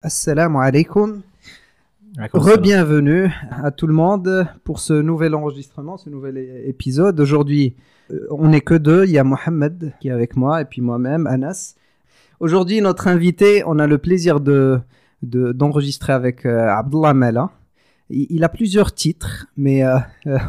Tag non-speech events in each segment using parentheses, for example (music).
Assalamu alaikum. Re-bienvenue à tout le monde pour ce nouvel enregistrement, ce nouvel épisode. Aujourd'hui, euh, on n'est que deux. Il y a Mohamed qui est avec moi et puis moi-même, Anas. Aujourd'hui, notre invité, on a le plaisir de d'enregistrer avec euh, Abdullah Mela. Il, a plusieurs titres, mais euh,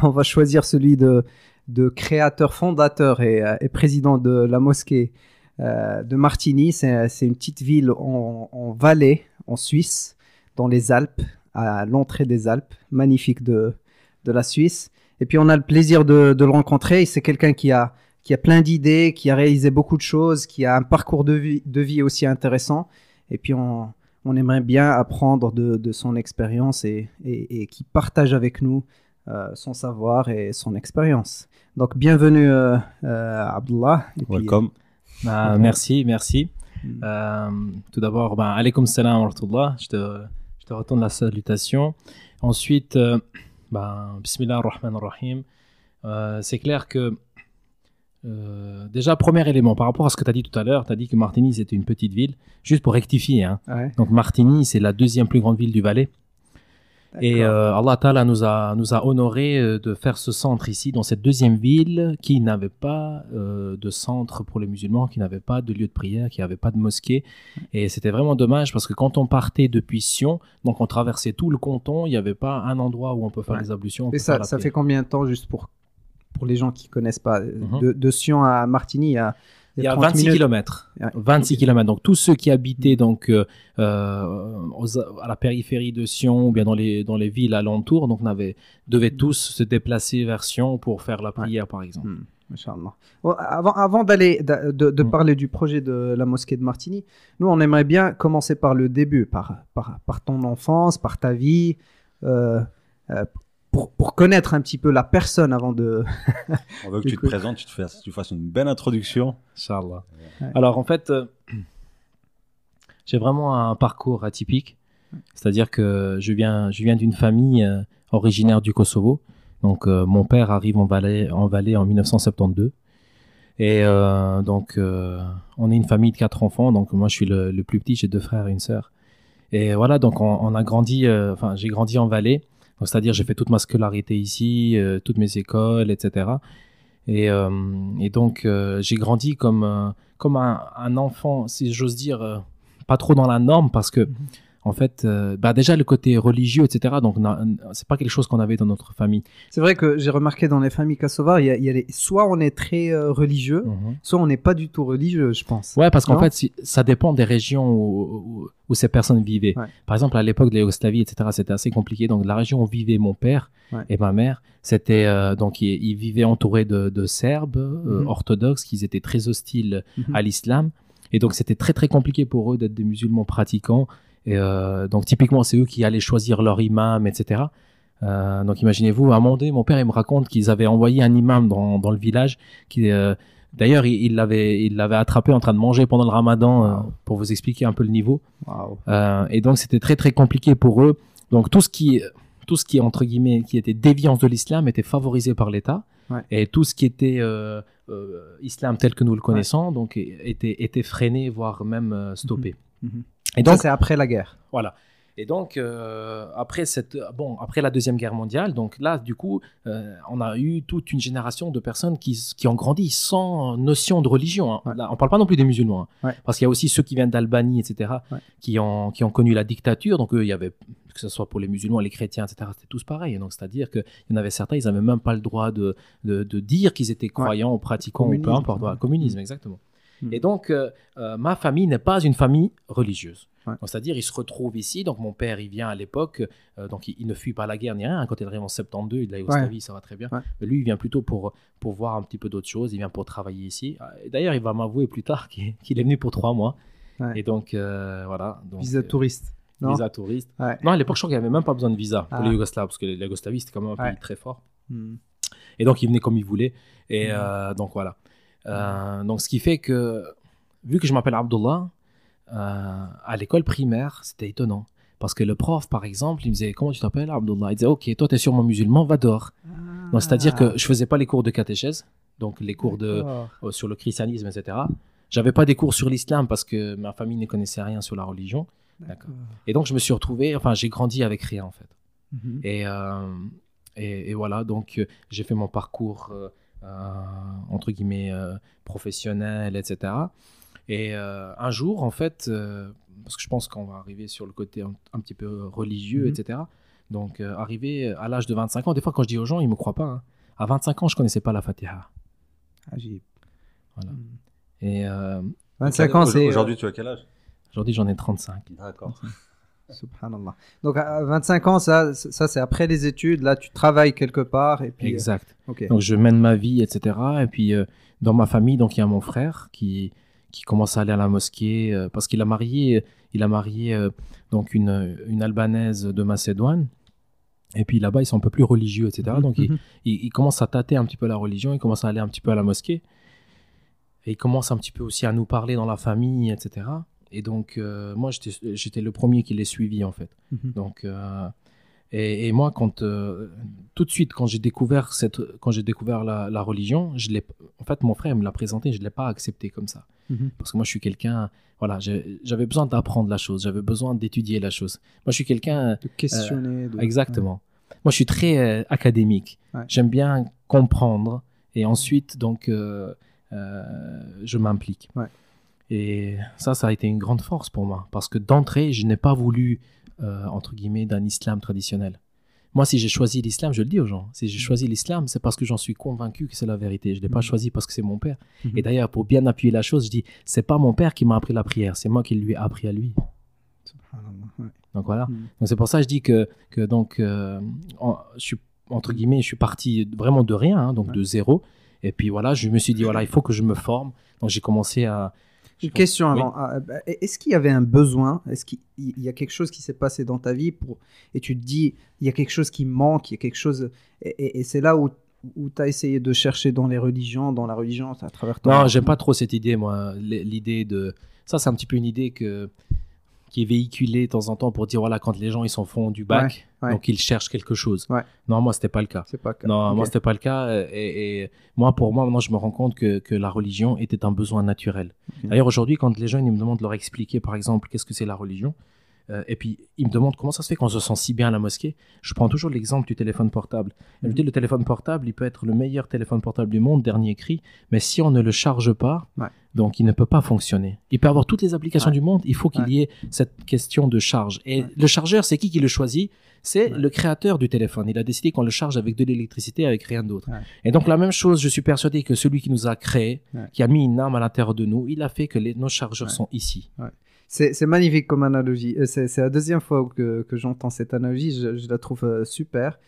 on va choisir celui de, de créateur, fondateur et, et président de la mosquée de Martigny. C'est une petite ville en, Valais, en Suisse, dans les Alpes, à l'entrée des Alpes, magnifique de, de la Suisse. Et puis on a le plaisir de, de le rencontrer. C'est quelqu'un qui a, qui a plein d'idées, qui a réalisé beaucoup de choses, qui a un parcours de vie, de vie aussi intéressant. Et puis on, on aimerait bien apprendre de, de son expérience et, et, qui partage avec nous euh, son savoir et son expérience. Donc bienvenue euh, euh Abdullah. Welcome. Bah, merci, merci. Hmm. Euh, tout d'abord, ben, alaykoum salam wa je te, je te retourne la salutation. Ensuite, euh, ben, bismillah ar-Rahman ar-Rahim. Euh, c'est clair que, déjà, premier élément, par rapport à ce que tu as dit tout à l'heure, tu as dit que Martigny c'était une petite ville. Juste pour rectifier, hein. donc Martigny c'est la deuxième plus grande ville du Valais. Et euh, Allah Ta'ala nous a, nous a honoré euh, de faire ce centre ici, dans cette deuxième ville, qui n'avait pas euh, de centre pour les musulmans, qui n'avait pas de lieu de prière, qui n'avait pas de mosquée. Et c'était vraiment dommage parce que quand on partait depuis Sion, donc on traversait tout le canton, il n'y avait pas un endroit où on peut faire les ablutions. Et ça, ça fait combien de temps, juste pour, pour les gens qui connaissent pas, mhm. de, de, Sion à Martigny, il y a il y a 26 km. 26 km. Donc tous ceux qui habitaient donc euh, euh, à la périphérie de Sion ou bien dans les dans les villes alentours, donc devaient tous se déplacer vers Sion pour faire la prière, par exemple. Hmm. avant, avant d'aller de, hmm. parler du projet de la mosquée de Martigny, nous on aimerait bien commencer par le début, par par, par ton enfance, par ta vie. Euh, pour, pour, connaître un petit peu la personne avant de. (laughs) On veut que tu te présentes, tu, te fasses, tu fasses une belle introduction. Inch'Allah. Alors en fait, euh, j'ai vraiment un parcours atypique. C'est-à-dire que je viens, je viens d'une famille euh, originaire du Kosovo. Donc euh, mon père arrive en Valais en, Valais en 1972. Et donc on est une famille de quatre enfants. Donc moi je suis le, le plus petit, j'ai deux frères et une sœur. Et voilà, donc on, on a grandi, enfin j'ai grandi en Valais. C'est-à-dire, j'ai fait toute ma scolarité ici, euh, toutes mes écoles, etc. Et, euh, et donc, euh, j'ai grandi comme, comme un, un, enfant, si j'ose dire, pas trop dans la norme, parce que, mhm en fait, euh, bah déjà le côté religieux, etc. Donc, c'est pas quelque chose qu'on avait dans notre famille. C'est vrai que j'ai remarqué dans les familles kosovars, il y a, soit on est très euh, religieux, mhm. soit on n'est pas du tout religieux, je pense. Ouais, parce qu'en fait, ça dépend des régions où, où, ces personnes vivaient. Par exemple, à l'époque de la Yougoslavie, etc., c'était assez compliqué. Donc, la région où vivaient mon père et ma mère, c'était euh, donc ils, vivaient entourés de, de Serbes mhm. orthodoxes, qui étaient très hostiles mhm. à l'islam. Et donc, c'était très très compliqué pour eux d'être des musulmans pratiquants. Et euh, donc typiquement, c'est eux qui allaient choisir leur imam, etc. Euh, donc imaginez-vous, à un moment donné, mon père il me raconte qu'ils avaient envoyé un imam dans, dans le village qui euh, D'ailleurs, il l'avait, il l'avait attrapé en train de manger pendant le Ramadan euh, pour vous expliquer un peu le niveau. Euh, et donc, c'était très très compliqué pour eux. Donc, tout ce qui, tout ce qui entre guillemets, qui était déviance de l'islam était favorisé par l'État, ouais. et tout ce qui était euh, islam tel que nous le connaissons, donc était était freiné, voire même stoppé. Mhm. Mhm. Et donc, c'est après la guerre. Voilà. Et donc, euh, après, cette, bon, après la Deuxième Guerre mondiale, donc là, du coup, euh, on a eu toute une génération de personnes qui, qui ont grandi sans notion de religion. Hein. Là, on ne parle pas non plus des musulmans, hein. parce qu'il y a aussi ceux qui viennent d'Albanie, etc., qui, ont, qui ont connu la dictature. Donc, eux, il y avait, que ce soit pour les musulmans, les chrétiens, etc., c'était tous pareil. Donc, c'est-à-dire qu'il y en avait certains, ils n'avaient même pas le droit de, de, de dire qu'ils étaient croyants ou pratiquants, ou peu importe. communisme, exactement. Hmm. Et donc, euh, euh, ma famille n'est pas une famille religieuse. C'est-à-dire, il se retrouve ici. Donc, mon père, il vient à l'époque. Euh, donc, il, ne fuit pas la guerre ni rien. Quand il arrive en 72, il a Yougoslavie, ça va très bien. Mais lui, il vient plutôt pour, pour voir un petit peu d'autres choses. Il vient pour travailler ici. D'ailleurs, il va m'avouer plus tard (laughs) qu'il est venu pour trois mois. Et donc, voilà. Donc, visa touriste. Non? visa touriste. Non, à l'époque, je crois qu'il n'y avait même pas besoin de visa pour ah. les Yougoslaves. Parce que la Yougoslavie, c'était quand même un pays très fort. Hmm. Et donc, il venait comme il voulait. Et hmm. donc, voilà. Euh, donc, ce qui fait que, vu que je m'appelle Abdullah, euh, à l'école primaire, c'était étonnant. Parce que le prof, par exemple, il me disait Comment tu t'appelles Abdullah? Il disait Ok, toi, tu es sûrement musulman, va dehors. Donc, c'est-à-dire que je faisais pas les cours de catéchèse, donc les cours de, euh, sur le christianisme, etc. J'avais pas des cours sur l'islam parce que ma famille ne connaissait rien sur la religion. D'accord. Et donc, je me suis retrouvé, enfin, j'ai grandi avec rien, en fait. Mhm. et, et, voilà, donc, j'ai fait mon parcours, entre guillemets, professionnel, etc. Et un jour, en fait, parce que je pense qu'on va arriver sur le côté un, petit peu religieux, mhm. etc. Donc, arriver à l'âge de 25 ans, des fois, quand je dis aux gens, ils ne me croient pas. Hein. À 25 ans, je ne connaissais pas la Fatiha. Ajib. Voilà. Hmm. Et 25 euh, ans, c'est. Aujourd'hui, tu as quel âge? Aujourd'hui, j'en ai 35. D'accord. Subhanallah. Donc à 25 ans, ça, ça c'est après les études. Là, tu travailles quelque part et puis. Euh, exact. Donc je mène ma vie, etc. Et puis euh, dans ma famille, donc il y a mon frère qui qui commence à aller à la mosquée parce qu'il a marié, il a marié donc une, une albanaise de Macédoine. Et puis là-bas, ils sont un peu plus religieux, etc. Mhm. Donc, ils, il, commencent à tâter un petit peu la religion, ils commencent à aller un petit peu à la mosquée. Et ils commencent un petit peu aussi à nous parler dans la famille, etc. Et donc, euh, moi, j'étais le premier qui les suivi, en fait. Mhm. Donc, euh, et, moi, quand, euh, tout de suite, quand j'ai découvert, cette, quand découvert la, religion, je en fait, mon frère me l'a présenté, je ne l'ai pas accepté comme ça. Mhm. Parce que moi, je suis quelqu'un, voilà, j'avais besoin d'apprendre la chose, j'avais besoin d'étudier la chose. Moi, je suis quelqu'un. De questionner. Exactement. Moi, je suis très académique. J'aime bien comprendre et ensuite, donc, je m'implique. Et ça, ça a été une grande force pour moi, parce que d'entrée, je n'ai pas voulu, euh, entre guillemets, d'un islam traditionnel. Moi, si j'ai choisi l'islam, je le dis aux gens, si j'ai mm. choisi l'islam, c'est parce que j'en suis convaincu que c'est la vérité. Je ne l'ai pas mm. choisi parce que c'est mon père. Mm-hmm. Et d'ailleurs, pour bien appuyer la chose, je dis, c'est pas mon père qui m'a appris la prière, c'est moi qui lui ai appris à lui. Donc voilà. Mm. Donc c'est pour ça que je dis que, que donc, euh, je suis, entre guillemets, je suis parti vraiment de rien, hein, donc de zéro. Et puis voilà, je me suis dit, voilà, il faut que je me forme. Donc j'ai commencé à, une question avant. Ah, bah, est-ce qu'il y avait un besoin? Est-ce qu'il y a quelque chose qui s'est passé dans ta vie pour... et tu te dis, il y a quelque chose qui manque, il y a quelque chose. Et, c'est là où, où tu as essayé de chercher dans les religions, dans la religion, à travers ton. Non, j'aime pas trop cette idée, moi. L'idée de. Ça, c'est un petit peu une idée que qui est véhiculé de temps en temps pour dire voilà quand les gens ils s'en font du bac donc ils cherchent quelque chose. Non moi c'était pas le cas. C'est pas le cas. Non moi c'était pas le cas et, moi pour moi maintenant je me rends compte que, que la religion était un besoin naturel. D'ailleurs aujourd'hui quand les jeunes ils me demandent de leur expliquer par exemple qu'est-ce que c'est la religion euh, et puis, il me demande comment ça se fait qu'on se sent si bien à la mosquée. Je prends toujours l'exemple du téléphone portable. Dit le téléphone portable, il peut être le meilleur téléphone portable du monde, dernier cri, mais si on ne le charge pas, donc il ne peut pas fonctionner. Il peut avoir toutes les applications du monde, il faut qu'il y ait cette question de charge. Et le chargeur, c'est qui qui le choisit? C'est le créateur du téléphone. Il a décidé qu'on le charge avec de l'électricité, avec rien d'autre. Et donc la même chose, je suis persuadé que celui qui nous a créé, qui a mis une âme à l'intérieur de nous, il a fait que les, nos chargeurs sont ici. C'est magnifique comme analogie. Euh, c'est la deuxième fois que, que j'entends cette analogie. Je, la trouve euh, super.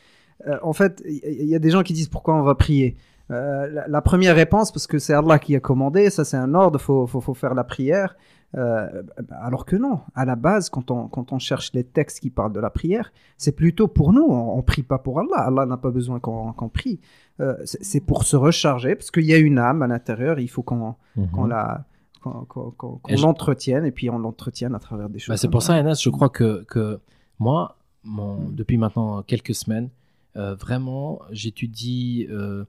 Euh, en fait, il y, a des gens qui disent pourquoi on va prier. la, première réponse, parce que c'est Allah qui a commandé, ça c'est un ordre, il faut, faut, faut, faire la prière. alors que non, à la base, quand on, quand on cherche les textes qui parlent de la prière, c'est plutôt pour nous. On, ne prie pas pour Allah. Allah n'a pas besoin qu'on prie. c'est pour se recharger, parce qu'il y a une âme à l'intérieur, il faut qu'on mhm. la qu'on l'entretienne et puis on l'entretienne à travers des bah, choses. c'est pour ça, Enes, je crois que, que moi, mon, depuis maintenant quelques semaines, euh, vraiment, j'étudie euh,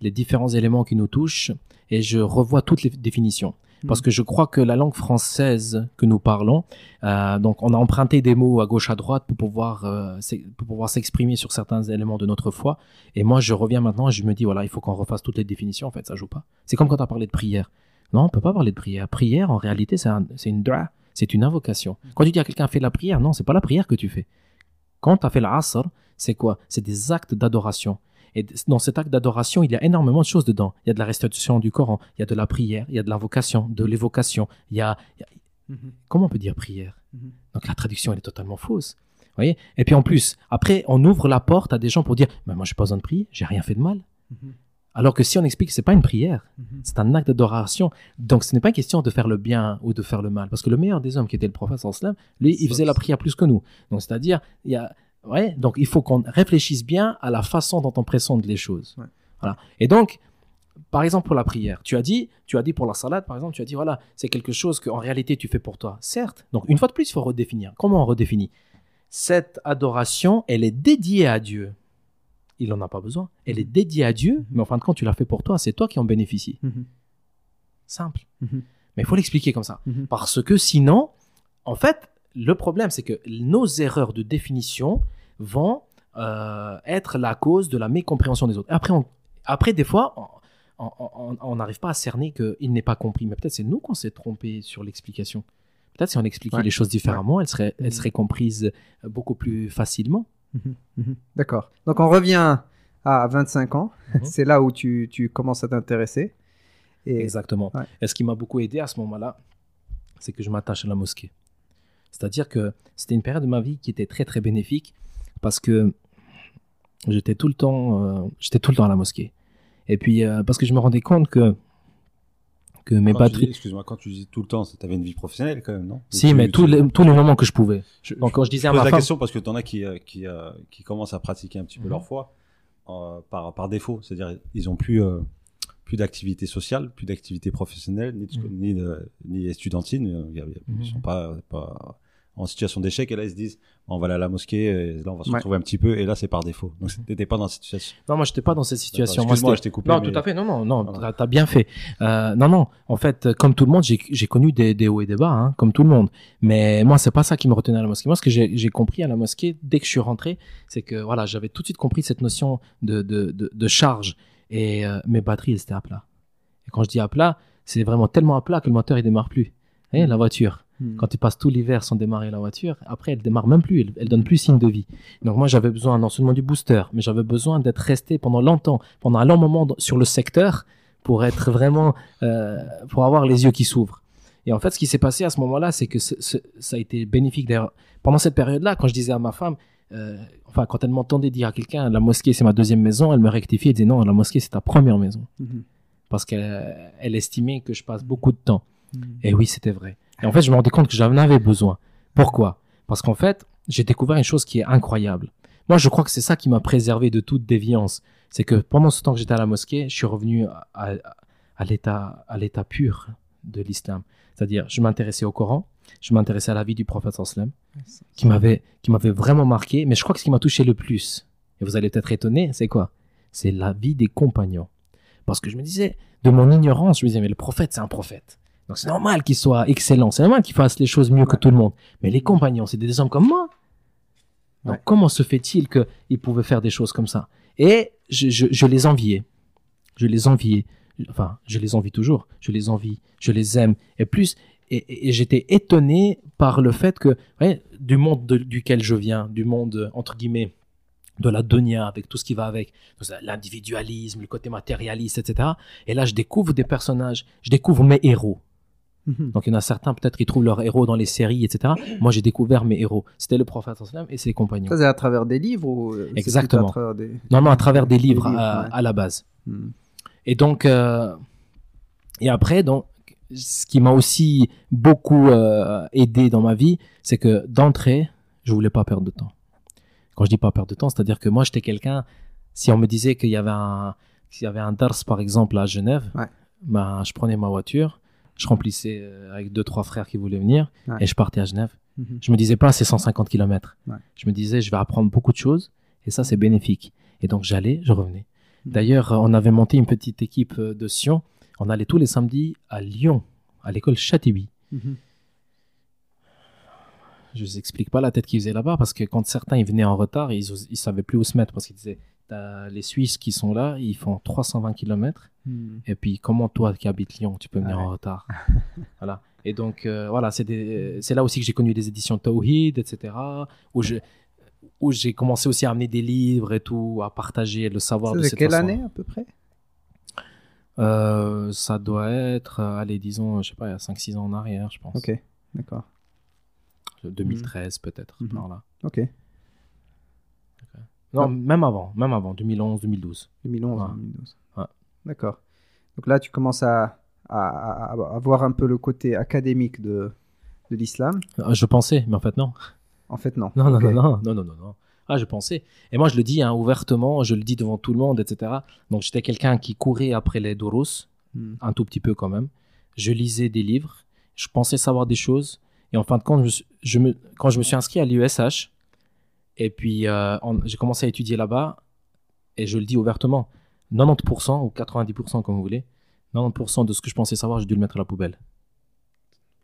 les différents éléments qui nous touchent et je revois toutes les définitions. Parce mm. que je crois que la langue française que nous parlons, euh, donc on a emprunté des mots à gauche à droite pour pouvoir pour pouvoir s'exprimer sur certains éléments de notre foi. Et moi, je reviens maintenant et je me dis voilà, il faut qu'on refasse toutes les définitions. En fait, ça joue pas. C'est comme quand tu as parlé de prière. Non, on peut pas parler de prière. Prière, en réalité, c'est une dra, c'est une invocation. Quand tu dis à quelqu'un fait la prière, non, c'est pas la prière que tu fais. Quand tu as fait l'asr, c'est quoi? C'est des actes d'adoration. Et dans cet acte d'adoration, il y a énormément de choses dedans. Il y a de la restitution du Coran, il y a de la prière, il y a de l'invocation, de l'évocation. Il y a, mhm. comment on peut dire prière? Mhm. Donc la traduction elle est totalement fausse. voyez? Et puis en plus, après, on ouvre la porte à des gens pour dire, mais moi, j'ai pas besoin de prier, j'ai rien fait de mal. Mhm. Alors que si on explique que c'est pas une prière, mhm. c'est un acte d'adoration. Donc ce n'est pas une question de faire le bien ou de faire le mal. Parce que le meilleur des hommes qui était le prophète sallam, lui, il faisait la prière plus que nous. Donc c'est-à-dire, il y a, ouais, donc il faut qu'on réfléchisse bien à la façon dont on présente les choses. Voilà. Et donc, par exemple pour la prière, tu as dit, tu as dit pour la salade, par exemple, tu as dit voilà, c'est quelque chose qu'en réalité tu fais pour toi. Certes. Donc une fois de plus, il faut redéfinir. Comment on redéfinit? Cette adoration, elle est dédiée à Dieu il n'en a pas besoin. Elle est mhm. dédiée à Dieu, mais en fin de compte, tu l'as fait pour toi, c'est toi qui en bénéficies. Mhm. Simple. Mhm. Mais il faut l'expliquer comme ça. Parce que sinon, en fait, le problème, c'est que nos erreurs de définition vont euh, être la cause de la mécompréhension des autres. Après, après des fois, on n'arrive pas à cerner qu'il n'est pas compris. Mais peut-être c'est nous qu'on s'est trompé sur l'explication. Peut-être si on expliquait les choses différemment, elles, seraient, elles seraient comprises beaucoup plus facilement. Mhm. Mhm. D'accord. Donc on revient à 25 ans. Mhm. c'est là où tu, tu commences à t'intéresser. Et... Exactement. Et ce qui m'a beaucoup aidé à ce moment-là, c'est que je m'attache à la mosquée. C'est-à-dire que c'était une période de ma vie qui était très très bénéfique parce que j'étais tout le temps, euh, j'étais tout le temps à la mosquée. Et puis euh, parce que je me rendais compte que que mes batteries. Excuse-moi, quand tu dis tout le temps, tu avais une vie professionnelle quand même, non? Si, mais tous les, tous les moments que je pouvais. Donc quand je disais à ma la question parce que tu en as qui, euh, qui, qui commencent à pratiquer un petit peu mhm. leur foi par, par défaut. C'est-à-dire, ils ont plus plus d'activité sociale, plus d'activité professionnelle, ni, mmh. ni, ni estudiantine. Ils ne sont pas, pas en situation d'échec et là ils se disent on va aller à la mosquée et là on va se retrouver un petit peu et là c'est par défaut. Donc t'étais pas dans cette situation. Non moi j'étais pas dans cette situation. Moi je t'ai coupé non tout à fait non non non tu t'as bien fait. Euh, non non en fait comme tout le monde j'ai connu des, des, hauts et des bas hein, comme tout le monde. Mais moi c'est pas ça qui me retenait à la mosquée. Moi ce que j'ai compris à la mosquée dès que je suis rentré c'est que voilà j'avais tout de suite compris cette notion de, de, de, de charge. Et euh, mes batteries, elles étaient à plat. Et quand je dis à plat, c'est vraiment tellement à plat que le moteur, il démarre plus. Vous la voiture. Hmm. Quand tu passes tout l'hiver sans démarrer la voiture, après, elle démarre même plus. Elle, elle donne plus signe de vie. Donc, moi, j'avais besoin non seulement du booster, mais j'avais besoin d'être resté pendant longtemps, pendant un long moment sur le secteur pour être vraiment, euh, pour avoir les yeux qui s'ouvrent. Et en fait, ce qui s'est passé à ce moment-là, c'est que ça a été bénéfique. D'ailleurs, pendant cette période-là, quand je disais à ma femme, euh, enfin, quand elle m'entendait dire à quelqu'un, la mosquée c'est ma deuxième maison, elle me rectifiait et disait non, la mosquée c'est ta première maison. Mhm. Parce qu'elle elle estimait que je passe beaucoup de temps. Mhm. Et oui, c'était vrai. Et en fait, je me rendais compte que j'en avais besoin. Pourquoi? Parce qu'en fait, j'ai découvert une chose qui est incroyable. Moi, je crois que c'est ça qui m'a préservé de toute déviance. C'est que pendant ce temps que j'étais à la mosquée, je suis revenu à, à l'état, à l'état pur de l'islam. C'est-à-dire, je m'intéressais au Coran, je m'intéressais à la vie du prophète sallam, qui m'avait, qui m'avait vraiment marqué. Mais je crois que ce qui m'a touché le plus, et vous allez peut-être étonner, c'est quoi? C'est la vie des compagnons. Parce que je me disais, de mon ignorance, je me disais, mais le prophète, c'est un prophète. Donc c'est normal qu'il soit excellent, c'est normal qu'il fasse les choses mieux que tout le monde. Mais les compagnons, c'est des hommes comme moi. Donc comment se fait-il qu'ils pouvaient faire des choses comme ça? Et je, je, je les enviais. Je les enviais. Enfin, je les envie toujours. Je les envie. Je les aime. Et plus, et, j'étais étonné par le fait que du monde duquel je viens, du monde entre guillemets de la dunya avec tout ce qui va avec l'individualisme, le côté matérialiste, etc. Et là, je découvre des personnages, je découvre mes héros. Mhm. Donc il y en a certains peut-être qui trouvent leurs héros dans les séries, etc. Moi, j'ai découvert mes héros. C'était le prophète et ses compagnons. Ça, c'est à travers des livres ou Exactement. Non, non, à travers des livres, à, la base. Mhm. Et donc, euh, et après, donc, ce qui m'a aussi beaucoup euh, aidé dans ma vie, c'est que d'entrée, je voulais pas perdre de temps. Quand je dis pas perdre de temps, c'est-à-dire que moi, j'étais quelqu'un, si on me disait qu'il y avait un, s'il y avait un DARS, par exemple, à Genève, ben, je prenais ma voiture, je remplissais euh, avec deux, trois frères qui voulaient venir, et je partais à Genève. Mhm. Je me disais pas, c'est 150 km. Je me disais, je vais apprendre beaucoup de choses, et ça, c'est bénéfique. Et donc, j'allais, je revenais. Mhm. D'ailleurs, on avait monté une petite équipe de Sion, on allait tous les samedis à Lyon, à l'école Châtibi. Mhm. Je ne vous explique pas la tête qu'ils faisaient là-bas parce que quand certains ils venaient en retard, ils ne savaient plus où se mettre parce qu'ils disaient les Suisses qui sont là, ils font 320 km. Mhm. Et puis, comment toi qui habites Lyon, tu peux venir en retard (laughs) Voilà. Et donc, euh, voilà, c'est là aussi que j'ai connu des éditions Tawhid, etc. Où je, où j'ai commencé aussi à amener des livres et tout, à partager le savoir de cette quelle année à peu près? Euh, ça doit être, euh, allez, disons, je sais pas, il y a 5-6 ans en arrière, je pense. Ok, d'accord. 2013 peut-être, par là. Ok. Non, ah. même avant, même avant, 2011, 2012. 2011, 2012. D'accord. Donc là, tu commences à, à, à, voir un peu le côté académique de, de l'islam. Euh, je pensais, mais en fait, non. En fait, non. Non, non, non, non, non, non, non. Ah, je pensais. Et moi, je le dis hein, ouvertement, je le dis devant tout le monde, etc. Donc, j'étais quelqu'un qui courait après les Doros, hmm. un tout petit peu quand même. Je lisais des livres, je pensais savoir des choses. Et en fin de compte, je, me, quand je me suis inscrit à l'USH, et puis euh, j'ai commencé à étudier là-bas, et je le dis ouvertement, 90% ou 90% comme vous voulez, 90% de ce que je pensais savoir, j'ai dû le mettre à la poubelle.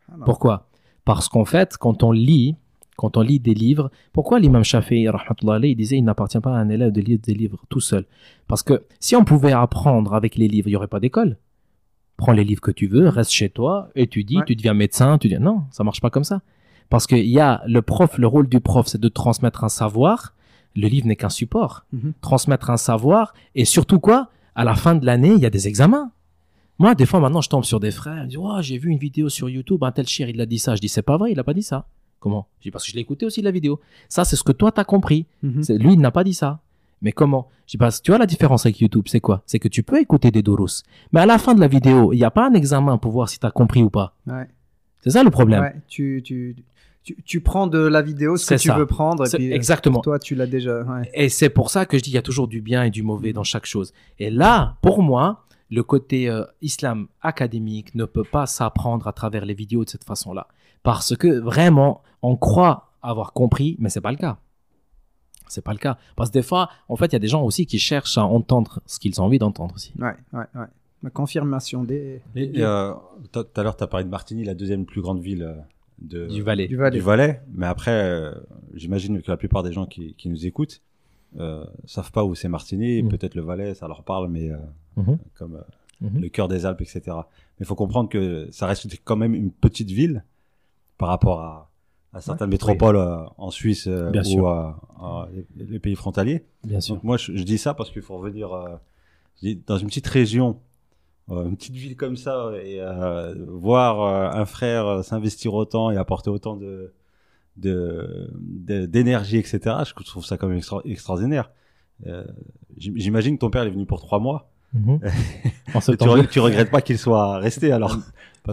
Ah Pourquoi? Parce qu'en fait, quand on lit, quand on lit des livres, pourquoi l'imam Shafi'i, il disait il n'appartient pas à un élève de lire des livres tout seul? Parce que si on pouvait apprendre avec les livres, il n'y aurait pas d'école. Prends les livres que tu veux, reste chez toi, étudie, tu deviens médecin, tu dis non, ça marche pas comme ça. Parce qu'il y a le prof, le rôle du prof, c'est de transmettre un savoir. Le livre n'est qu'un support. Mhm. Transmettre un savoir et surtout quoi? À la fin de l'année, il y a des examens. Moi, des fois, maintenant, je tombe sur des frères, ils disent oh, j'ai vu une vidéo sur YouTube, un tel cher, il a dit ça. Je dis c'est pas vrai, il a pas dit ça. Comment? Je dis parce que je l'ai écouté aussi la vidéo. Ça, c'est ce que toi t'as compris. Mhm. Lui, il n'a pas dit ça. Mais comment? Je dis parce tu vois la différence avec YouTube, c'est quoi? C'est que tu peux écouter des doros, mais à la fin de la vidéo, il n'y a pas un examen pour voir si tu as compris ou pas. C'est ça le problème. Ouais, tu, tu, tu, prends de la vidéo ce que tu veux prendre. Et puis, euh, exactement. Toi, tu l'as déjà. Et c'est pour ça que je dis qu'il y a toujours du bien et du mauvais dans chaque chose. Et là, pour moi, le côté euh, islam académique ne peut pas s'apprendre à travers les vidéos de cette façon-là. Parce que vraiment, on croit avoir compris, mais c'est pas le cas. C'est pas le cas. Parce que des fois, en fait, il y a des gens aussi qui cherchent à entendre ce qu'ils ont envie d'entendre aussi. Ouais, ouais, ouais. La confirmation des. Euh, tout à l'heure, tu as parlé de Martigny, la deuxième plus grande ville de, du Valais. Du Valais. Mais après, euh, j'imagine que la plupart des gens qui, qui nous écoutent euh, savent pas où c'est Martigny. Mm. Peut-être le Valais, ça leur parle, mais euh, mm-hmm. comme euh, mm-hmm. le cœur des Alpes, etc. Mais il faut comprendre que ça reste quand même une petite ville par rapport à, à certaines métropoles en Suisse ou à, les, pays frontaliers. Bien sûr. Donc moi, je, je, dis ça parce qu'il faut revenir dans une petite région une petite ville comme ça et euh, voir euh, un frère s'investir autant et apporter autant de d'énergie etc je trouve ça quand même extraordinaire. J'imagine que ton père est venu pour trois mois. Mhm. (laughs) tu, tu, regrettes pas qu'il soit resté alors?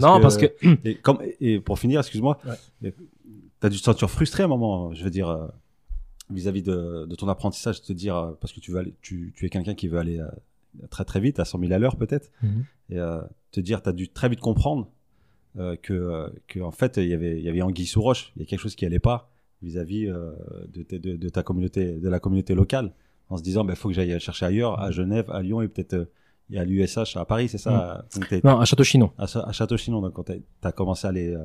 Non parce que (clears throat) et, comme, et pour finir excuse-moi tu as dû te sentir frustré à un moment je veux dire vis-à-vis de, de, ton apprentissage te dire parce que tu veux aller, tu, tu es quelqu'un qui veut aller très très vite, à 100 000 à l'heure peut-être, mhm. et euh, te dire, tu as dû très vite comprendre euh, que, euh, que, en fait, il y avait, il y avait anguille sous roche, il y a quelque chose qui allait pas vis-à-vis euh, de, de, de, ta communauté, de la communauté locale, en se disant, il bah, faut que j'aille chercher ailleurs, à Genève, à Lyon et peut-être et à l'USH à Paris, c'est ça? Mhm. Non, à Château-Chinon. À, à Château-Chinon, donc quand tu as commencé à aller.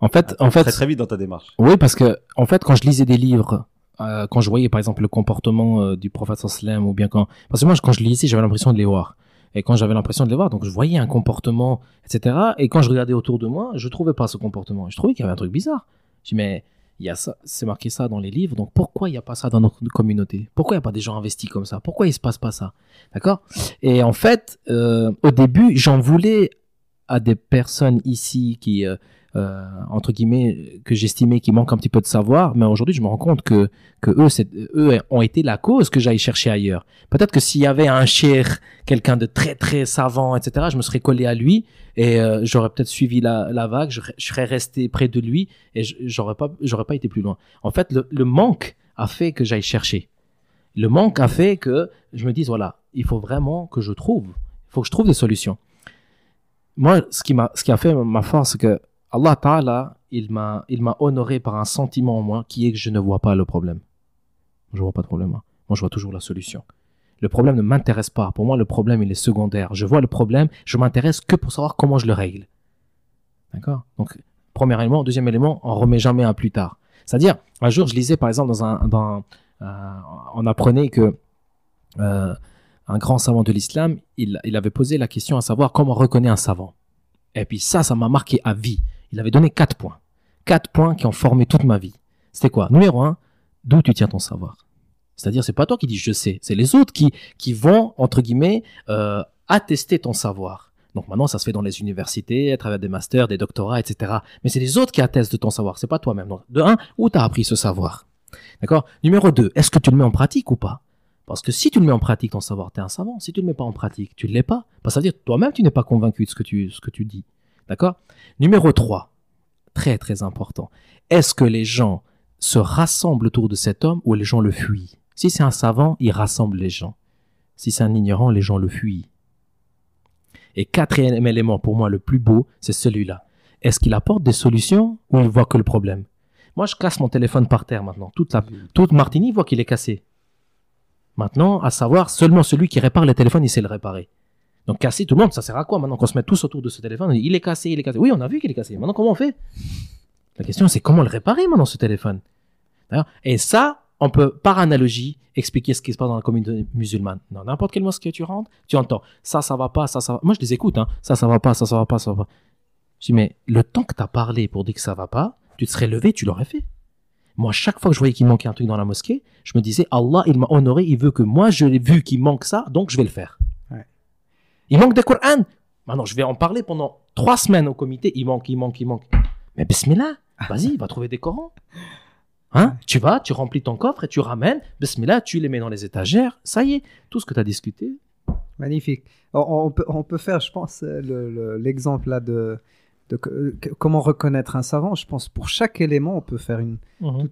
en fait, en fait, très, très vite dans ta démarche. Oui, parce que en fait, quand je lisais des livres euh, quand je voyais par exemple le comportement euh, du prophète sallam ou bien quand parce que moi quand je lisais j'avais l'impression de les voir. Et quand j'avais l'impression de les voir donc je voyais un comportement etc et quand je regardais autour de moi je trouvais pas ce comportement. Je trouvais qu'il y avait un truc bizarre. Je dis mais il y a ça c'est marqué ça dans les livres donc pourquoi il n'y a pas ça dans notre communauté? Pourquoi il n'y a pas des gens investis comme ça? Pourquoi il se passe pas ça? D'accord? Et en fait euh, au début j'en voulais à des personnes ici qui euh, entre guillemets que j'estimais qu'il manque un petit peu de savoir mais aujourd'hui je me rends compte que que eux eux ont été la cause que j'aille chercher ailleurs. Peut-être que s'il y avait un cher quelqu'un de très très savant etc je me serais collé à lui et euh, j'aurais peut-être suivi la, la vague je, serais resté près de lui et j'aurais pas pas été plus loin. En fait le, le manque a fait que j'aille chercher. Le manque a fait que je me dise voilà il faut vraiment que je trouve il faut que je trouve des solutions. Moi ce qui m'a ce qui a fait ma force c'est que Allah Ta'ala, il m'a, il m'a honoré par un sentiment en moi qui est que je ne vois pas le problème. Je vois pas de problème. Hein. Moi, je vois toujours la solution. Le problème ne m'intéresse pas. Pour moi, le problème, il est secondaire. Je vois le problème, je m'intéresse que pour savoir comment je le règle. D'accord? Donc, premier élément. Deuxième élément, on remet jamais un plus tard. C'est-à-dire, un jour, je lisais, par exemple, dans un, euh, on apprenait que euh, un grand savant de l'islam, il, il avait posé la question à savoir comment on reconnaît un savant. Et puis ça, ça m'a marqué à vie. Il avait donné quatre points. Quatre points qui ont formé toute ma vie. C'était quoi? Numéro un, d'où tu tiens ton savoir? C'est-à-dire, c'est pas toi qui dis je sais, c'est les autres qui qui vont entre guillemets euh, attester ton savoir. Donc maintenant, ça se fait dans les universités, à travers des masters, des doctorats, etc. Mais c'est les autres qui attestent de ton savoir. C'est pas toi-même. de un, où t'as appris ce savoir? D'accord? Numéro deux, est-ce que tu le mets en pratique ou pas? Parce que si tu le mets en pratique, ton savoir, t'es un savant. Si tu le mets pas en pratique, tu ne l'es pas. Parce que dire toi-même, tu n'es pas convaincu de ce que tu, ce que tu dis. D'accord? Numéro 3, très très important. Est-ce que les gens se rassemblent autour de cet homme ou les gens le fuient? Si c'est un savant, il rassemble les gens. Si c'est un ignorant, les gens le fuient. Et quatrième élément, pour moi le plus beau, c'est celui-là. Est-ce qu'il apporte des solutions ou il voit que le problème? Moi, je casse mon téléphone par terre maintenant. Toute, la, toute Martini voit qu'il est cassé. Maintenant, à savoir, seulement celui qui répare le téléphone, il sait le réparer. Donc casser tout le monde, ça sert à quoi maintenant qu'on se met tous autour de ce téléphone? Il est cassé, il est cassé. Oui, on a vu qu'il est cassé. Maintenant, comment on fait? La question, c'est comment le réparer maintenant ce téléphone? Et ça, on peut par analogie expliquer ce qui se passe dans la communauté musulmane. Dans n'importe quelle mosquée tu rentres, tu entends ça, ça va pas, ça, ça va. Moi, je les écoute, hein. Ça, ça va pas, ça, ça va pas, ça va pas. Je dis, mais le temps que tu as parlé pour dire que ça va pas, tu te serais levé, tu l'aurais fait. Moi, chaque fois que je voyais qu'il manquait un truc dans la mosquée, je me disais, Allah, il m'a honoré, il veut que moi, je l'ai vu qu'il manque ça, donc je vais le faire. Il manque des Coran. Maintenant, je vais en parler pendant trois semaines au comité. Il manque, il manque, il manque. Mais bismillah, vas-y, va trouver des Corans. Hein? Tu vas, tu remplis ton coffre et tu ramènes. Bismillah, tu les mets dans les étagères. Ça y est, tout ce que tu as discuté. Magnifique. On, peut, on peut faire, je pense, l'exemple là de de, comment reconnaître un savant. Je pense pour chaque élément, on peut faire une, mhm.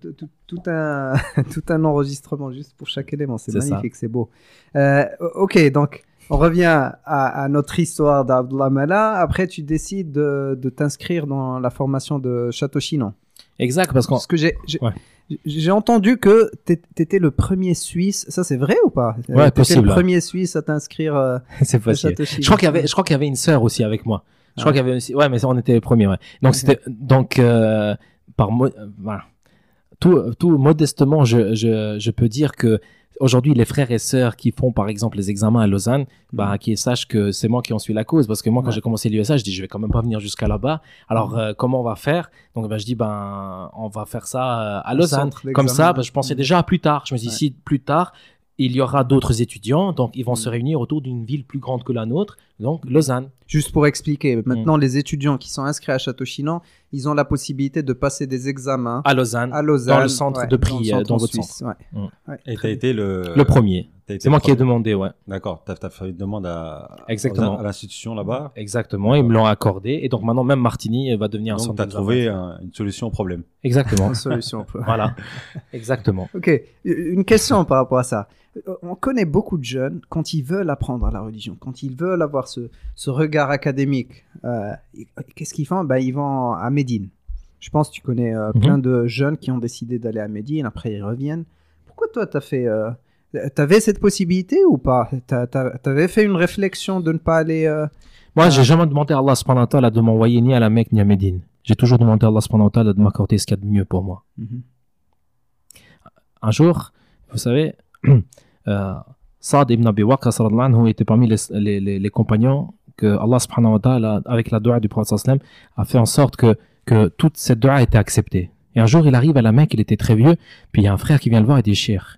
tout, un, (laughs) tout un enregistrement juste pour chaque élément. C'est magnifique, c'est beau. Euh, ok, donc on revient à, notre histoire d'Abdullah Mala. Après, tu décides de, de t'inscrire dans la formation de Château Chinon. Exact, parce, que j'ai j'ai entendu que tu étais le premier Suisse. Ça, c'est vrai ou pas? Ouais, possible. le premier Suisse à t'inscrire. Euh, (laughs) c'est possible. Je crois qu'il y avait, je crois qu'il y avait une sœur aussi avec moi. Je crois qu'il y avait aussi, ouais, mais on était les premiers, ouais. Donc c'était, donc, euh, par, euh, voilà. Tout, tout modestement, je, je, je peux dire que aujourd'hui, les frères et sœurs qui font, par exemple, les examens à Lausanne, bah, mhm. qui sachent que c'est moi qui en suis la cause. Parce que moi, quand j'ai commencé l'USA, je dis, je vais quand même pas venir jusqu'à là-bas. Alors, mhm. euh, comment on va faire? Donc, ben, je dis, ben, on va faire ça à Lausanne. Comme ça, ben, je pensais mhm. déjà à plus tard. Je me suis dit, si plus tard, il y aura d'autres étudiants, donc ils vont se réunir autour d'une ville plus grande que la nôtre, donc Lausanne. Juste pour expliquer, maintenant les étudiants qui sont inscrits à Château-Chinon, ils ont la possibilité de passer des examens à Lausanne, à Lausanne dans le centre de prix, dans, dans votre centre. Ouais. Mm. Et tu as été le... Le premier. C'est moi qui ai demandé, ouais. D'accord, tu as, fait une demande à, Exactement. à l'institution là-bas Exactement, ils me l'ont accordé. Et donc maintenant, même Martini va devenir un donc, centre. Donc tu as trouvé une solution au problème. Exactement. une solution. voilà, (laughs) exactement. Ok, une question par rapport à ça. On connaît beaucoup de jeunes, quand ils veulent apprendre la religion, quand ils veulent avoir ce, ce regard académique, euh, qu'est-ce qu'ils font? Ben, Ils vont à Médine. Je pense que tu connais euh, mhm. plein de jeunes qui ont décidé d'aller à Médine, après ils reviennent. Pourquoi toi, tu as fait... Tu avais cette possibilité ou pas? Tu avais fait une réflexion de ne pas aller... Moi, j'ai jamais demandé à Allah subhanahu wa de m'envoyer ni à la Mecque ni à Médine. J'ai toujours demandé à Allah subhanahu wa de m'accorder ce qu'il y a de mieux pour moi. Mhm. Un jour, vous savez, (clears throat) euh, Saad ibn Abi Waqqas était parmi les, les, compagnons que Allah subhanahu wa ta'ala, avec la dua du prophète sallam, a fait en sorte que, que toute cette dua était acceptée. Et un jour, il arrive à la Mecque, il était très vieux, puis il y a un frère qui vient le voir et dit, cher,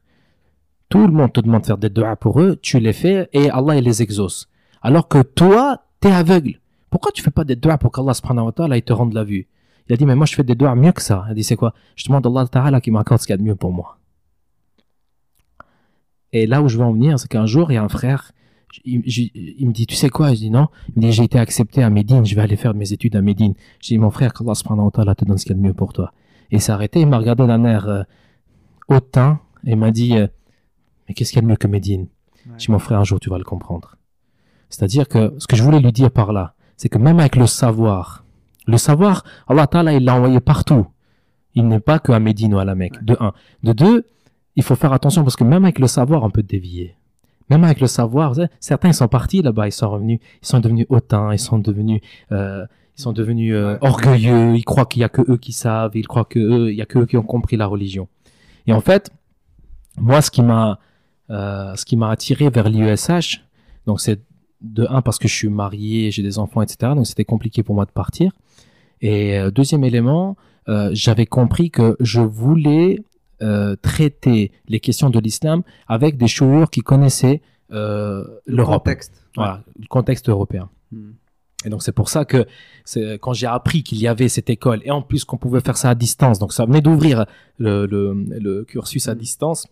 tout le monde te demande de faire des duas pour eux, tu les fais et Allah il les exauce. Alors que toi, tu es aveugle. Pourquoi tu fais pas des duas pour qu'Allah subhanahu wa ta'ala il te rende la vue? Il a dit, mais moi je fais des duas mieux que ça. Il a dit, c'est quoi? Je demande à Allah ta'ala qui m'accorde ce qu'il y a de mieux pour moi. Et là où je veux en venir, c'est qu'un jour, il y a un frère, il, me dit, tu sais quoi? Je dis non. Il me dit, j'ai été accepté à Médine, je vais aller faire mes études à Médine. Je dis, mon frère, qu'Allah subhanahu wa ta'ala te donne ce qu'il y a de mieux pour toi. Et il s'est arrêté, il m'a regardé d'un air euh, hautain et m'a dit, euh, mais qu'est-ce qu'il y a de mieux que Médine? Je dis, mon frère, un jour, tu vas le comprendre. C'est-à-dire que ce que je voulais lui dire par là, c'est que même avec le savoir, le savoir, Allah Ta'ala, il l'a envoyé partout. Il n'est pas qu'à Médine ou à la Mecque, de un. De deux, il faut faire attention parce que même avec le savoir, on peut dévier. Même avec le savoir, certains ils sont partis là-bas, ils sont revenus, ils sont devenus hautains, ils sont devenus, euh, ils sont devenus euh, orgueilleux. Ils croient qu'il y a que eux qui savent, ils croient que eux, il y a que eux qui ont compris la religion. Et en fait, moi, ce qui m'a, euh, ce qui m'a attiré vers l'IESH, donc c'est de un parce que je suis marié, j'ai des enfants, etc. Donc c'était compliqué pour moi de partir. Et deuxième élément, j'avais compris que je voulais euh, traiter les questions de l'islam avec des chouïrs qui connaissaient euh, l'Europe. contexte. Voilà, le contexte européen. Hmm. Et donc c'est pour ça que quand j'ai appris qu'il y avait cette école et en plus qu'on pouvait faire ça à distance, donc ça venait d'ouvrir le, le, le, cursus à hmm. distance,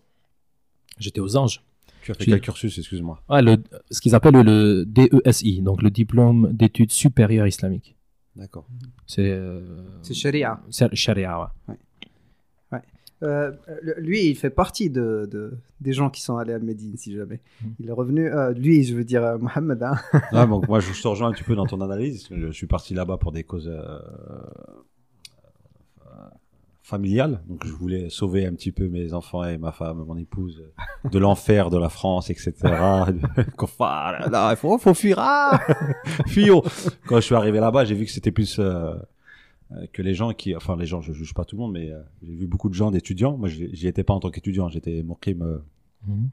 j'étais aux anges. Tu as fait quel cursus, excuse-moi? Le, Ce qu'ils appellent le DESI, donc le diplôme d'études supérieures islamiques. D'accord. C'est euh, c'est sharia. C'est sharia, ouais. Euh, lui, il fait partie de, de, des gens qui sont allés à Médine, si jamais. Hmm. Il est revenu. Euh, lui, je veux dire euh, Mohamed. Hein. (laughs) ah, donc moi, je te rejoins un petit peu dans ton analyse. Je suis parti là-bas pour des causes familiales. Donc, je voulais sauver un petit peu mes enfants et ma femme, mon épouse, de l'enfer de la France, etc. (laughs) là, il faut, faut fuir. Ah (laughs) Quand je suis arrivé là-bas, j'ai vu que c'était plus euh, que les gens qui, enfin les gens, je juge pas tout le monde, mais euh, j'ai vu beaucoup de gens d'étudiants. Moi, j'y étais pas en tant qu'étudiant, j'étais mon crime euh, mhm.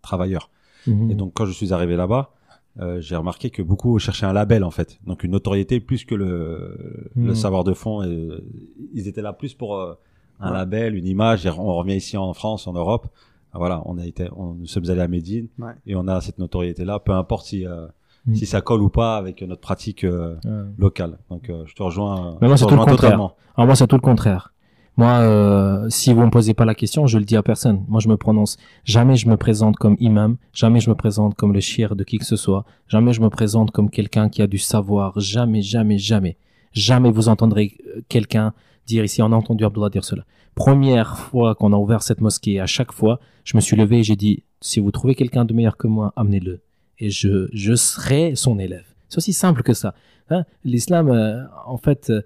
travailleur. Mhm. Et donc quand je suis arrivé là-bas, j'ai remarqué que beaucoup cherchaient un label en fait, donc une notoriété plus que le, le mhm. savoir de fond. Et, ils étaient là plus pour un label, une image. Et on revient ici en France, en Europe. Voilà, on a été, on, nous sommes allés à Médine et on a cette notoriété-là. Peu importe si Mm. si ça colle ou pas avec notre pratique euh, locale. Donc euh, je te rejoins. Mais moi c'est tout le contraire. Alors moi c'est tout le contraire. Moi, euh, si vous me posez pas la question, je le dis à personne. Moi, je me prononce. Jamais je me présente comme imam. Jamais je me présente comme le chier de qui que ce soit. Jamais je me présente comme quelqu'un qui a du savoir. Jamais, jamais, jamais. Jamais vous entendrez quelqu'un dire ici, on a entendu Abdullah dire cela. Première fois qu'on a ouvert cette mosquée, à chaque fois, je me suis levé et j'ai dit, si vous trouvez quelqu'un de meilleur que moi, amenez-le et je, serai son élève. C'est aussi simple que ça. Hein. L'islam, euh, en fait, euh,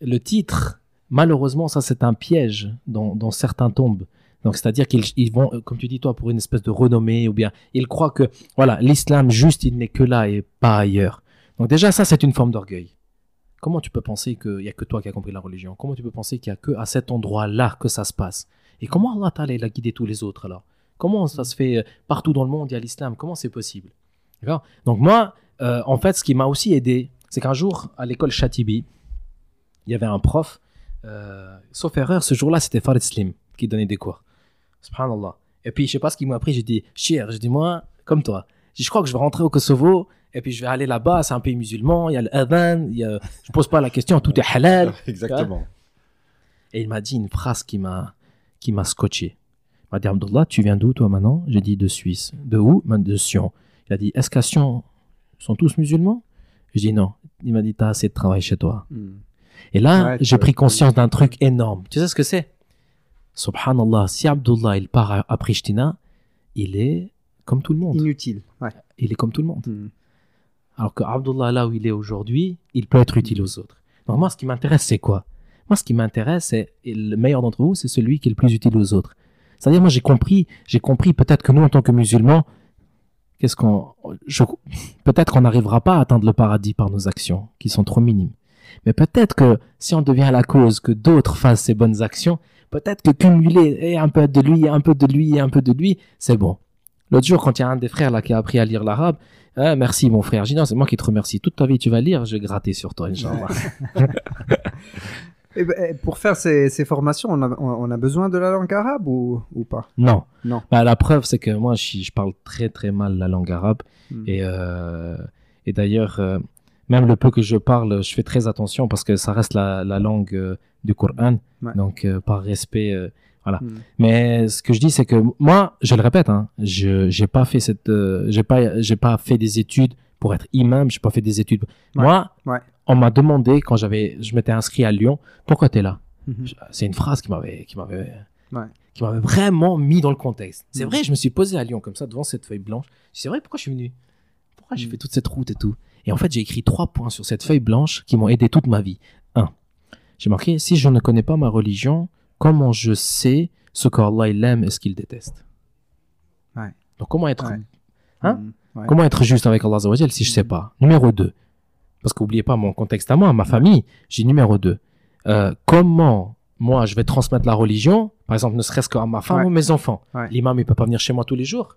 le titre, malheureusement, ça c'est un piège dans, certains tombes. Donc, c'est-à-dire qu'ils ils vont, euh, comme tu dis toi, pour une espèce de renommée, ou bien ils croient que, voilà, l'islam juste, il n'est que là et pas ailleurs. Donc déjà, ça c'est une forme d'orgueil. Comment tu peux penser qu'il n'y a que toi qui as compris la religion? Comment tu peux penser qu'il n'y a que à cet endroit-là que ça se passe? Et comment Allah Ta'ala a guidé tous les autres alors? Comment ça se fait euh, partout dans le monde, il y a l'islam? Comment c'est possible? Donc moi, euh, en fait, ce qui m'a aussi aidé, c'est qu'un jour, à l'école Chatibi, il y avait un prof, euh, sauf erreur, ce jour-là, c'était Farid Slim qui donnait des cours. Subhanallah. Et puis, je sais pas ce qu'il m'a appris, j'ai dit, cher, je dis, moi, comme toi, je crois que je vais rentrer au Kosovo, et puis je vais aller là-bas, c'est un pays musulman, il y a l'adhan, il y a... je pose pas la question, tout est halal. (laughs) Exactement. Et il m'a dit une phrase qui m'a, qui m'a scotché m'a dit Abdullah, tu viens d'où toi maintenant? J'ai dit de Suisse. De où? De Sion. Il a dit Est-ce qu'à Sion, sont tous musulmans? J'ai dit non. Il m'a dit T'as assez de travail chez toi. Hmm. Et là, j'ai pris conscience d'un truc énorme. Tu sais ce que c'est? Subhanallah, si Abdullah il part à, Pristina, il est comme tout le monde. Inutile. Ouais. Il est comme tout le monde. Hmm. Alors que Abdullah, là où il est aujourd'hui, il peut être utile aux autres. Donc moi, ce qui m'intéresse, c'est quoi? Moi, ce qui m'intéresse, c'est le meilleur d'entre vous, c'est celui qui est le plus utile aux autres. C'est-à-dire, moi, j'ai compris, j'ai compris peut-être que nous, en tant que musulmans, qu'est-ce qu'on, peut-être qu'on n'arrivera pas à atteindre le paradis par nos actions, qui sont trop minimes. Mais peut-être que si on devient la cause que d'autres fassent ces bonnes actions, peut-être que cumuler et un peu de lui, un peu de lui, un peu de lui, c'est bon. L'autre jour, quand il y a un des frères là qui a appris à lire l'arabe, ah, merci mon frère. J'ai dit non, c'est moi qui te remercie. Toute ta vie, tu vas lire, je vais gratter sur toi, Inch'Allah. (laughs) (laughs) Eh ben, eh, pour faire ces, formations, on a, besoin de la langue arabe ou, pas? Non. Non. Bah, la preuve, c'est que moi, je, parle très très mal la langue arabe. Hmm. Et, euh, et d'ailleurs, euh, même le peu que je parle, je fais très attention parce que ça reste la, langue euh, du Coran. Donc, par respect. voilà. Hmm. Mais ce que je dis, c'est que moi, je le répète, hein, je j'ai pas fait cette, j'ai pas, j'ai pas fait des études pour être imam. J'ai pas fait des études. Moi, on m'a demandé quand j'avais, je m'étais inscrit à Lyon, pourquoi tu es là? Mhm. C'est une phrase qui m'avait, qui m'avait, qui m'avait vraiment mis dans le contexte. C'est mhm. vrai, je me suis posé à Lyon comme ça devant cette feuille blanche. C'est vrai, pourquoi je suis venu? Pourquoi j'ai mhm. fait toute cette route et tout? Et en fait, j'ai écrit trois points sur cette feuille blanche qui m'ont aidé toute ma vie. Un, j'ai marqué si je ne connais pas ma religion, comment je sais ce qu'Allah il aime et ce qu'il déteste Donc comment être, hein? Comment être juste avec Allah si je sais pas? Numéro 2 parce qu'oubliez pas mon contexte à moi, ma famille, j'ai numéro 2. Euh, comment moi je vais transmettre la religion, par exemple, ne serait-ce qu'à ma femme ou mes enfants. L'imam, il peut pas venir chez moi tous les jours.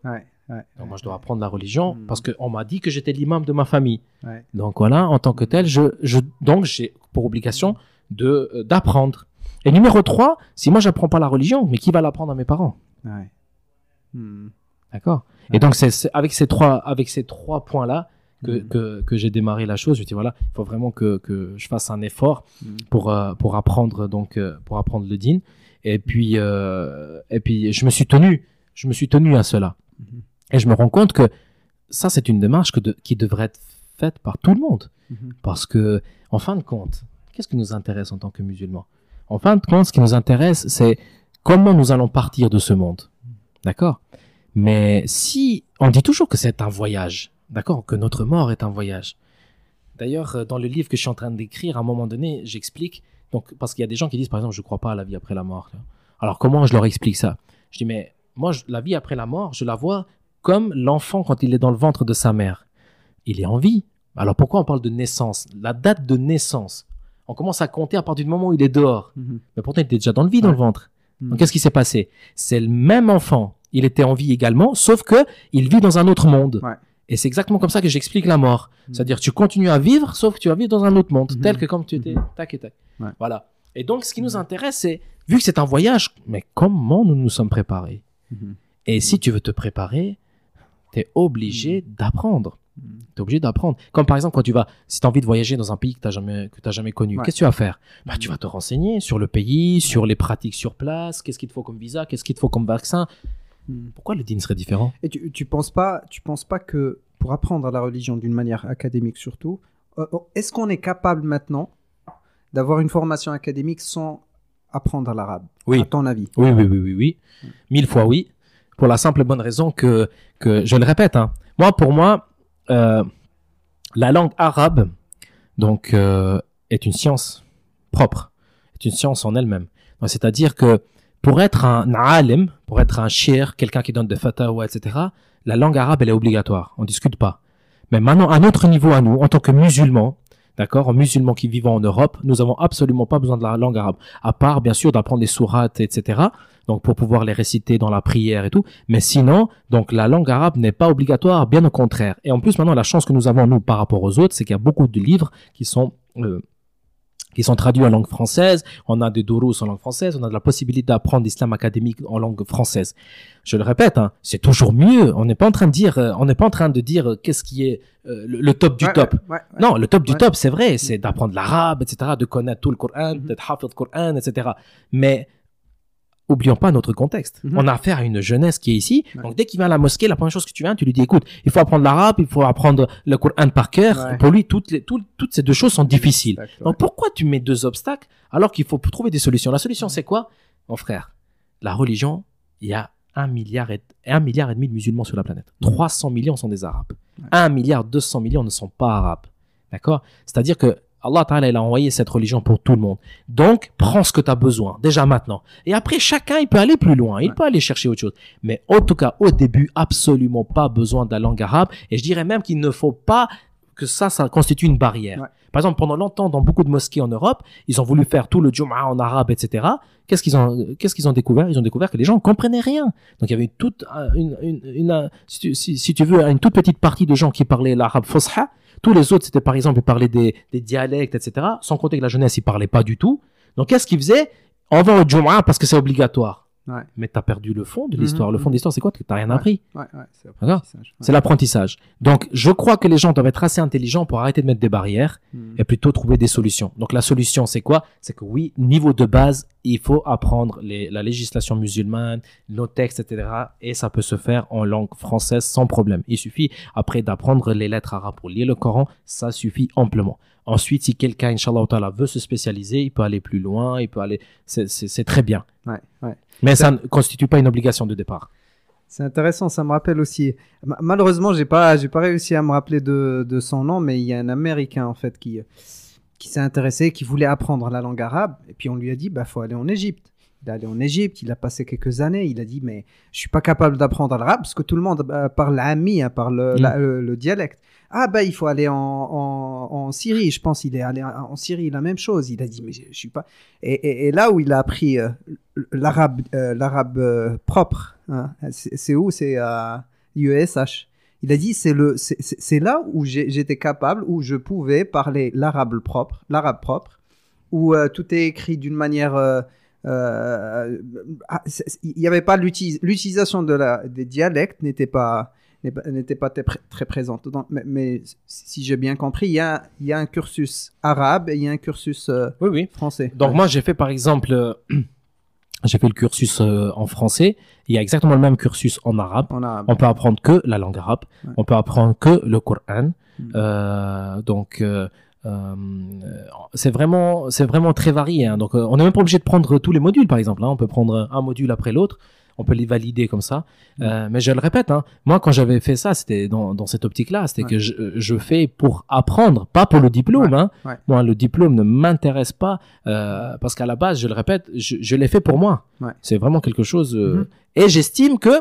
Donc moi, je dois apprendre la religion mm. parce qu'on m'a dit que j'étais l'imam de ma famille. Donc voilà, en tant que tel, je, je donc j'ai pour obligation de euh, d'apprendre. Et numéro 3, si moi j'apprends pas la religion, mais qui va l'apprendre à mes parents? Mm. D'accord. Et donc c'est avec ces trois avec ces trois points là que, mm. que, que j'ai démarré la chose. Je dis voilà, il faut vraiment que, que je fasse un effort mm. pour, euh, pour apprendre donc euh, pour apprendre le din. Et puis euh, et puis je me suis tenu, je me suis tenu à cela. Mm-hmm. Et je me rends compte que ça c'est une démarche que qui devrait être faite par tout le monde, mm-hmm. parce que en fin de compte, qu'est-ce qui nous intéresse en tant que musulmans? En fin de compte, ce qui nous intéresse, c'est comment nous allons partir de ce monde. D'accord? Mais si on dit toujours que c'est un voyage, D'accord Que notre mort est un voyage. D'ailleurs, euh, dans le livre que je suis en train d'écrire, à un moment donné, j'explique. Donc, parce qu'il y a des gens qui disent, par exemple, je ne crois pas à la vie après la mort. Alors, comment je leur explique ça? Je dis, mais moi, la vie après la mort, je la vois comme l'enfant quand il est dans le ventre de sa mère. Il est en vie. Alors, pourquoi on parle de naissance? La date de naissance. on commence à compter à partir du moment où il est dehors. Mhm. Mais pourtant, il était déjà dans le vide, dans le ventre. Mhm. Donc, qu'est-ce qui s'est passé? C'est le même enfant. Il était en vie également, sauf que il vit dans un autre monde. Ouais. Et c'est exactement comme ça que j'explique la mort. Mhm. C'est-à-dire, tu continues à vivre, sauf que tu vas vivre dans un autre monde, Mhm. tel que comme tu étais, Mhm. tac et tac. Ouais. Voilà. Et donc, ce qui nous intéresse, c'est, vu que c'est un voyage, mais comment nous nous sommes préparés? Et si tu veux te préparer, tu es obligé d'apprendre. Tu es obligé d'apprendre. Comme par exemple, quand tu vas, si tu as envie de voyager dans un pays que tu n'as jamais, que t'as jamais connu, Ouais. qu'est-ce que tu vas faire? Bah, Tu vas te renseigner sur le pays, sur les pratiques sur place, qu'est-ce qu'il te faut comme visa, qu'est-ce qu'il te faut comme vaccin. Mhm. Pourquoi le dîner serait différent? Et tu, tu penses pas, tu penses pas que pour apprendre la religion d'une manière académique surtout, euh, euh, est-ce qu'on est capable maintenant d'avoir une formation académique sans apprendre l'arabe? Oui. À ton avis? Oui, oui, oui, oui, oui. Mille fois oui. Pour la simple et bonne raison que, que je le répète, hein, moi, pour moi, euh, la langue arabe, donc, euh, est une science propre, est une science en elle-même. C'est-à-dire que pour être un alim, pour être un shir, quelqu'un qui donne des fatawa, etc., la langue arabe, elle est obligatoire. On discute pas. Mais maintenant, à notre niveau à nous, en tant que musulmans, d'accord, en musulmans qui vivent en Europe, nous avons absolument pas besoin de la langue arabe. À part, bien sûr, d'apprendre les sourates, etc. Donc, pour pouvoir les réciter dans la prière et tout. Mais sinon, donc, la langue arabe n'est pas obligatoire, bien au contraire. Et en plus, maintenant, la chance que nous avons, nous, par rapport aux autres, c'est qu'il y a beaucoup de livres qui sont, euh, qui sont traduits en langue française. On a des dourous en langue française. On a de la possibilité d'apprendre l'islam académique en langue française. Je le répète, hein, c'est toujours mieux. On n'est pas en train de dire, euh, on n'est pas en train de dire euh, qu'est-ce qui est euh, le, le top du Ouais, top. ouais, ouais, ouais. Non, le top du top, c'est vrai, c'est d'apprendre l'arabe, etc., de connaître tout le Coran, Mhm. d'être hafid Coran, etc. Mais oublions pas notre contexte. Mhm. On a affaire à une jeunesse qui est ici. Ouais. Donc dès qu'il vient à la mosquée, la première chose que tu viens, tu lui dis, écoute, il faut apprendre l'arabe, il faut apprendre le Coran par cœur. Ouais. Pour lui, toutes, les, tout- toutes ces deux choses sont difficiles. Exact, ouais. Donc pourquoi tu mets deux obstacles alors qu'il faut trouver des solutions? La solution, c'est quoi? Mon frère, la religion, il y a un milliard et, un milliard et demi de musulmans sur la planète. 300 millions sont des arabes. Ouais. 1 milliard 200 millions ne sont pas arabes. D'accord? C'est-à-dire que Allah Ta'ala, il a envoyé cette religion pour tout le monde. Donc, prends ce que tu as besoin, déjà maintenant. Et après, chacun, il peut aller plus loin. Il Ouais. peut aller chercher autre chose. Mais en tout cas, au début, absolument pas besoin de la langue arabe. Et je dirais même qu'il ne faut pas que ça, ça constitue une barrière. Ouais. Par exemple, pendant longtemps, dans beaucoup de mosquées en Europe, ils ont voulu faire tout le Jum'ah en arabe, etc. Qu'est-ce qu'ils ont, qu'est-ce qu'ils ont découvert? Ils ont découvert que les gens ne comprenaient rien. Donc il y avait toute une, une, une, si, tu, si, si tu veux, une toute petite partie de gens qui parlaient l'arabe fosha. Tous les autres, c'était par exemple, ils parlaient des, des dialectes, etc. Sans compter que la jeunesse, ils parlaient pas du tout. Donc qu'est-ce qu'ils faisaient? On va au Jum'ah parce que c'est obligatoire. Ouais. Mais tu as perdu le fond de Mhm, l'histoire. Le fond de l'histoire, c'est quoi Tu n'as rien appris. Ouais, ouais, c'est l'apprentissage. Donc, je crois que les gens doivent être assez intelligents pour arrêter de mettre des barrières Mhm. et plutôt trouver des solutions. Donc, la solution, c'est quoi? C'est que oui, niveau de base, il faut apprendre les- la législation musulmane, nos textes, etc. Et ça peut se faire en langue française sans problème. Il suffit après d'apprendre les lettres arabes pour lire le Coran, ça suffit amplement. Ensuite, si quelqu'un, Inch'Allah veut se spécialiser, il peut aller plus loin, il peut aller. C'est- très bien. Ouais, ouais. Mais ça ne constitue pas une obligation de départ. C'est intéressant, ça me rappelle aussi. Ma- Malheureusement, j'ai pas, j'ai pas réussi à me rappeler de, de son nom, mais il y a un Américain en fait qui, qui s'est intéressé, qui voulait apprendre la langue arabe, et puis on lui a dit, bah faut aller en Égypte. Il est allé en Égypte, il a passé quelques années, il a dit, mais je suis pas capable d'apprendre l'arabe parce que tout le monde euh, parle l'ami, hein, parle le, Mm. la- le- le dialecte. Ah bah il faut aller en, en, en Syrie, je pense, il est allé en Syrie, la même chose. Il a dit, mais je, je suis pas. Et, et- et là où il a appris euh, l'arabe, euh, l'arabe euh, propre, hein, c'est où? C'est à l'UESH. Il a dit c'est le c'est- là où j'étais capable où je pouvais parler l'arabe propre, l'arabe propre, où euh, tout est écrit d'une manière euh, ah, il n'y avait pas l'utilisation de la des dialectes n'était pas n'était pas très, pré- très présente. Donc, mais, mais si j'ai bien compris, il y a, il y a un cursus arabe et il y a un cursus euh, Oui, oui. français. Donc Ouais. moi j'ai fait par exemple, euh, (clears throat) j'ai fait le cursus euh, en français. Il y a exactement le même cursus en arabe. en arabe. On peut apprendre que la langue arabe. Ouais. On peut apprendre que le Coran. Mm. Donc c'est vraiment c'est vraiment très varié. hein. Donc euh, on n'est même pas obligé de prendre tous les modules par exemple. hein. On peut prendre un module après l'autre. On peut les valider comme ça. Euh, mais je le répète, hein, moi quand j'avais fait ça, c'était dans, dans cette optique-là, c'était Ouais. que je, je fais pour apprendre, pas pour le diplôme. Ouais, Hein. Moi, le diplôme ne m'intéresse pas euh, parce qu'à la base, je le répète, je, je l'ai fait pour moi. C'est vraiment quelque chose. euh, Mhm. Et j'estime que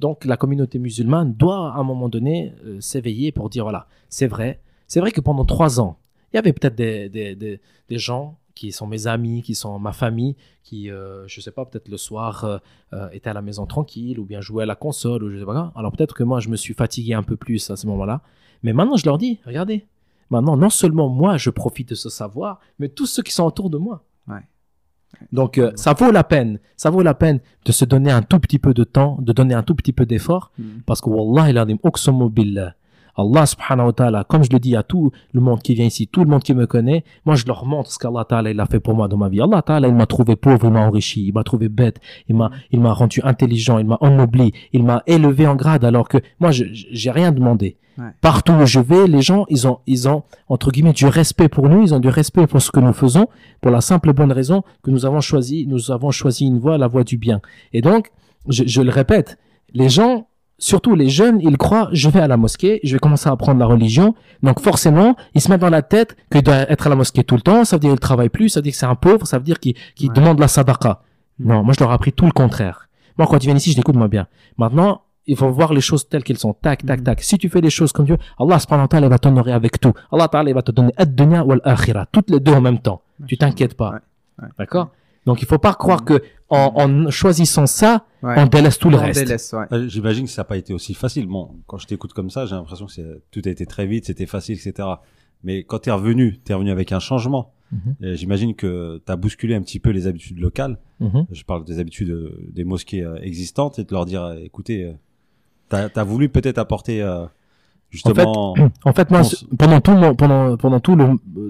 donc la communauté musulmane doit à un moment donné euh, s'éveiller pour dire voilà, c'est vrai, c'est vrai que pendant trois ans, Il y avait peut-être des, des, des, des, gens qui sont mes amis, qui sont ma famille, qui, euh, je sais pas, peut-être le soir euh, euh, étaient à la maison tranquille ou bien jouaient à la console ou je sais pas Alors peut-être que moi, je me suis fatigué un peu plus à ce moment-là. Mais maintenant, je leur dis, regardez, maintenant, non seulement moi, je profite de ce savoir, mais tous ceux qui sont autour de moi. Ouais. Donc, euh, ça vaut la peine. Ça vaut la peine de se donner un tout petit peu de temps, de donner un tout petit peu d'effort. Mm. Parce que, Wallah, il a des billah. Allah subhanahu wa ta'ala, comme je le dis à tout le monde qui vient ici, tout le monde qui me connaît, moi je leur montre ce qu'Allah ta'ala il a fait pour moi dans ma vie. Allah ta'ala il m'a trouvé pauvre, il m'a enrichi, il m'a trouvé bête, il m'a, il m'a rendu intelligent, il m'a ennobli, il m'a élevé en grade alors que moi je, j'ai rien demandé. Ouais. Partout où je vais, les gens, ils ont, ils ont, entre guillemets, du respect pour nous, ils ont du respect pour ce que nous faisons, pour la simple et bonne raison que nous avons choisi, nous avons choisi une voie, la voie du bien. Et donc, je, je le répète, les gens, surtout les jeunes, ils croient, je vais à la mosquée, je vais commencer à apprendre la religion. Donc forcément, ils se mettent dans la tête qu'il doit être à la mosquée tout le temps. Ça veut dire qu'il travaille plus, ça veut dire que c'est un pauvre, ça veut dire qu'il qu'il Ouais. demande la sadaqa. Non, moi je leur ai appris tout le contraire. Moi, quand ils viennent ici, je l'écoute moi bien. Maintenant, il faut voir les choses telles qu'elles sont. Tac, tac, Mhm. tac. Si tu fais les choses comme Dieu, Allah subhanahu wa ta'ala va t'honorer avec tout. Allah ta'ala va te donner ad-dunya wal akhirah. Toutes les deux en même temps. Tu t'inquiètes pas. Ouais, ouais. D'accord? Donc il faut pas croire que en, en choisissant ça, Ouais. on délaisse tout le On reste. délaisse, ouais. Euh, J'imagine que ça n'a pas été aussi facile. Bon, quand je t'écoute comme ça, j'ai l'impression que c'est- tout a été très vite, c'était facile, etc. Mais quand tu es revenu, tu es revenu avec un changement. Mhm. Et J'imagine que tu as bousculé un petit peu les habitudes locales. Mhm. Je parle des habitudes euh, des mosquées euh, existantes et de leur dire, écoutez, t'as as voulu peut-être apporter justement... (clears throat) En fait, moi, pendant tout mon, pendant, pendant tout le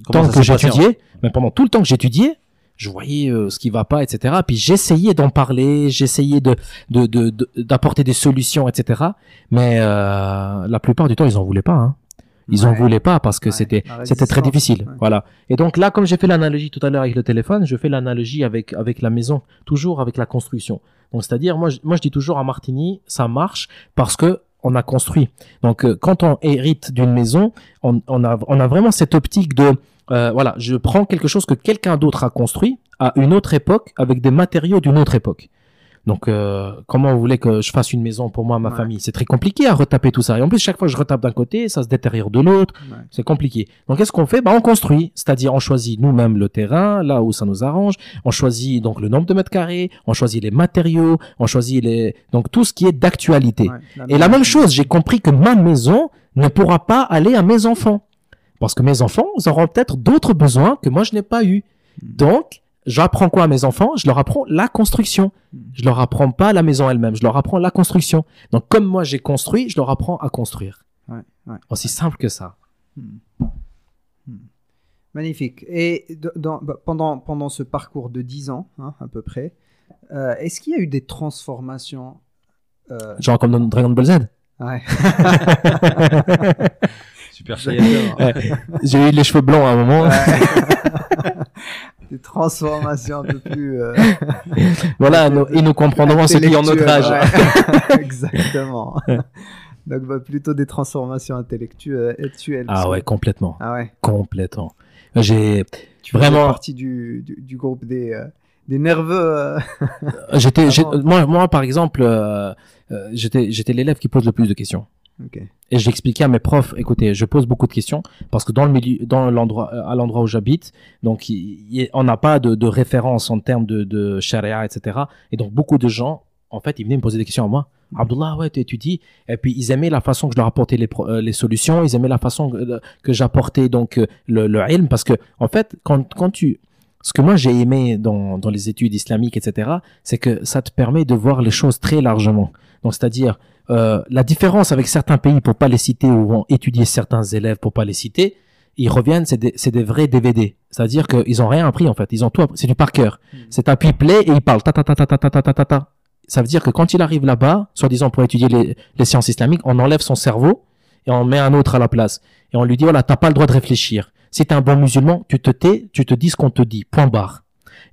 Comment temps que j'étudiais, mais pendant tout le temps que j'étudiais, je voyais euh, ce qui va pas, etc. Puis j'essayais d'en parler, j'essayais de, de, de, de- d'apporter des solutions, etc. Mais euh, la plupart du temps, ils en voulaient pas. Hein. Ils en Ouais. voulaient pas parce que Ouais, c'était c'était très difficile. ouais. Voilà. Et donc là, comme j'ai fait l'analogie tout à l'heure avec le téléphone, je fais l'analogie avec avec la maison, toujours avec la construction. Donc c'est-à-dire, moi, je, moi je dis toujours à Martigny, ça marche parce que on a construit. Donc euh, quand on hérite d'une maison, on, on a on a vraiment cette optique de euh, voilà, je prends quelque chose que quelqu'un d'autre a construit à une autre époque avec des matériaux d'une autre époque. Donc, euh, comment vous voulez que je fasse une maison pour moi, ma Ouais. famille? C'est très compliqué à retaper tout ça. Et en plus, chaque fois que je retape d'un côté, ça se détériore de l'autre. Ouais. C'est compliqué. Donc, qu'est-ce qu'on fait? Bah, On construit. C'est-à-dire, on choisit nous-mêmes le terrain, là où ça nous arrange. On choisit donc le nombre de mètres carrés. On choisit les matériaux. On choisit les... donc tout ce qui est d'actualité. Ouais, Et la même chose, j'ai compris que ma maison ne pourra pas aller à mes enfants. Parce que mes enfants ils auront peut-être d'autres besoins que moi je n'ai pas eu. Donc, j'apprends quoi à mes enfants? Je leur apprends la construction. Je leur apprends pas la maison elle-même, je leur apprends la construction. Donc, comme moi j'ai construit, je leur apprends à construire. Ouais, ouais. Aussi simple que ça. Magnifique. Et dans- bah, pendant, pendant ce parcours de 10 ans, hein, à peu près, euh, est-ce qu'il y a eu des transformations euh, Genre comme dans Dragon Ball Z? ouais. (laughs) (laughs) Super. Ouais. J'ai eu les cheveux blancs à un moment. Ouais. (laughs) des transformations un peu plus. euh, Voilà, nous- ils nous comprendront ceux qui ont notre âge. ouais. (laughs) Exactement. Donc bah, plutôt des transformations intellectuelles. intellectuelles. Ah ouais, complètement. Ah ouais. Complètement. J'ai Vraiment. partie du, du, du groupe des, euh, des nerveux. euh, J'étais, (laughs) moi, moi, par exemple, euh, euh, j'étais, j'étais l'élève qui pose le plus de questions. Ok. Et j'expliquais à mes profs, écoutez, je pose beaucoup de questions parce que dans le milieu, dans l'endroit, euh, à l'endroit où j'habite, donc on n'a pas de, de référence en termes de, de charia, etc. Et donc beaucoup de gens, en fait, ils venaient me poser des questions à moi. Abdullah, ouais, tu étudies. Et puis ils aimaient la façon que je leur apportais les, euh, les solutions, ils aimaient la façon que, que j'apportais donc euh, le, le ilm parce que en fait, quand, quand tu ce que moi j'ai aimé dans, dans les études islamiques, etc., c'est que ça te permet de voir les choses très largement. Donc, c'est-à-dire, euh, la différence avec certains pays, pour pas les citer, ou vont étudier certains élèves pour pas les citer, ils reviennent, c'est des, c'est des vrais DVD. C'est-à-dire qu'ils ont rien appris, en fait. Ils ont tout appris. C'est du par cœur. Mhm. C'est appui play et ils parlent ta ta ta ta ta ta ta ta ta ta. Ça veut dire que quand il arrive là-bas, soi-disant pour étudier les, les sciences islamiques, on enlève son cerveau et on met un autre à la place. Et on lui dit, voilà, t'as pas le droit de réfléchir. Si t'es un bon musulman, tu te tais, tu te dis ce qu'on te dit. Point barre.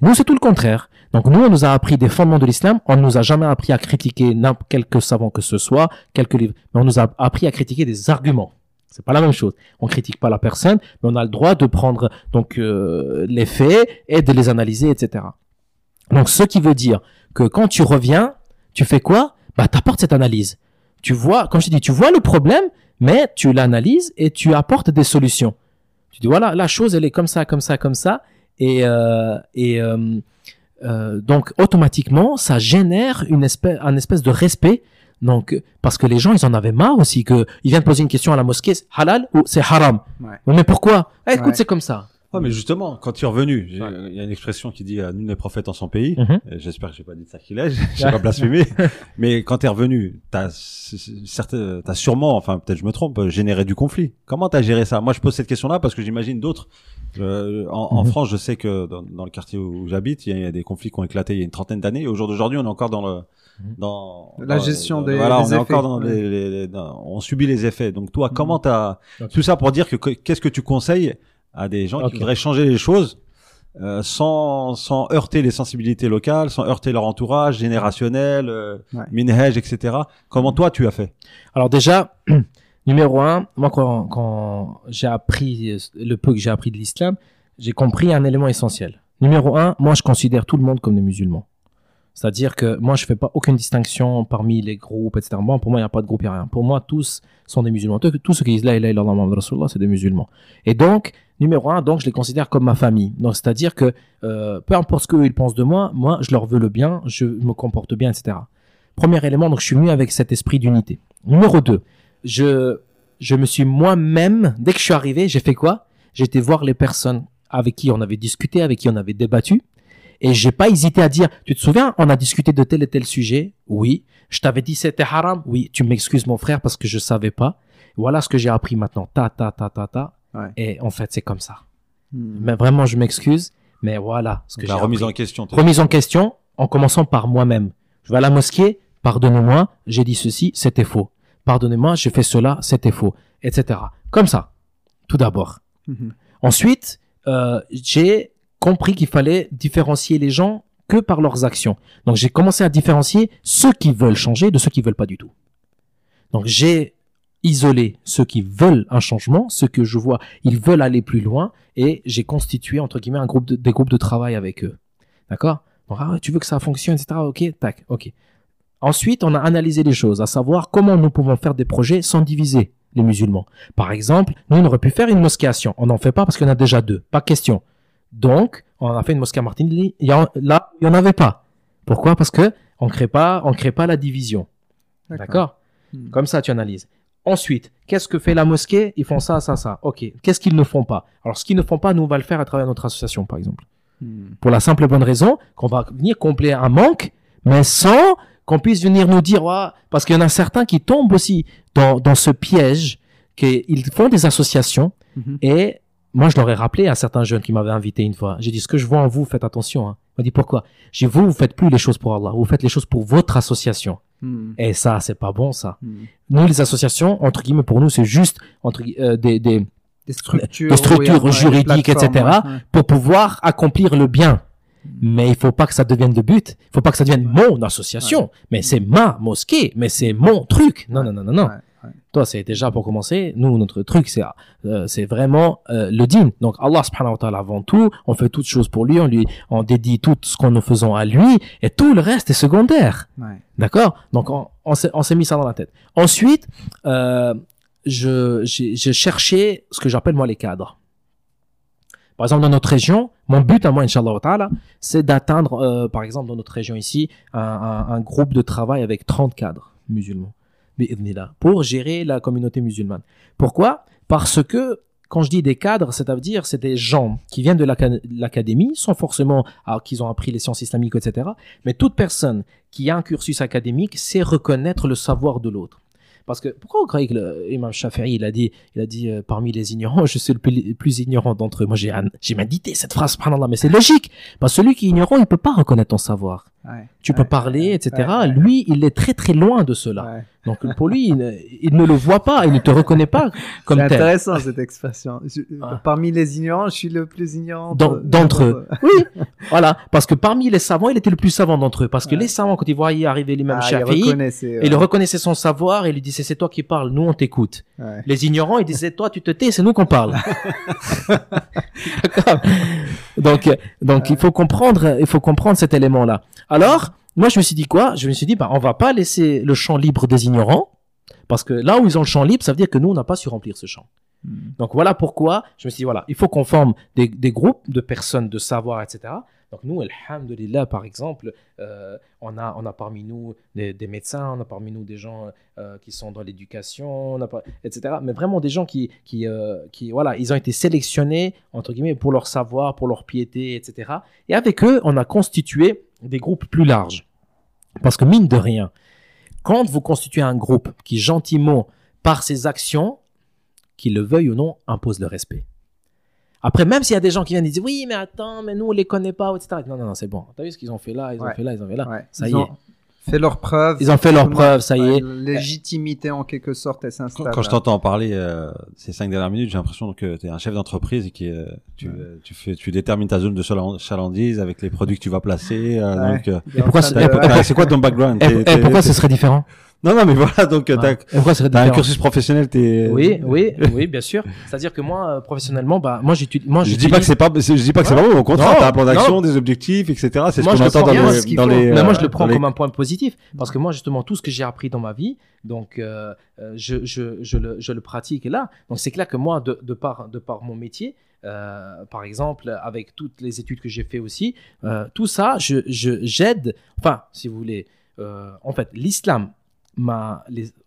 Nous, c'est tout le contraire. Donc, nous, on nous a appris des fondements de l'islam. On ne nous a jamais appris à critiquer n'importe quelque savant que ce soit, quelques livres. Mais on nous a appris à critiquer des arguments. C'est pas la même chose. On critique pas la personne, mais on a le droit de prendre donc euh, les faits et de les analyser, etc. Donc, ce qui veut dire que quand tu reviens, tu fais quoi? Bah, t'apportes cette analyse. Tu vois, comme je dis, tu vois le problème, mais tu l'analyses et tu apportes des solutions. Tu dis voilà, la chose elle est comme ça, comme ça, comme ça, et euh, et euh, euh, donc automatiquement ça génère une espèce, un espèce de respect. Donc parce que les gens ils en avaient marre aussi que ils viennent poser une question à la mosquée, halal ou c'est haram? Ouais. Mais pourquoi? Eh, Écoute, Ouais. c'est comme ça. Ouais, mais justement, quand tu es revenu, Ouais. il y a une expression qui dit euh, nul n'est prophète en son pays. Mhm. Et J'espère que j'ai pas dit de sacrilège, (laughs) j'ai pas blasphémé. (laughs) mais quand tu es revenu, t'as t'as sûrement, enfin peut-être je me trompe, euh, généré du conflit. Comment t'as géré ça? Moi, je pose cette question-là parce que j'imagine d'autres. Euh, en, en Mhm. France, je sais que dans, dans le quartier où j'habite, il y, a- il y a des conflits qui ont éclaté il y a une trentaine d'années. Et au jour d'aujourd'hui, on est encore dans le Mhm. dans La dans- gestion dans- des- voilà, des on est encore dans les, les- les- dans- on subit les effets. Donc toi, comment t'as tout ça pour dire que que- qu'est-ce que tu conseilles à des gens qui voudraient changer les choses euh, sans sans heurter les sensibilités locales, sans heurter leur entourage générationnel, euh, Ouais. minhaj, etc. Comment toi tu as fait? Alors déjà, (clears throat) numéro un, moi quand, quand j'ai appris euh, le peu que j'ai appris de l'islam, j'ai compris un élément essentiel. Numéro un, moi je considère tout le monde comme des musulmans. C'est-à-dire que moi je fais pas aucune distinction parmi les groupes, etc. Moi, pour moi il n'y a pas de groupe, il n'y a rien. Pour moi tous sont des musulmans. Tous ceux qui disent la ilaha illallah Muhammad Rasulullah, c'est des musulmans. Et donc, numéro un, donc je les considère comme ma famille. Donc c'est-à-dire que euh, peu importe ce qu'eux ils pensent de moi, moi je leur veux le bien, je me comporte bien, etc. Premier élément, donc je suis venu avec cet esprit d'unité. Numéro 2, je, je me suis moi-même, dès que je suis arrivé, j'ai fait quoi? Été voir les personnes avec qui on avait discuté, avec qui on avait débattu, et j'ai pas hésité à dire, tu te souviens, on a discuté de tel et tel sujet? Oui. Je t'avais dit c'était haram? Oui. Tu m'excuses mon frère parce que je savais pas. Voilà ce que j'ai appris maintenant. Ta, ta, ta, ta, ta. Ouais. Et en fait, c'est comme ça. Hmm. Mais vraiment, je m'excuse, mais voilà ce que j'ai La remise appris en question. remise en question en commençant par moi-même. Je vais à la mosquée, pardonnez-moi, j'ai dit ceci, c'était faux. Pardonnez-moi, j'ai fait cela, c'était faux, etc. Comme ça, tout d'abord. Mhm. Ensuite, euh, j'ai compris qu'il fallait différencier les gens que par leurs actions. Donc j'ai commencé à différencier ceux qui veulent changer de ceux qui veulent pas du tout. Donc j'ai isolé ceux qui veulent un changement, ceux que je vois, ils veulent aller plus loin, et j'ai constitué entre guillemets un groupe de, des groupes de travail avec eux. D'accord? Donc ah tu veux que ça fonctionne, etc. Ok, tac, ok. Ensuite, on a analysé les choses, à savoir comment nous pouvons faire des projets sans diviser les musulmans. Par exemple, nous, on aurait pu faire une mosquée à Sion. On n'en fait pas parce en a déjà deux. Pas question. Donc, on a fait une mosquée à en- là, il n'y en avait pas. Pourquoi? Parce que on crée pas, on crée pas la division. D'accord Hmm. Comme ça, tu analyses. Ensuite, qu'est-ce que fait la mosquée? Ils font ça, ça, ça. Ok. Qu'est-ce qu'ils ne font pas? Alors, ce qu'ils ne font pas, nous, on va le faire à travers notre association, par exemple. Hmm. Pour la simple et bonne raison qu'on va venir combler un manque, mais sans qu'on puisse venir nous dire, Ouais, parce qu'il y en a certains qui tombent aussi dans, dans ce piège, qu'ils font des associations, Mhm. et moi, je leur ai rappelé à certains jeunes qui m'avaient invité une fois. J'ai dit, ce que je vois en vous, faites attention. Hein. Il m'a dit, pourquoi? J'ai dit, vous, vous faites plus les choses pour Allah, vous faites les choses pour votre association. Hmm. Et ça, c'est pas bon, ça. Hmm. Nous, les associations, entre guillemets, pour nous, c'est juste entre, euh, des, des, Des structures, des juridiques, etc. ouais, pour pouvoir accomplir le bien. Mais il faut pas que ça devienne le but. Il faut pas que ça devienne mon association. Mais c'est ma mosquée. Mais c'est mon truc. Non, non, non, non, non. Ouais. Toi, c'est déjà pour commencer. Nous, notre truc, c'est euh, c'est vraiment euh, le din. Donc, Allah subhanahu wa ta'ala avant tout. On fait toutes choses pour lui. On lui on dédie tout ce qu'on nous faisons à lui. Et tout le reste est secondaire. Ouais. D'accord? Donc, on, on s'est mis ça dans la tête. Ensuite, euh, je j'ai cherché ce que j'appelle moi les cadres. Par exemple, dans notre région, mon but à moi, Inch'Allah ta'ala, c'est d'atteindre, euh, par exemple, dans notre région ici, un, un- un groupe de travail avec 30 cadres musulmans, pour gérer la communauté musulmane. Pourquoi? Parce que, quand je dis des cadres, c'est-à-dire, c'est des gens qui viennent de l'aca- l'académie, sans forcément alors, qu'ils ont appris les sciences islamiques, etc. Mais toute personne qui a un cursus académique sait reconnaître le savoir de l'autre. Parce que pourquoi vous croyez que le- Imam Shafi'i il a dit, il a dit euh, parmi les ignorants, (laughs) je suis le plus, ignorant d'entre eux. Moi j'ai j'ai médité cette phrase, mais c'est logique. Parce que celui qui est ignorant, il peut pas reconnaître ton savoir. Ouais. Tu Ouais, peux parler, etc. ouais. Lui, il est très très loin de cela. Donc pour lui, il ne, il ne le voit pas, il ne te reconnaît pas (laughs) comme C'est tel. intéressant cette expression. Je- Ah. Parmi les ignorants, je suis le plus ignorant D'en- de- d'entre eux. Oui, (laughs) voilà. Parce que parmi les savants, il était le plus savant d'entre eux. Parce que les savants, quand ils voyaient arriver l'imam Ah, Shafi'i, reconnaissait, et ouais. il reconnaissait son savoir et lui disait c'est toi qui parles, nous on t'écoute. Les ignorants, ils disaient toi tu te tais, c'est nous qu'on parle. (laughs) D'accord. Donc, euh, donc il faut comprendre, il faut comprendre cet élément-là. Alors, moi je me suis dit quoi? Je me suis dit bah on va pas laisser le champ libre des ignorants parce que là où ils ont le champ libre, ça veut dire que nous on n'a pas su remplir ce champ. Hmm. Donc voilà pourquoi je me suis dit, voilà, il faut qu'on forme des, des, groupes de personnes de savoir, etc. Donc nous, alhamdulillah, par exemple, euh, on, a, on a parmi nous des, médecins, on a parmi nous des gens euh, qui sont dans l'éducation, etc. Mais vraiment des gens qui, qui, euh, qui, voilà, ils ont été sélectionnés, entre guillemets, pour leur savoir, pour leur piété, etc. Et avec eux, on a constitué des groupes plus larges. Parce que mine de rien, quand vous constituez un groupe qui gentiment, par ses actions, qu'il le veuille ou non, impose le respect. Après, même s'il y a des gens qui viennent et disent oui, mais attends, mais nous on les connaît pas, etc. Non, non, non, c'est bon. T'as vu ce qu'ils ont fait là, ils ont fait là, ils ont fait là. Ça y est fait leur preuve. Ils ont fait leur preuve, ça y est. Légitimité en quelque sorte, elle s'installe. Quand, je t'entends parler euh, ces cinq dernières minutes, j'ai l'impression que tu es un chef d'entreprise et que euh, tu, euh, tu, fais, tu détermines ta zone de chalandise avec les produits que tu vas placer. donc, et pourquoi, c'est quoi ton background? Et pourquoi ce serait différent? Non, non, mais voilà, donc tu as, un cursus professionnel. Es... Oui, oui, (laughs) oui, bien sûr. C'est-à-dire que moi, euh, professionnellement, bah, moi, j'utilise. Moi, je dis pas que c'est pas, je dis pas que c'est pas bon. Au contraire, t'as un plan d'action, des objectifs, etc. C'est ce qu'on entend dans, les, dans les. Mais moi, je le prends comme un point positif parce que moi, justement, tout ce que j'ai appris dans ma vie, donc, euh, euh, je, je, je, le, je le pratique là. Donc, c'est clair que moi, de, de par, de par mon métier, euh, par exemple, avec toutes les études que j'ai fait aussi, euh, tout ça, je, je, j'aide, enfin, si vous voulez, euh, en fait, l'islam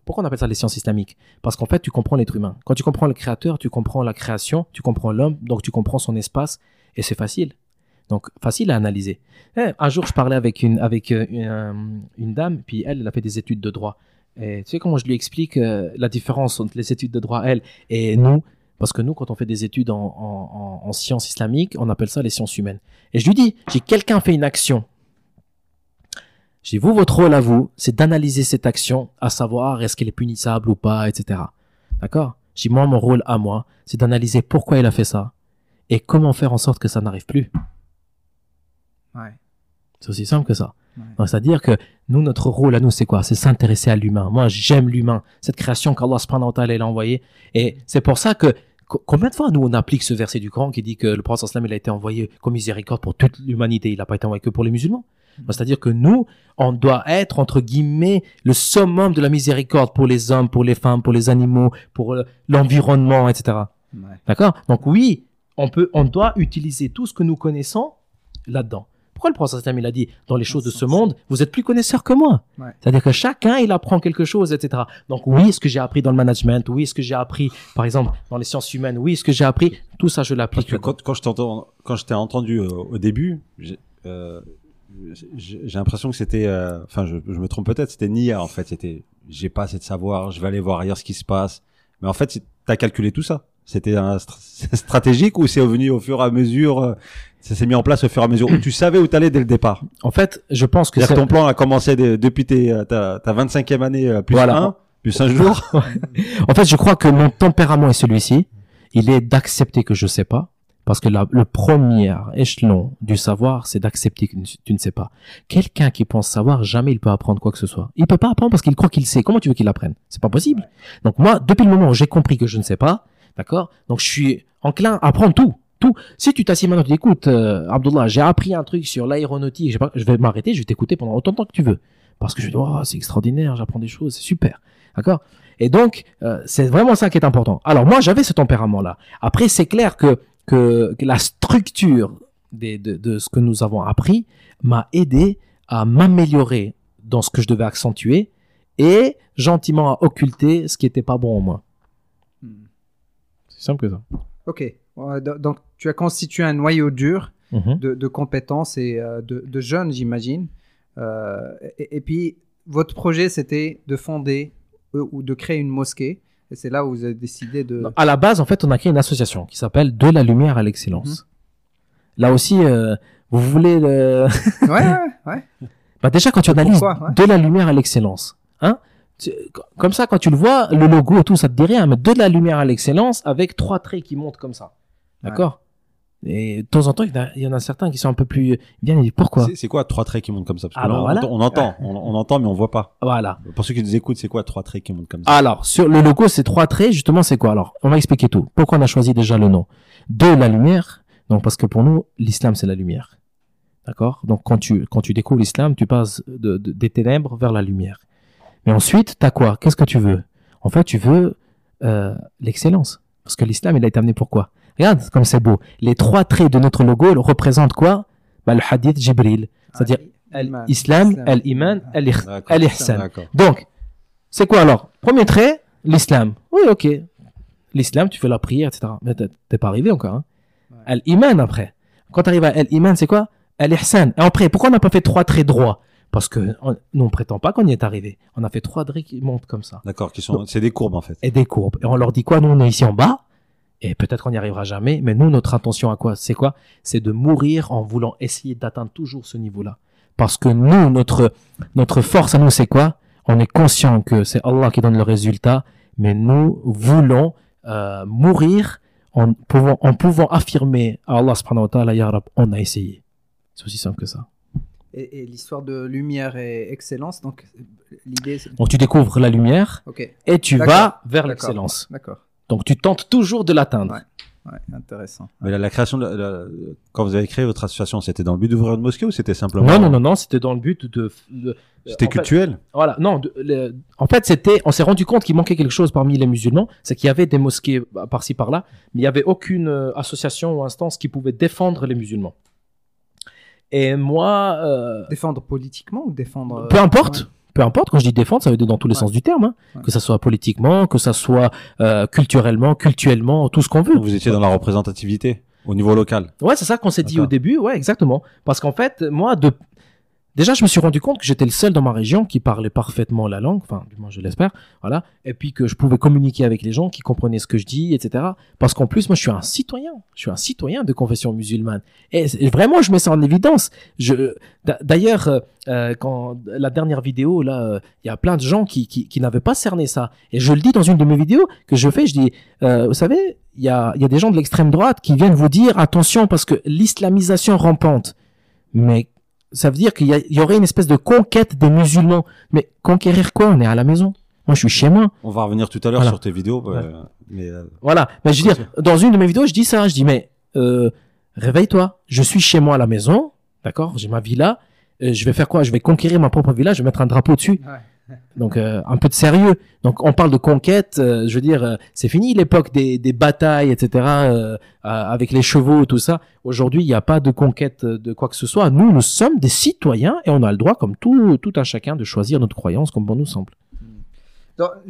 Pourquoi on appelle ça les sciences islamiques Parce qu'en fait, tu comprends l'être humain. Quand tu comprends le créateur, tu comprends la création, tu comprends l'homme, donc tu comprends son espace, et c'est facile. Donc, facile à analyser. Eh, un jour, je parlais avec une, avec euh, une, dame, puis elle, elle a fait des études de droit. Et tu sais comment je lui explique euh, la différence entre les études de droit, elle, et nous? Parce que nous, quand on fait des études en, en, en sciences islamiques, on appelle ça les sciences humaines. Et je lui dis, si quelqu'un fait une action j'ai vous, votre rôle à vous, c'est d'analyser cette action, à savoir est-ce qu'elle est punissable ou pas, etc. D'accord? J'ai moi, mon rôle à moi, c'est d'analyser pourquoi il a fait ça et comment faire en sorte que ça n'arrive plus. Ouais. C'est aussi simple que ça. C'est-à-dire que nous, notre rôle à nous, c'est quoi? C'est s'intéresser à l'humain. Moi, j'aime l'humain, cette création qu'Allah subhanahu wa ta'ala a envoyée. Et c'est pour ça que combien de fois nous on applique ce verset du Coran qui dit que le prophète il a été envoyé comme miséricorde pour toute l'humanité, il n'a pas été envoyé que pour les musulmans. Bah, c'est-à-dire que nous, on doit être, entre guillemets, le summum de la miséricorde pour les hommes, pour les femmes, pour les animaux, pour euh, l'environnement, etc. D'accord? Donc oui, on peut, on doit utiliser tout ce que nous connaissons là-dedans. Pourquoi le prophète il a dit dans les choses de ce monde, vous êtes plus connaisseurs que moi? C'est-à-dire que chacun il apprend quelque chose, etc. Donc oui, ce que j'ai appris dans le management, oui, ce que j'ai appris, par exemple, dans les sciences humaines, oui, ce que j'ai appris, tout ça je l'applique. Quand, quand je t'entends, quand je t'ai entendu euh, au début, euh, j'ai l'impression que c'était, euh, enfin, je, je, me trompe peut-être, c'était Nia en fait. C'était, j'ai pas assez de savoir, je vais aller voir ailleurs ce qui se passe. Mais en fait, t'as calculé tout ça. C'était un (laughs) stratégique ou c'est venu au fur et à mesure, euh, ça s'est mis en place au fur et à mesure où tu savais où t'allais dès le départ? En fait, je pense que ton plan a commencé depuis tes, euh, ta, ta 25e année plus voilà. un, plus un jour. (laughs) en fait, je crois que mon tempérament est celui-ci. Il est d'accepter que je sais pas parce que le premier échelon du savoir, c'est d'accepter que tu ne sais pas. Quelqu'un qui pense savoir, jamais il peut apprendre quoi que ce soit. Il peut pas apprendre parce qu'il croit qu'il sait. Comment tu veux qu'il apprenne? C'est pas possible. Donc moi, depuis le moment où j'ai compris que je ne sais pas, d'accord? Donc je suis enclin à apprendre tout. Tout. Si tu t'assieds maintenant, tu dis, écoute, euh, Abdullah, j'ai appris un truc sur l'aéronautique, je vais m'arrêter, je vais t'écouter pendant autant de temps que tu veux. Parce que je dis, oh, c'est extraordinaire, j'apprends des choses, c'est super. D'accord? Et donc, euh, c'est vraiment ça qui est important. Alors moi, j'avais ce tempérament-là. Après, c'est clair que que, la structure de, de, ce que nous avons appris m'a aidé à m'améliorer dans ce que je devais accentuer et gentiment à occulter ce qui n'était pas bon en moi. Simple que ça. Ok. Donc, tu as constitué un noyau dur mhm. de, compétences et euh, de, jeunes, j'imagine. Euh, et, puis, votre projet, c'était de fonder euh, ou de créer une mosquée. Et c'est là où vous avez décidé de... à la base, en fait, on a créé une association qui s'appelle De la lumière à l'excellence. Mhm. Là aussi, euh, vous voulez le... ouais, ouais, ouais. (laughs) Bah déjà, quand tu analyses De la lumière à l'excellence, hein, comme ça, quand tu le vois, le logo et tout, ça te dit rien, mais De la lumière à l'excellence avec trois traits qui montent comme ça. D'accord? Et de temps en temps, il y, en a certains qui sont un peu plus bien. Et pourquoi? C'est quoi trois traits qui montent comme ça? Parce Alors, on, on, entend, on, entend, mais on voit pas. Voilà. Pour ceux qui nous écoutent, c'est quoi trois traits qui montent comme ça? Alors, sur le logo, c'est trois traits. Justement, c'est quoi? Alors, on va expliquer tout. Pourquoi on a choisi déjà le nom? De la lumière. Donc, parce que pour nous, l'islam, c'est la lumière. D'accord? Donc, quand tu quand tu découvres l'islam, tu passes de, des ténèbres vers la lumière. Mais ensuite, t'as quoi? Qu'est-ce que tu veux? En fait, tu veux euh, l'excellence Parce que l'islam, il a été amené pourquoi Regarde comme c'est beau. Les trois traits de notre logo représentent quoi? Bah, Le hadith Jibril. C'est-à-dire l'islam, l'iman, l'ihsan. Donc, c'est quoi alors? Premier trait, l'islam. Oui, ok. L'islam, tu fais la prière, etc. Mais t'es pas arrivé encore. Hein. L'iman après. Quand tu arrives à l'iman, c'est quoi? L'ihsan. Et après, pourquoi on n'a pas fait trois traits droits? Parce que nous, on prétend pas qu'on y est arrivé. On a fait trois traits qui montent comme ça. D'accord, qui sont, c'est des courbes en fait. Et des courbes. Et on leur dit quoi Nous, on est ici en bas. Et peut-être qu'on n'y arrivera jamais, mais nous, notre intention à quoi C'est quoi? C'est de mourir en voulant essayer d'atteindre toujours ce niveau-là. Parce que nous, notre, notre force à nous, c'est quoi? On est conscient que c'est Allah qui donne le résultat, mais nous voulons euh, mourir en pouvant, en pouvant affirmer à Allah subhanahu wa ta'ala, Ya on a essayé. C'est aussi simple que ça. Et, l'histoire de lumière et excellence, donc l'idée Donc tu découvres la lumière et tu vas vers l'excellence. D'accord. Donc tu tentes toujours de l'atteindre. Ouais. intéressant. Mais la, création, de quand vous avez créé votre association, c'était dans le but d'ouvrir une mosquée ou c'était simplement Non, non, non, non, c'était dans le but de. c'était cultuel. voilà, non. en fait, c'était, on s'est rendu compte qu'il manquait quelque chose parmi les musulmans, c'est qu'il y avait des mosquées par-ci par-là, mais il n'y avait aucune euh, association ou instance qui pouvait défendre les musulmans. Et moi, euh, défendre politiquement ou défendre. Peu importe peu importe, quand je dis défendre, ça veut dire dans tous les sens du terme, hein. que ça soit politiquement, que ça soit euh, culturellement, cultuellement, tout ce qu'on veut. Vous étiez dans la représentativité au niveau local. Ouais, c'est ça qu'on s'est dit au début, ouais, exactement. Parce qu'en fait, moi, de, Déjà, je me suis rendu compte que j'étais le seul dans ma région qui parlait parfaitement la langue, enfin, du moins je l'espère, voilà, et puis que je pouvais communiquer avec les gens qui comprenaient ce que je dis, etc. Parce qu'en plus, moi, je suis un citoyen, je suis un citoyen de confession musulmane. Et, vraiment, je mets ça en évidence. Je, d'ailleurs, euh, euh, quand la dernière vidéo, là, euh, il y a plein de gens qui, n'avaient pas cerné ça. Et je le dis dans une de mes vidéos que je fais, je dis, vous savez, il y a, y a des gens de l'extrême droite qui viennent vous dire attention parce que l'islamisation rampante. Mais ça veut dire qu'il y, aurait une espèce de conquête des musulmans. Mais conquérir quoi? On est à la maison. Moi, je suis chez moi. On va revenir tout à l'heure sur tes vidéos. Euh, mais euh, Voilà. Mais je veux dire, dans une de mes vidéos, je dis ça. Je dis, mais euh, réveille-toi. Je suis chez moi à la maison. D'accord? J'ai ma villa. je vais faire quoi? Je vais conquérir ma propre villa. Je vais mettre un drapeau dessus. Ouais. Donc euh, un peu de sérieux. Donc on parle de conquête, euh, je veux dire, euh, c'est fini l'époque des, des, batailles, etc. avec les chevaux, tout ça. Aujourd'hui, il n'y a pas de conquête de quoi que ce soit. Nous, nous sommes des citoyens et on a le droit, comme tout, tout un chacun, de choisir notre croyance comme bon nous semble.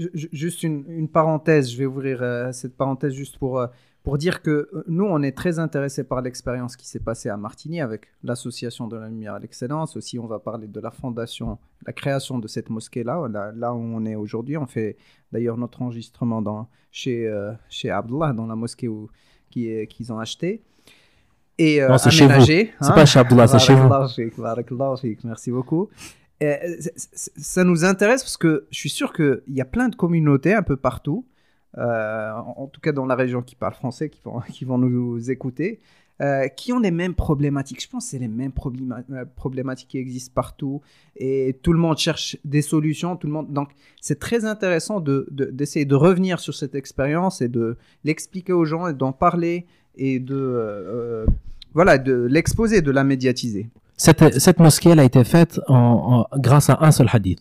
juste une, une, parenthèse, je vais ouvrir cette parenthèse juste pour pour dire que euh, nous, on est très intéressés par l'expérience qui s'est passée à Martigny avec l'association de la lumière à l'excellence. Aussi, on va parler de la fondation, la création de cette mosquée-là, là, où on est aujourd'hui. On fait d'ailleurs notre enregistrement dans, chez, euh, chez Abdullah, dans la mosquée qu'ils ont acheté. Et euh, c'est chez vous. C'est pas chez Abdullah, c'est chez vous. Merci beaucoup. ça nous intéresse parce que je suis sûr qu'il y a plein de communautés un peu partout euh, en, tout cas dans la région qui parle français, qui vont, (laughs) qui vont nous écouter, euh, qui ont les mêmes problématiques. Je pense que c'est les mêmes euh, problématiques qui existent partout et tout le monde cherche des solutions. Tout le monde... Donc c'est très intéressant d'essayer de, de, revenir sur cette expérience et de l'expliquer aux gens et d'en parler et de, voilà, de l'exposer, de la médiatiser. Cette, cette, mosquée elle a été faite en, grâce à un seul hadith.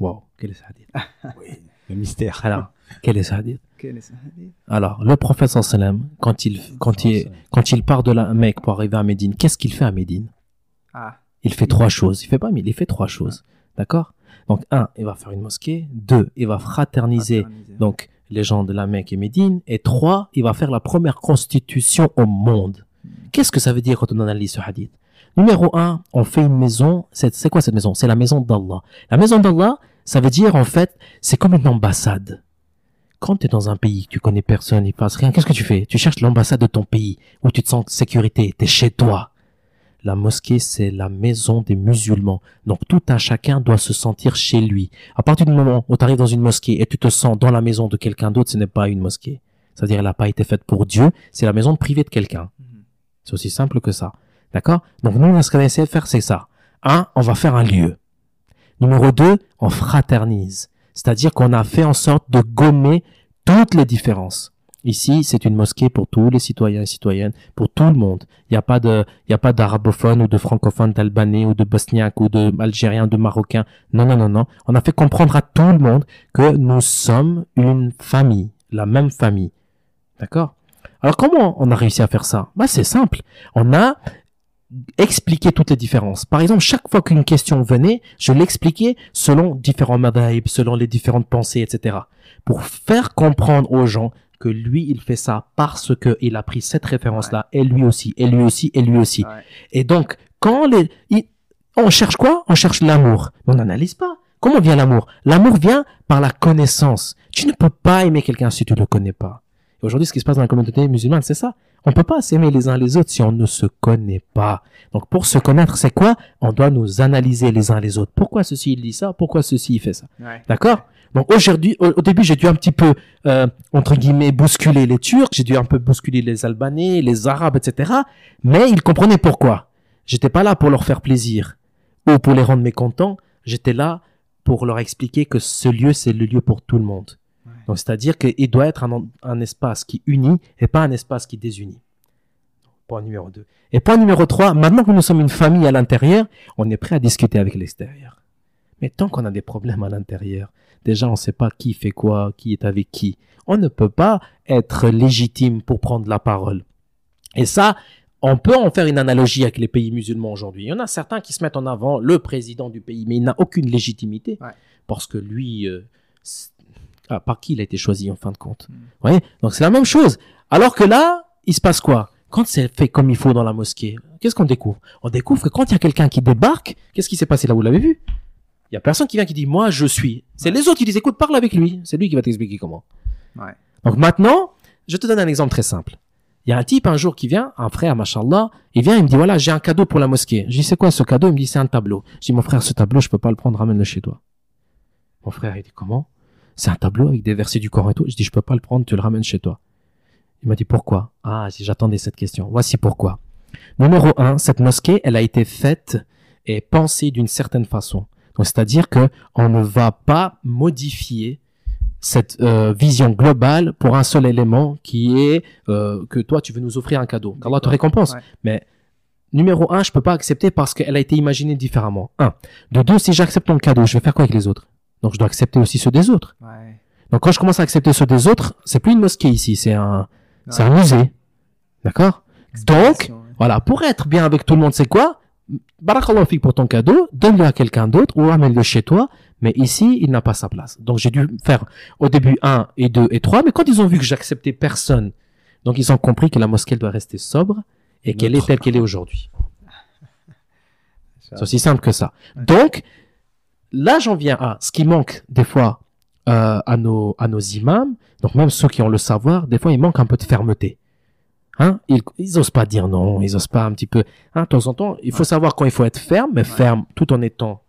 Wow, quel est ce hadith? (laughs) Oui. Le mystère. Alors, quel est ce hadith? Alors, le prophète sallam, quand il, quand il, quand il part de la Mecque pour arriver à Médine, qu'est-ce qu'il fait à Médine? Ah. Il fait trois choses. Il fait pas mais il fait trois choses. D'accord? Donc, un, il va faire une mosquée. Deux, il va fraterniser, donc les gens de la Mecque et Médine. Et trois, il va faire la première constitution au monde. Hmm. Qu'est-ce que ça veut dire quand on analyse ce hadith? Numéro un, on fait une maison. C'est quoi cette maison? C'est la maison d'Allah. La maison d'Allah, ça veut dire, en fait, c'est comme une ambassade. Quand tu es dans un pays, tu connais personne, il passe rien, qu'est-ce que tu fais? Tu cherches l'ambassade de ton pays, où tu te sens en sécurité, tu es chez toi. La mosquée, c'est la maison des musulmans. Donc tout un chacun doit se sentir chez lui. À partir du moment où tu arrives dans une mosquée et tu te sens dans la maison de quelqu'un d'autre, ce n'est pas une mosquée. C'est-à-dire, elle n'a pas été faite pour Dieu, c'est la maison privée de quelqu'un. Mhm. C'est aussi simple que ça. D'accord? Donc nous, ce qu'on a essayé de faire, c'est ça. Un, on va faire un lieu. Numéro 2, on fraternise. C'est-à-dire qu'on a fait en sorte de gommer toutes les différences. Ici, c'est une mosquée pour tous les citoyens et citoyennes, pour tout le monde. Il n'y a pas de, ou de francophones, d'albanais ou de bosniaques ou de de marocains. Non, non, non, non. On a fait comprendre à tout le monde que nous sommes une famille. la même famille. D'accord? Alors comment on a réussi à faire ça? Bah, C'est simple. On a expliqué toutes les différences. Par exemple, chaque fois qu'une question venait, je l'expliquais selon différents madhaib, selon les différentes pensées, etc. Pour faire comprendre aux gens que lui, il fait ça parce que il a pris cette référence-là, et lui aussi, et lui aussi, et lui aussi. Et donc, quand les, on cherche quoi? On cherche l'amour. On n'analyse pas. Comment vient l'amour? L'amour vient par la connaissance. Tu ne peux pas aimer quelqu'un si tu ne le connais pas. Aujourd'hui, ce qui se passe dans la communauté musulmane, c'est ça. On peut pas s'aimer les uns les autres si on ne se connaît pas. Donc, pour se connaître, c'est quoi? On doit nous analyser les uns les autres. Pourquoi ceci il dit ça? Pourquoi ceci il fait ça? D'accord? Donc aujourd'hui, au, début, j'ai dû un petit peu euh, entre guillemets bousculer les Turcs, j'ai dû un peu bousculer les Albanais, les Arabes, etc. Mais ils comprenaient pourquoi. J'étais pas là pour leur faire plaisir ou pour les rendre mécontents. J'étais là pour leur expliquer que ce lieu, c'est le lieu pour tout le monde. Donc, c'est-à-dire qu'il doit être un, espace qui unit et pas un espace qui désunit. Point numéro 2. Et point numéro 3, maintenant que nous sommes une famille à l'intérieur, on est prêt à discuter avec l'extérieur. Mais tant qu'on a des problèmes à l'intérieur, déjà on ne sait pas qui fait quoi, qui est avec qui. On ne peut pas être légitime pour prendre la parole. Et ça, on peut en faire une analogie avec les pays musulmans aujourd'hui. Il y en a certains qui se mettent en avant le président du pays, mais il n'a aucune légitimité parce que lui, euh, ah, par qui il a été choisi en fin de compte. Mm. Donc c'est la même chose. Alors que là, il se passe quoi? Quand c'est fait comme il faut dans la mosquée, qu'est-ce qu'on découvre? On découvre que quand il y a quelqu'un qui débarque, qu'est-ce qui s'est passé là? Vous l'avez vu? Il y a personne qui vient qui dit moi je suis. C'est les autres qui disent écoute parle avec lui. C'est lui qui va t'expliquer comment. Donc maintenant, je te donne un exemple très simple. Il y a un type un jour qui vient, un frère, machallah, il vient, il me dit, voilà, j'ai un cadeau pour la mosquée. Je dis, c'est quoi ce cadeau? Il me dit, c'est un tableau. Je dis, mon frère, ce tableau, je peux pas le prendre, ramène-le chez toi. Mon frère, il dit, comment? C'est un tableau avec des versets du Coran et tout. Je dis, je peux pas le prendre, tu le ramènes chez toi. Il m'a dit, pourquoi? Ah, si j'attendais cette question. Voici pourquoi. Numéro un, cette mosquée, elle a été faite et pensée d'une certaine façon. Donc, c'est-à-dire que on ne va pas modifier cette euh, vision globale pour un seul élément qui est euh, que toi tu veux nous offrir un cadeau. qu'Allah te récompense. Mais numéro un, je peux pas accepter parce qu'elle a été imaginée différemment. Un. De deux, si j'accepte ton cadeau, je vais faire quoi avec les autres? Donc je dois accepter aussi ceux des autres. Donc quand je commence à accepter ceux des autres, c'est plus une mosquée ici, c'est un, c'est un musée. D'accord? Donc, voilà, pour être bien avec tout le monde, c'est quoi? Barakallah pour ton cadeau, donne-le à quelqu'un d'autre ou amène-le chez toi mais ici, il n'a pas sa place. Donc j'ai dû faire au début 1 et 2 et 3, mais quand ils ont vu que j'acceptais personne, donc ils ont compris que la mosquée doit rester sobre et qu'elle est telle qu'elle est aujourd'hui. (laughs) C'est aussi simple que ça. Donc, là j'en viens à ce qui manque des fois euh, à, nos, à nos imams, donc même ceux qui ont le savoir, des fois il manque un peu de fermeté. Hein? Ils, ils osent pas dire non, ils osent pas un petit peu. Hein, de temps en temps, il faut savoir quand il faut être ferme, mais ferme tout en étant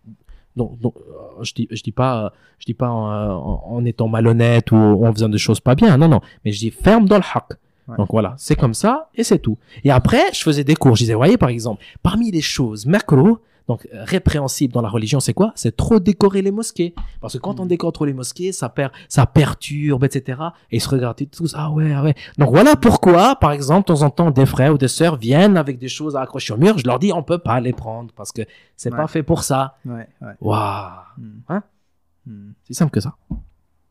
donc, donc euh, je dis, je dis pas, je dis pas en, étant malhonnête ou en faisant des choses pas bien. Non, non. Mais je dis ferme dans le haq. Donc voilà, c'est comme ça et c'est tout. Et après, je faisais des cours. Je disais, voyez, par exemple, parmi les choses macro, donc euh, répréhensible dans la religion, c'est quoi? C'est trop décorer les mosquées. Parce que quand on mm. décore trop les mosquées, ça perd, ça perturbe, etc. Et ils se regardent tous, ah ouais, ah ouais. Donc voilà pourquoi, par exemple, de temps en temps, des frères ou des sœurs viennent avec des choses à accrocher au mur. Je leur dis, on peut pas les prendre parce que c'est pas fait pour ça. Ouais, ouais. Waouh. Mm. Hein? Mm. C'est simple que ça.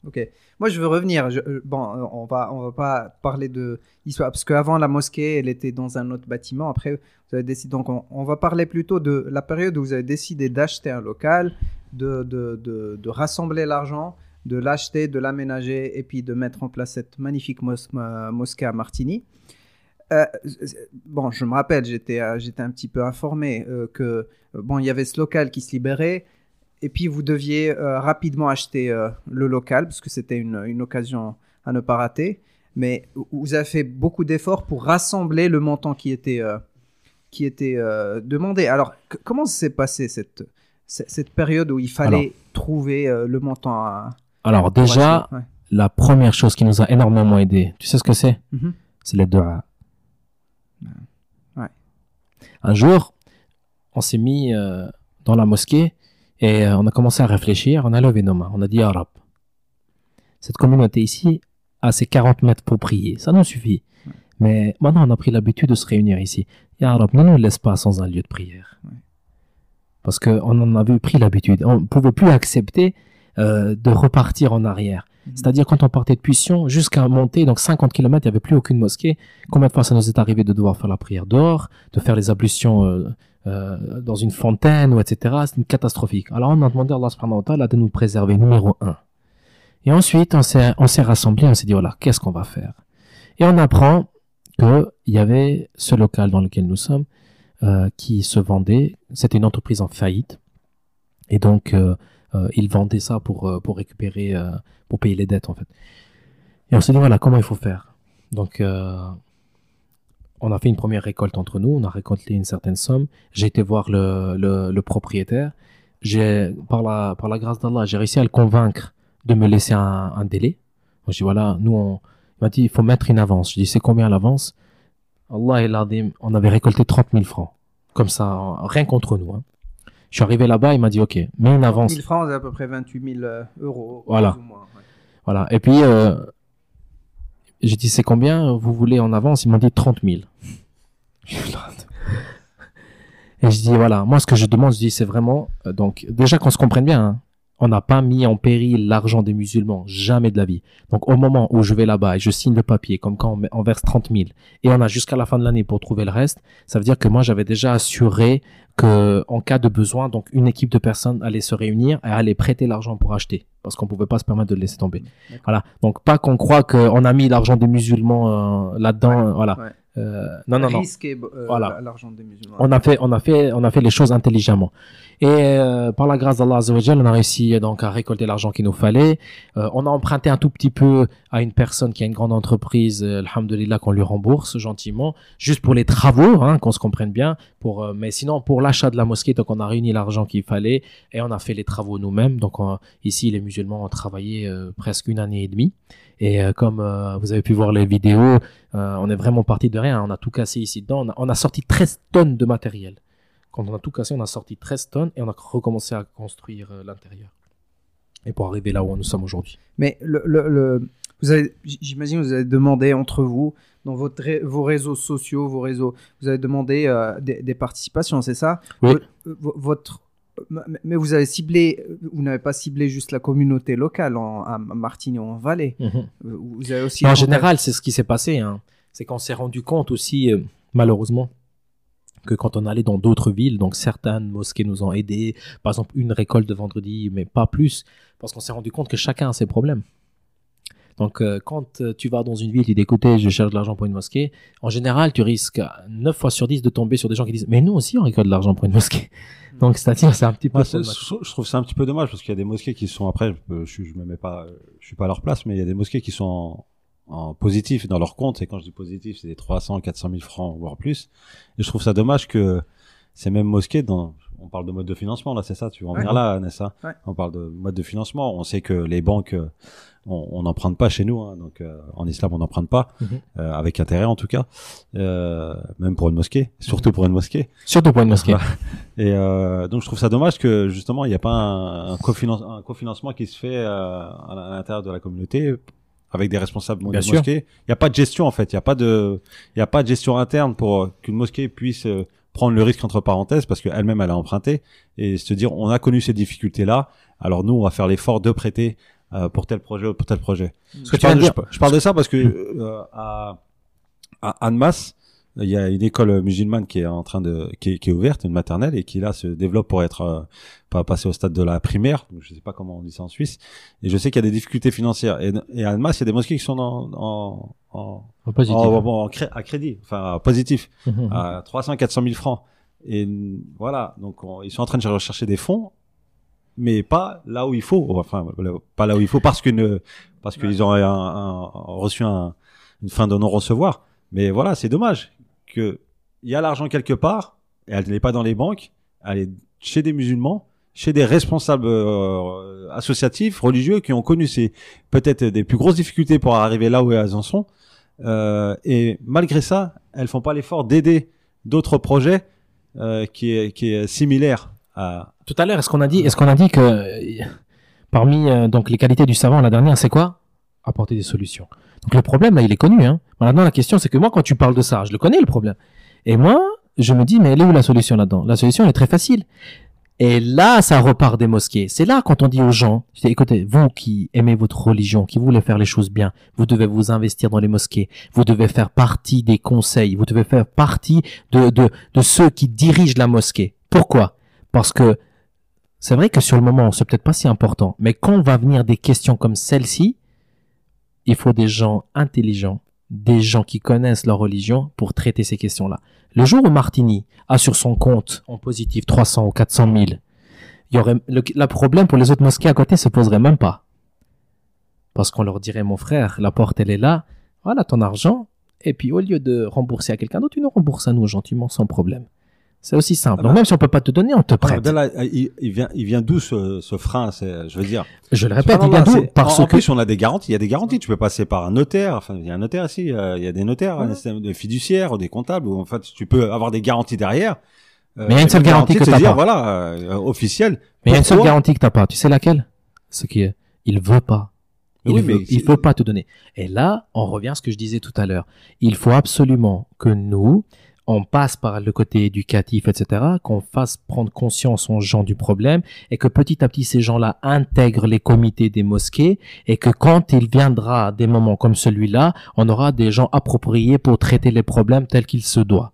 Ok. Moi, je veux revenir. Euh, bon, euh, on va, on va pas parler de histoire parce qu'avant la mosquée, elle était dans un autre bâtiment. Après, vous avez décidé. Donc, on, va parler plutôt de la période où vous avez décidé d'acheter un local, de, de, de, rassembler l'argent, de l'acheter, de l'aménager et puis de mettre en place cette magnifique mosquée à Martigny. Euh, bon, je me rappelle, j'étais, j'étais un petit peu informé que bon, il y avait ce local qui se libérait et puis vous deviez euh, rapidement acheter euh, le local parce que c'était une, une, occasion à ne pas rater. Mais vous avez fait beaucoup d'efforts pour rassembler le montant qui était, euh, qui était demandé. Alors, comment s'est passé cette, cette période où il fallait trouver le montant à, Alors, déjà, la première chose qui nous a énormément aidé, tu sais ce que c'est? Mm-hmm. C'est les deux. Ouais. Un jour, on s'est mis dans la mosquée et euh, on a commencé à réfléchir, on a levé nos mains, on a dit Arabe. Cette communauté ici a ses 40 mètres pour prier, ça nous suffit. Mais maintenant, on a pris l'habitude de se réunir ici. Et Arabe, ne nous laisse pas sans un lieu de prière. Parce qu'on en avait pris l'habitude. On ne pouvait plus accepter euh, de repartir en arrière. Mhm. C'est-à-dire quand on partait de Puission jusqu'à monter, donc 50 km, il n'y avait plus aucune mosquée. Combien de fois ça nous est arrivé de devoir faire la prière dehors, de faire les ablutions euh, euh, dans une fontaine, ou etc. C'est une catastrophique. Alors on a demandé à Allah de nous préserver, numéro un. Et ensuite, on s'est, on s'est rassemblés, on s'est dit, voilà, qu'est-ce qu'on va faire? Et on apprend qu'il y avait ce local dans lequel nous sommes euh, qui se vendait. C'était une entreprise en faillite. Et donc, euh, euh, ils vendaient ça pour, pour récupérer, pour payer les dettes, en fait. Et on s'est dit, voilà, comment il faut faire? Donc, on a fait une première récolte entre nous, on a récolté une certaine somme. J'ai été voir le, le, le propriétaire. J'ai, par la, par la grâce d'Allah, j'ai réussi à le convaincre de me laisser un, un délai. Je dis, voilà, nous, on, il m'a dit, il faut mettre une avance. Je dis, c'est combien l'avance? Allah et on avait récolté 30 000 francs. Comme ça, rien contre nous. Hein. Je suis arrivé là-bas, il m'a dit, OK, mets une avance. 000 francs, c'est à peu près 28 000 euh, euros. Voilà. Voilà. Et puis, euh, j'ai dit, c'est combien vous voulez en avance? Il m'a dit 30 000. Et je dis, voilà, moi, ce que je demande, je dis, c'est vraiment, euh, donc, déjà qu'on se comprenne bien, hein, on n'a pas mis en péril l'argent des musulmans, jamais de la vie. Donc au moment où je vais là-bas et je signe le papier, comme quand on, verse 30 000, et on a jusqu'à la fin de l'année pour trouver le reste, ça veut dire que moi j'avais déjà assuré que en cas de besoin, donc une équipe de personnes allait se réunir et allait prêter l'argent pour acheter, parce qu'on pouvait pas se permettre de le laisser tomber. Voilà. Donc pas qu'on croit qu'on a mis l'argent des musulmans euh, là-dedans, voilà. Euh, non, non, non. Euh, voilà. l'argent des musulmans. On a fait, on a fait, on a fait les choses intelligemment. Et euh, par la grâce d'Allah on a réussi donc à récolter l'argent qu'il nous fallait. on a emprunté un tout petit peu à une personne qui a une grande entreprise, alhamdulillah, qu'on lui rembourse gentiment, juste pour les travaux, hein, qu'on se comprenne bien. Pour, mais sinon, pour l'achat de la mosquée, donc on a réuni l'argent qu'il fallait et on a fait les travaux nous-mêmes. Donc ici, les musulmans ont travaillé presque une année et demie. Et euh, comme euh, vous avez pu voir les vidéos, euh, on est vraiment parti de rien. On a tout cassé ici dedans. On a, sorti 13 tonnes de matériel. Quand on a tout cassé, on a sorti 13 tonnes et on a recommencé à construire l'intérieur. Et pour arriver là où nous sommes aujourd'hui. Mais le, le, vous avez, j'imagine, vous avez demandé entre vous, dans votre vos réseaux sociaux, vos réseaux, vous avez demandé des, participations, c'est ça? Oui. Votre mais vous avez ciblé, vous n'avez pas ciblé juste la communauté locale en, à Martigny en Valais. Mhm. Euh, vous avez aussi en général, c'est ce qui s'est passé. Hein. C'est qu'on s'est rendu compte aussi, euh, malheureusement, que quand on allait dans d'autres villes, donc certaines mosquées nous ont aidés, par exemple une récolte de vendredi, mais pas plus, parce qu'on s'est rendu compte que chacun a ses problèmes. Donc, euh, quand tu vas dans une ville, tu dis écoutez, je cherche de l'argent pour une mosquée, en général, tu risques 9 fois sur 10 de tomber sur des gens qui disent mais nous aussi, on récolte de l'argent pour une mosquée. (laughs) Donc, c'est-à-dire, c'est un petit peu. je trouve ça un petit peu dommage parce qu'il y a des mosquées qui sont après, je, je, je me mets pas, je suis pas à leur place, mais il y a des mosquées qui sont en, en positif dans leur compte. Et quand je dis positif, c'est des 300, 400 000 francs, voire plus. Et je trouve ça dommage que ces mêmes mosquées, dans, on parle de mode de financement, là, c'est ça, tu vas en venir là, Nessa. On parle de mode de financement. On sait que les banques, on n'emprunte pas chez nous, hein, donc euh, en islam on n'emprunte pas, mhm. euh, avec intérêt en tout cas, euh, même pour une mosquée, surtout pour une mosquée. Surtout pour une mosquée. Et donc je trouve ça dommage que justement il n'y a pas un, un, un, cofinancement qui se fait à l'intérieur de la communauté avec des responsables de mosquée. Il n'y a pas de gestion en fait, il n'y a pas de, il y a pas de gestion interne pour qu'une mosquée puisse prendre le risque entre parenthèses parce qu'elle-même elle a emprunté. Et se dire on a connu ces difficultés là, alors nous on va faire l'effort de prêter euh, pour tel projet ou pour tel projet. je, parle de, je, parle de, ça parce que euh, à, à Annemasse, il y a une école musulmane qui est en train de qui est, qui est ouverte, une maternelle et qui là se développe pour être euh, pas passer au stade de la primaire. Je sais pas comment on dit ça en Suisse. Et je sais qu'il y a des difficultés financières. Et, et à Annemasse, il y a des mosquées qui sont en en en, en, positif, en, à crédit, enfin positif, mhm. à 300 400 000 francs. Et voilà, donc ils sont en train de rechercher des fonds mais pas là où il faut. Enfin, pas là où il faut parce que parce qu'ils ont un, reçu un, une fin de non recevoir. Mais voilà, c'est dommage que il y a l'argent quelque part et elle n'est pas dans les banques, elle est chez des musulmans, chez des responsables euh, associatifs, religieux qui ont connu ces peut-être des plus grosses difficultés pour arriver là où elles en sont. Euh, et malgré ça, elles font pas l'effort d'aider d'autres projets euh, qui est qui est similaire à tout à l'heure, est-ce qu'on a dit, est-ce qu'on a dit que parmi donc les qualités du savant, la dernière, c'est quoi? Apporter des solutions. Le problème là, il est connu. Hein. Maintenant, la question, c'est que moi, quand tu parles de ça, je le connais le problème. Et moi, je me dis, mais elle est où la solution là-dedans? La solution elle est très facile. Et là, ça repart des mosquées. C'est là quand on dit aux gens, écoutez, vous qui aimez votre religion, qui voulez faire les choses bien, vous devez vous investir dans les mosquées, vous devez faire partie des conseils, vous devez faire partie de, de, de ceux qui dirigent la mosquée. Pourquoi? Parce que c'est vrai que sur le moment, c'est peut-être pas si important, mais quand va venir des questions comme celle-ci, il faut des gens intelligents, des gens qui connaissent leur religion pour traiter ces questions-là. Le jour où Martini a sur son compte en positif 300 ou 400 000, il y le, problème pour les autres mosquées à côté se poserait même pas. Parce qu'on leur dirait, mon frère, la porte elle est là, voilà ton argent, et puis au lieu de rembourser à quelqu'un d'autre, tu nous rembourses à nous gentiment sans problème. C'est aussi simple. Donc même si on peut pas te donner, on te prête. il, vient, il vient d'où ce, ce frein Je veux dire? Je le répète, il vient d'où? Parce en, que plus, on a des garanties. Il y a des garanties. Tu peux passer par un notaire. Enfin, il y a un notaire ici. Euh, il y a des notaires, un système de fiduciaires, des comptables. Où, en fait, tu peux avoir des garanties derrière. Mais il y a une seule garantie que t'as pas. Voilà, euh, officielle. Mais il y a une seule garantie que t'as pas. Tu sais laquelle? Ce qui est, il veut pas. Il oui, veut, mais il veut pas te donner. Et là, on revient à ce que je disais tout à l'heure. Il faut absolument que nous, on passe par le côté éducatif, etc., qu'on fasse prendre conscience aux gens du problème et que petit à petit ces gens-là intègrent les comités des mosquées et que quand il viendra des moments comme celui-là, on aura des gens appropriés pour traiter les problèmes tels qu'il se doit.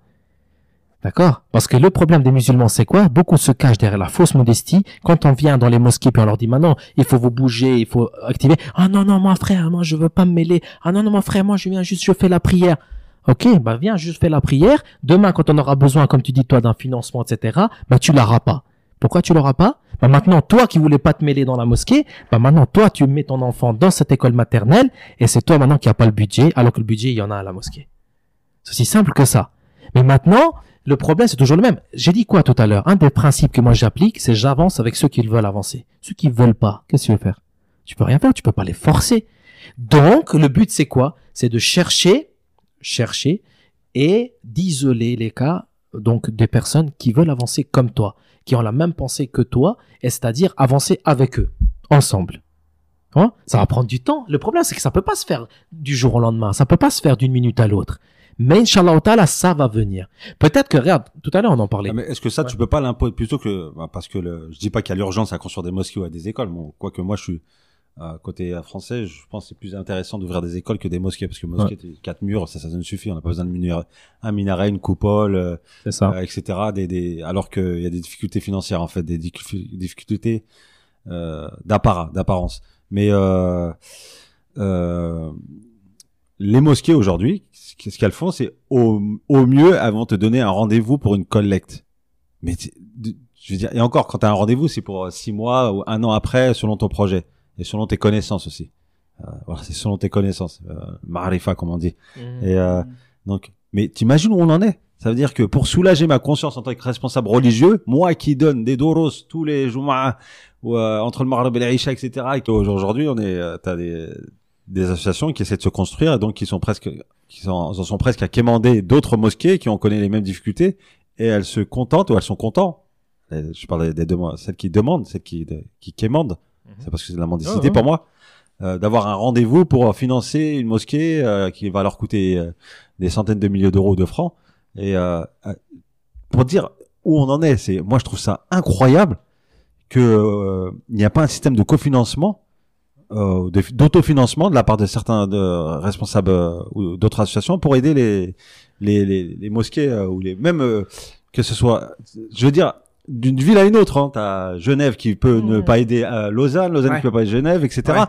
D'accord? Parce que le problème des musulmans, c'est quoi? Beaucoup se cachent derrière la fausse modestie. Quand on vient dans les mosquées, puis on leur dit, maintenant, il faut vous bouger, il faut activer. Ah non, non, mon frère, moi, je veux pas me mêler. Ah non, non, mon frère, moi, je viens juste, je fais la prière. Ok, bah viens juste faire la prière. Demain, quand on aura besoin, comme tu dis toi, d'un financement, etc., bah tu l'auras pas. Pourquoi tu l'auras pas? Bah maintenant, toi qui voulais pas te mêler dans la mosquée, bah maintenant toi tu mets ton enfant dans cette école maternelle et c'est toi maintenant qui a pas le budget, alors que le budget il y en a à la mosquée. C'est aussi simple que ça. Mais maintenant, le problème c'est toujours le même. J'ai dit quoi tout à l'heure? Un des principes que moi j'applique, c'est j'avance avec ceux qui veulent avancer. Ceux qui veulent pas, qu'est-ce que tu veux faire? Tu peux rien faire, tu peux pas les forcer. Donc le but c'est quoi? C'est de chercher chercher et d'isoler les cas donc des personnes qui veulent avancer comme toi, qui ont la même pensée que toi, et c'est-à-dire avancer avec eux, ensemble. Hein? Ça va prendre du temps. Le problème, c'est que ça peut pas se faire du jour au lendemain. Ça peut pas se faire d'une minute à l'autre. Mais Inch'Allah ta'ala, ça va venir. Peut-être que, regarde, tout à l'heure, on en parlait. Ah, mais est-ce que ça, tu peux pas l'imposer? Plutôt que, bah, parce que le, je dis pas qu'il y a l'urgence à construire des mosquées ou à des écoles. Bon, quoique moi, je suis, côté français, je pense que c'est plus intéressant d'ouvrir des écoles que des mosquées, parce que mosquées, quatre murs, ça, ça ne suffit. On n'a pas besoin de un minaret, une coupole, euh, euh, etc. Des, des, alors qu'il y a des difficultés financières, en fait, des difficultés euh, d'apparat, d'apparence. Mais euh, euh, les mosquées aujourd'hui, ce qu'elles font, c'est au, au mieux, elles vont te donner un rendez-vous pour une collecte. Mais je veux dire, et encore, quand tu as un rendez-vous, c'est pour six mois ou un an après, selon ton projet et selon tes connaissances aussi. Euh, voilà, c'est selon tes connaissances, euh, marifa comme on dit. Mmh. Et euh, donc, mais t'imagines où on en est? Ça veut dire que pour soulager ma conscience en tant que responsable religieux, moi qui donne des doros tous les jours ou euh, entre le Maghreb et l'Aïcha, etc. Et qu'aujourd'hui on est, euh, t'as des des associations qui essaient de se construire et donc qui sont presque qui sont, en sont presque à quémander d'autres mosquées qui ont connu les mêmes difficultés et elles se contentent ou elles sont contents je parle des, des celles qui demandent celles qui qui quémandent Mhm. c'est parce que c'est de la mendicité pour moi, euh, d'avoir un rendez-vous pour financer une mosquée euh, qui va leur coûter euh, des centaines de milliers d'euros de francs. Et pour dire où on en est, c'est moi je trouve ça incroyable que il n'y a pas un système de cofinancement d'autofinancement de la part de certains de responsables ou d'autres associations pour aider les les, les, les mosquées ou les même que ce soit je veux dire d'une ville à une autre. Hein. T'as Genève qui peut ne pas aider à Lausanne, Lausanne qui peut pas aider Genève, etc.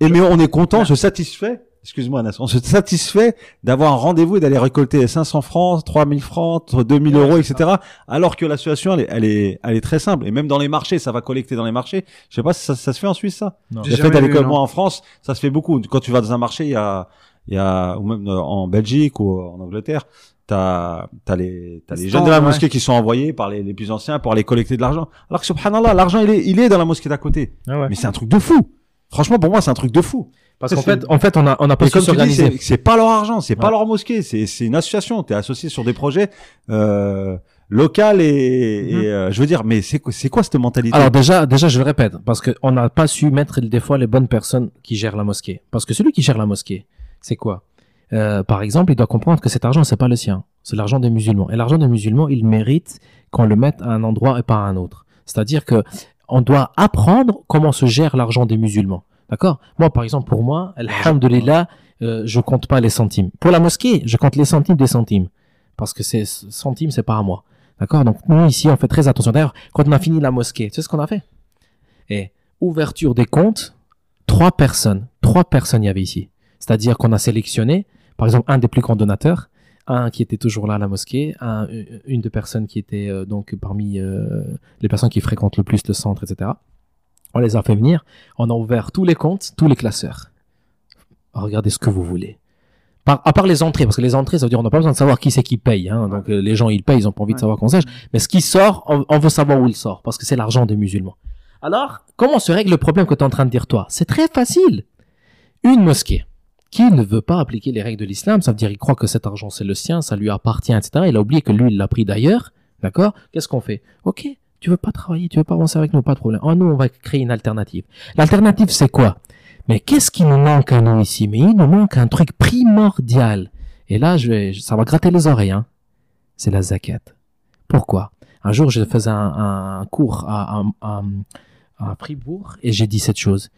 Et mais on est content, on se satisfait. Excuse-moi. On se satisfait d'avoir un rendez-vous et d'aller récolter 500 francs, 3000 francs, 2000 euros, etc. Alors que la situation, elle est, elle est, elle est très simple. Et même dans les marchés, ça va collecter dans les marchés. Je sais pas si ça, ça se fait en Suisse, ça. Non. Le fait d'aller comme moi en France, ça se fait beaucoup. Quand tu vas dans un marché, il y a, il y a, ou même en Belgique ou en Angleterre, t'as as les t'as les jeunes de la mosquée qui sont envoyés par les, les plus anciens pour aller collecter de l'argent. Alors que subhanallah, l'argent il est il est dans la mosquée d'à côté. Ah Mais c'est un truc de fou. Franchement pour moi c'est un truc de fou. Parce qu'en fait en fait on a on a pas su s'organiser. C'est pas leur argent, c'est pas leur mosquée, c'est c'est une association. T'es associé sur des projets. Euh, local et, et mhm. euh, je veux dire mais c'est quoi c'est quoi cette mentalité? Alors déjà déjà je le répète parce que on n'a pas su mettre des fois les bonnes personnes qui gèrent la mosquée parce que celui qui gère la mosquée c'est quoi? Euh, par exemple, il doit comprendre que cet argent, c'est pas le sien, c'est l'argent des musulmans. Et l'argent des musulmans, il mérite qu'on le mette à un endroit et pas à un autre. C'est-à-dire que on doit apprendre comment se gère l'argent des musulmans. D'accord? Moi, par exemple, pour moi, alhamdulillah, euh, je compte pas les centimes. Pour la mosquée, je compte les centimes des centimes. Parce que ces centimes, c'est pas à moi. D'accord? Donc, nous, ici, on fait très attention. D'ailleurs, quand on a fini la mosquée, tu sais ce qu'on a fait? Et ouverture des comptes, trois personnes. Trois personnes il y avait ici. C'est-à-dire qu'on a sélectionné, par exemple, un des plus grands donateurs, un qui était toujours là à la mosquée, un, une des personnes qui était euh, donc parmi euh, les personnes qui fréquentent le plus le centre, etc. On les a fait venir, on a ouvert tous les comptes, tous les classeurs. Regardez ce que vous voulez. Par, à part les entrées, parce que les entrées, ça veut dire on n'a pas besoin de savoir qui c'est qui paye. Hein, donc euh, les gens ils payent, ils ont pas envie de savoir qu'on sache. Mais ce qui sort, on, veut savoir où il sort, parce que c'est l'argent des musulmans. Alors, comment se règle le problème que tu es en train de dire toi? C'est très facile. Une mosquée qui ne veut pas appliquer les règles de l'islam, ça veut dire il croit que cet argent c'est le sien, ça lui appartient, etc. Il a oublié que lui il l'a pris d'ailleurs, d'accord? Qu'est-ce qu'on fait? Ok, tu veux pas travailler, tu veux pas avancer avec nous, pas de problème. Oh, nous, on va créer une alternative. L'alternative, c'est quoi? Mais qu'est-ce qui nous manque à nous ici? Mais il nous manque un truc primordial. Et là, je vais, ça va gratter les oreilles. Hein. C'est la zakat. Pourquoi? Un jour, je faisais un, cours à, à, à, Fribourg et j'ai dit cette chose.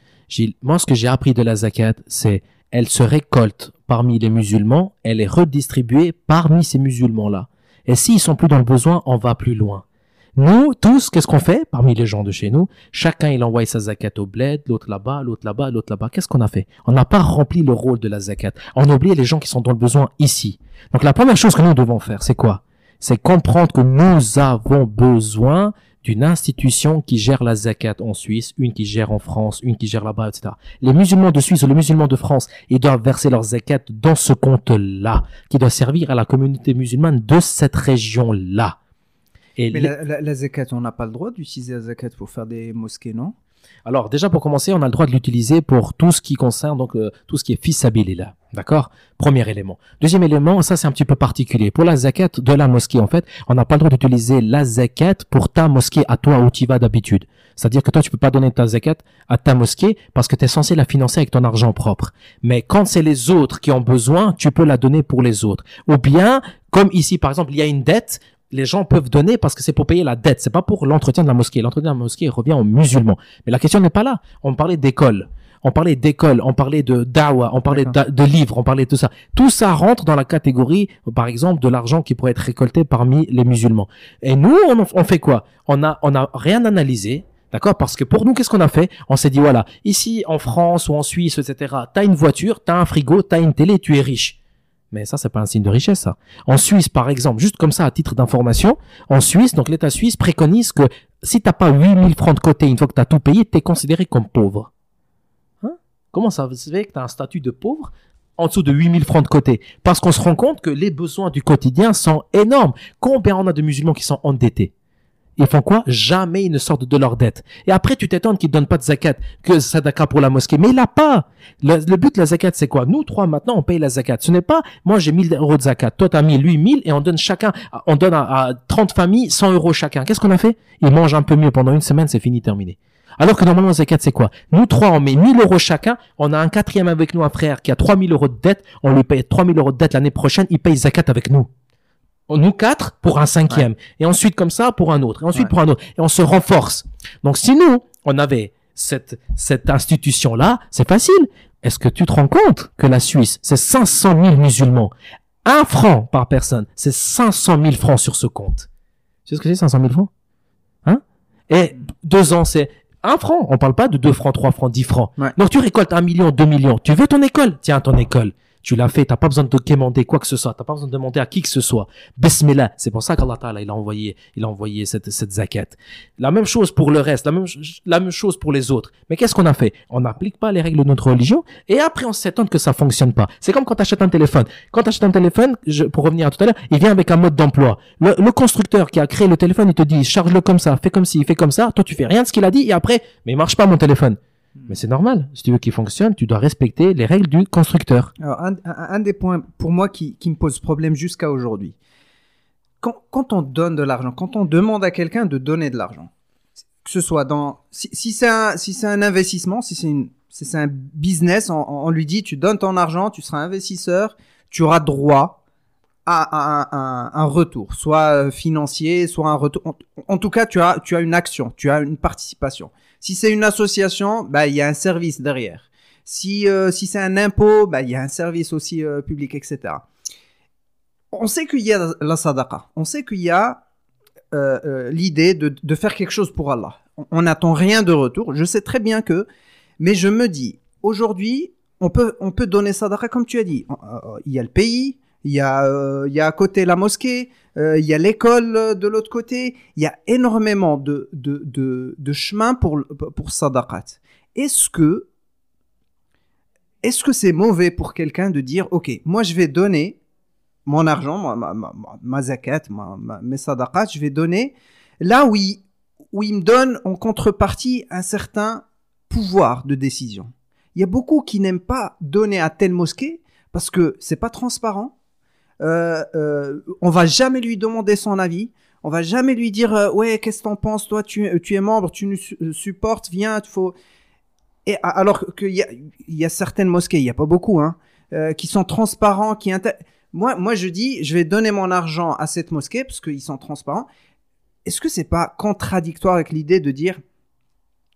Moi, ce que j'ai appris de la zakat, c'est elle se récolte parmi les musulmans, elle est redistribuée parmi ces musulmans-là. Et s'ils sont plus dans le besoin, on va plus loin. Nous, tous, qu'est-ce qu'on fait parmi les gens de chez nous? Chacun, il envoie sa zakat au bled, l'autre là-bas, l'autre là-bas, l'autre là-bas. Qu'est-ce qu'on a fait? On n'a pas rempli le rôle de la zakat. On a oublié les gens qui sont dans le besoin ici. Donc la première chose que nous devons faire, c'est quoi? C'est comprendre que nous avons besoin d'une institution qui gère la zakat en Suisse, une qui gère en France, une qui gère là-bas, etc. Les musulmans de Suisse ou les musulmans de France, ils doivent verser leur zakat dans ce compte-là, qui doit servir à la communauté musulmane de cette région-là. Mais la, la, zakat, on n'a pas le droit d'utiliser la zakat pour faire des mosquées, non? Alors déjà pour commencer, on a le droit de l'utiliser pour tout ce qui concerne donc euh, tout ce qui est fils là. D'accord? Premier élément. Deuxième élément, ça c'est un petit peu particulier. Pour la zakat de la mosquée, en fait, on n'a pas le droit d'utiliser la zakat pour ta mosquée à toi où tu vas d'habitude. C'est-à-dire que toi, tu peux pas donner ta zakat à ta mosquée parce que tu es censé la financer avec ton argent propre. Mais quand c'est les autres qui ont besoin, tu peux la donner pour les autres. Ou bien, comme ici, par exemple, il y a une dette, les gens peuvent donner parce que c'est pour payer la dette. C'est pas pour l'entretien de la mosquée. L'entretien de la mosquée revient aux musulmans. Mais la question n'est pas là. On parlait d'école. On parlait d'école, on parlait de dawa, on parlait de, livres, on parlait de tout ça. Tout ça rentre dans la catégorie, par exemple, de l'argent qui pourrait être récolté parmi les musulmans. Et nous, on, on fait quoi? On a, on a rien analysé. D'accord? Parce que pour nous, qu'est-ce qu'on a fait? On s'est dit, voilà, ici en France ou en Suisse, etc., t'as une voiture, t'as un frigo, t'as une télé, tu es riche. Mais ça, c'est pas un signe de richesse. En Suisse, par exemple, juste comme ça, à titre d'information, en Suisse, donc l'État suisse préconise que si t'as pas 8000 francs de côté une fois que tu as tout payé, tu es considéré comme pauvre. Hein? Comment ça se fait que tu as un statut de pauvre en dessous de 8000 francs de côté? Parce qu'on se rend compte que les besoins du quotidien sont énormes. Combien on a de musulmans qui sont endettés? Ils font quoi? Jamais ils ne sortent de leur dette. Et après, tu t'étonnes qu'ils donnent pas de zakat, que sadaka pour la mosquée. Mais il a pas. Le, but de la zakat, c'est quoi? Nous trois, maintenant, on paye la zakat. Ce n'est pas, moi j'ai 1000 euros de zakat, toi t'as mis lui 1000 et on donne chacun, on donne à, 30 familles 100 euros chacun. Qu'est-ce qu'on a fait? Ils mangent un peu mieux pendant une semaine, c'est fini, terminé. Alors que normalement, zakat, c'est quoi? Nous trois, on met 1000 euros chacun. On a un quatrième avec nous, un frère qui a 3000 euros de dette. On lui paye 3000 euros de dette l'année prochaine. Il paye zakat avec nous nous quatre pour un cinquième, et ensuite comme ça pour un autre, et ensuite pour un autre, et on se renforce. Donc si nous, on avait cette, cette institution-là, c'est facile. Est-ce que tu te rends compte que la Suisse, c'est 500 000 musulmans, un franc par personne, c'est 500 000 francs sur ce compte? Tu sais ce que c'est 500 000 francs? Hein? Et deux ans, c'est un franc. On parle pas de deux francs, trois francs, dix francs. Donc tu récoltes un million, deux millions. Tu veux ton école? Tiens, ton école tu l'as fait, t'as pas besoin de demander quoi que ce soit, t'as pas besoin de demander à qui que ce soit. Bismillah. C'est pour ça qu'Allah Ta'ala, il a envoyé, il a envoyé cette, cette zakat. La même chose pour le reste, la même, la même chose pour les autres. Mais qu'est-ce qu'on a fait? On n'applique pas les règles de notre religion et après on s'étonne que ça fonctionne pas. C'est comme quand tu achètes un téléphone. Quand tu achètes un téléphone, je, pour revenir à tout à l'heure, il vient avec un mode d'emploi. Le, le, constructeur qui a créé le téléphone, il te dit, charge-le comme ça, fais comme ci, fais comme ça. Toi, tu fais rien de ce qu'il a dit et après, mais marche pas mon téléphone. Hmm. Mais c'est normal. Si tu veux qu'il fonctionne, tu dois respecter les règles du constructeur. Alors, un, des points pour moi qui, me pose problème jusqu'à aujourd'hui, quand, on donne de l'argent, quand on demande à quelqu'un de donner de l'argent, que ce soit dans, si, c'est un, si c'est un investissement, si c'est un business, on, lui dit tu donnes ton argent, tu seras investisseur, tu auras droit a un, retour, soit financier, soit un retour. En, tout cas, tu as, tu as une action, tu as une participation. Si c'est une association, bah, il y a un service derrière. Si, si c'est un impôt, bah, il y a un service aussi public, etc. On sait qu'il y a la sadaqa. On sait qu'il y a euh, euh, l'idée de, de, faire quelque chose pour Allah. On n'attend rien de retour. Je sais très bien que, mais je me dis, aujourd'hui, on peut, on peut donner sadaqa comme tu as dit. Euh, il y a le pays, il y a, il y a à côté la mosquée, il y a l'école de l'autre côté. Il y a énormément de, de, de, de chemin pour, pour sadaqat. Est-ce que, est-ce que c'est mauvais pour quelqu'un de dire, OK, moi je vais donner mon argent, ma, ma, ma, zakat, mes sadaqat, je vais donner là où il, où il me donne en contrepartie un certain pouvoir de décision. Il y a beaucoup qui n'aiment pas donner à telle mosquée parce que c'est pas transparent. Euh, euh, on va jamais lui demander son avis. On va jamais lui dire euh, ouais qu'est-ce que t'en penses? Toi tu, tu es membre tu nous euh, supportes viens il faut et alors qu'il y a, y a certaines mosquées il y a pas beaucoup hein euh, qui sont transparents qui moi, moi, je dis, je vais donner mon argent à cette mosquée parce qu'ils sont transparents. Est-ce que c'est pas contradictoire avec l'idée de dire,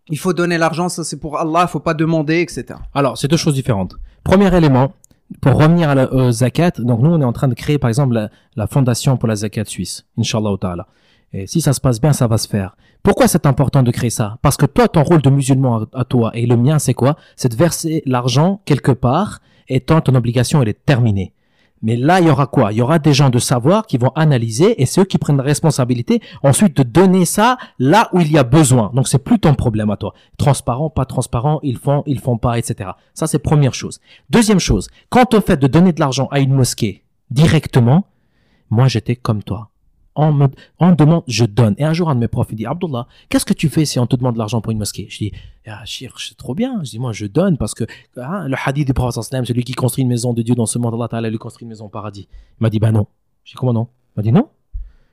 il faut donner l'argent, ça c'est pour Allah, il faut pas demander, etc. Alors, c'est deux choses différentes. Premier élément, pour revenir à la zakat, donc nous, on est en train de créer, par exemple, la, fondation pour la zakat suisse, Inch'Allah ta'ala. Et si ça se passe bien, ça va se faire. Pourquoi c'est important de créer ça? Parce que toi, ton rôle de musulman à, à toi et le mien, c'est quoi? C'est de verser l'argent quelque part et tant ton obligation, elle est terminée. Mais là, il y aura quoi? Il y aura des gens de savoir qui vont analyser et ceux qui prennent la responsabilité ensuite de donner ça là où il y a besoin. Donc c'est plus ton problème à toi. Transparent, pas transparent, ils font, ils font pas, etc. Ça c'est première chose. Deuxième chose, quand on fait de donner de l'argent à une mosquée directement, moi j'étais comme toi on me, on demande, je donne. Et un jour, un de mes profs, il dit, Abdullah, qu'est-ce que tu fais si on te demande de l'argent pour une mosquée? Je dis, ah, c'est trop bien. Je dis, moi, je donne parce que, hein, le hadith du prophète celui qui construit une maison de Dieu dans ce monde, Allah Ta'ala lui construit une maison au paradis. Il m'a dit, bah non. Je dis, comment non? Il m'a dit, non.